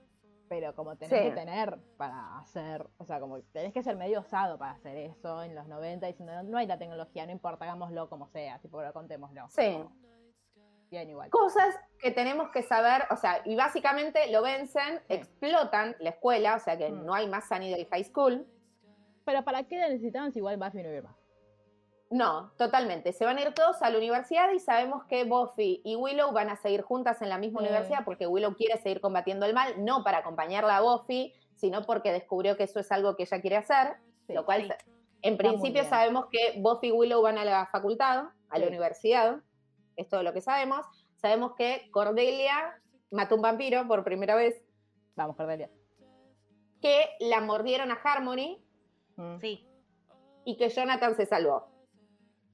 Pero como tenés que tener para hacer, o sea, como tenés que ser medio osado para hacer eso en los 90 diciendo, no hay la tecnología, no importa, hagámoslo como sea, tipo, contémoslo. Sí. Bien, igual. Cosas que tenemos que saber, o sea, y básicamente lo vencen, explotan la escuela, o sea que mm. no hay más del High School. Pero ¿para qué necesitaban si igual Buffy no iba más? No, totalmente. Se van a ir todos a la universidad y sabemos que Buffy y Willow van a seguir juntas en la misma universidad porque Willow quiere seguir combatiendo el mal, no para acompañarla a Buffy, sino porque descubrió que eso es algo que ella quiere hacer, lo cual en principio sabemos que Buffy y Willow van a la facultad, a la universidad, es todo lo que sabemos. Sabemos que Cordelia mató un vampiro por primera vez. Vamos, Cordelia. Que la mordieron a Harmony. Mm. Sí. Y que Jonathan se salvó.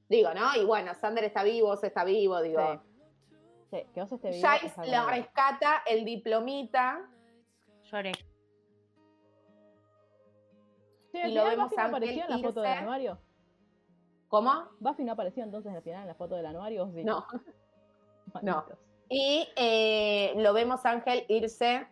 Digo, ¿no? Y bueno, Sander está vivo, Oz está vivo, digo. Sí, que Oz esté vivo. Jace lo rescata el diplomita. Lloré. Sí, y lo vemos Buffy no apareció en la foto del anuario. ¿Cómo? Buffy no apareció entonces al final en la foto del anuario. Sí? No. no. Y eh, lo vemos Ángel irse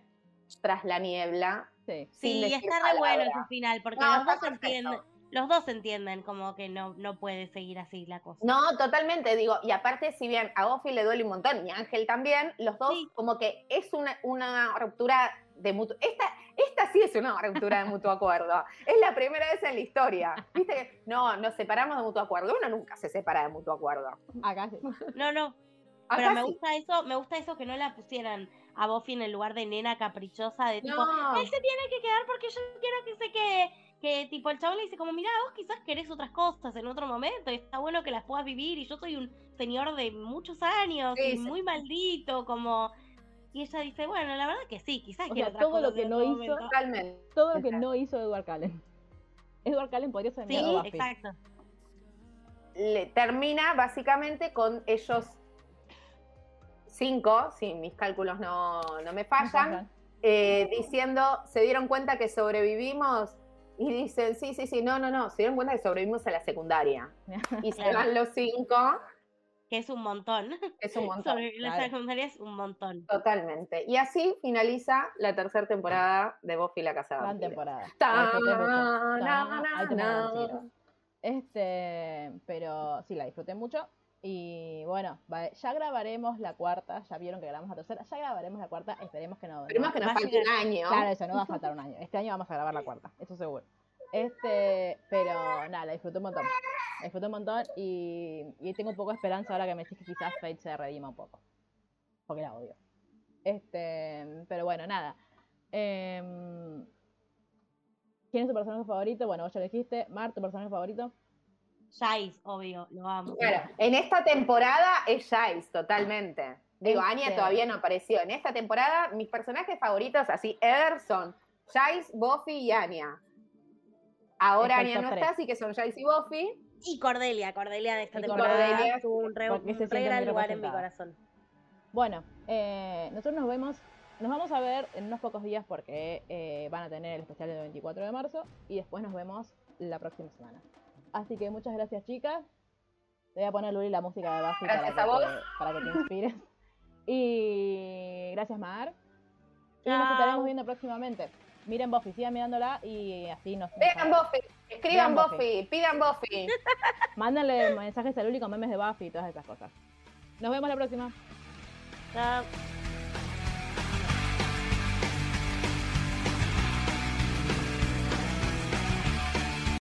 tras la niebla. Sí, sí y está re bueno ese final, porque no, los dos entienden los dos entienden como que no, no puede seguir así la cosa. No, totalmente, digo, y aparte, si bien a Buffy le duele un montón y a Ángel también, los dos como que es una, una ruptura de mutuo. Esta, esta sí es una ruptura de mutuo acuerdo. Es la primera vez en la historia. Viste que no, nos separamos de mutuo acuerdo. Uno nunca se separa de mutuo acuerdo. Acá sí. No, no. Pero me gusta eso, me gusta eso que no la pusieran a Buffy en el lugar de nena caprichosa de tipo, él se tiene que quedar porque yo quiero que se quede que tipo el chavo le dice como, mira, vos quizás querés otras cosas en otro momento y está bueno que las puedas vivir y yo soy un señor de muchos años y muy maldito, como... Y ella dice, bueno, la verdad que sí, quizás que todo lo que no hizo, todo lo que no hizo Edward Cullen. Edward Cullen podría ser Sí, exacto. le termina básicamente con ellos cinco, si mis cálculos no, no me fallan, eh, diciendo, se dieron cuenta que sobrevivimos y dicen, sí, sí, sí, no, no, no, se dieron cuenta que sobrevivimos a la secundaria. Y se van los cinco. Que es un montón. Es un montón. Sobrevivir la secundaria es un montón. Totalmente. Y así finaliza la tercera temporada de Buffy la Casa Gran temporada. Este, pero sí, la disfruté mucho. Y bueno, ya grabaremos la cuarta, ya vieron que grabamos la tercera, ya grabaremos la cuarta, esperemos que no. Esperemos que nos falte un año. Claro, eso, no va a faltar un año. Este año vamos a grabar la cuarta, eso seguro. Este, pero nada, la disfruté un montón. La disfruté un montón y, y tengo un poco de esperanza ahora que me decís que quizás Fate se redima un poco. Porque la odio. Este, pero bueno, nada. Eh, ¿Quién es tu personaje favorito? Bueno, vos ya lo dijiste. Mar, ¿tu personaje favorito? Jace, obvio, lo amo. Claro, en esta temporada es Jace, totalmente. Digo, Anya todavía no apareció. En esta temporada, mis personajes favoritos, así, ever, son Jace, Buffy y Anya. Ahora Anya no está, así que son Jace y Buffy. Y Cordelia, Cordelia de esta temporada Cordelia, tuvo un re, gran lugar en mi corazón. Bueno, eh, nosotros nos vemos, nos vamos a ver en unos pocos días porque eh, van a tener el especial del 24 de marzo y después nos vemos la próxima semana. Así que muchas gracias, chicas. Te voy a poner, Luli, la música de Buffy para, que Te, para que te inspires. y gracias, Mar. Y nos estaremos viendo próximamente. Miren Buffy, sigan mirándola y así nos. Vean Buffy, escriban Buffy. pidan Buffy. Mándenle mensajes a Luli con memes de Buffy y todas esas cosas. Nos vemos la próxima. Chao.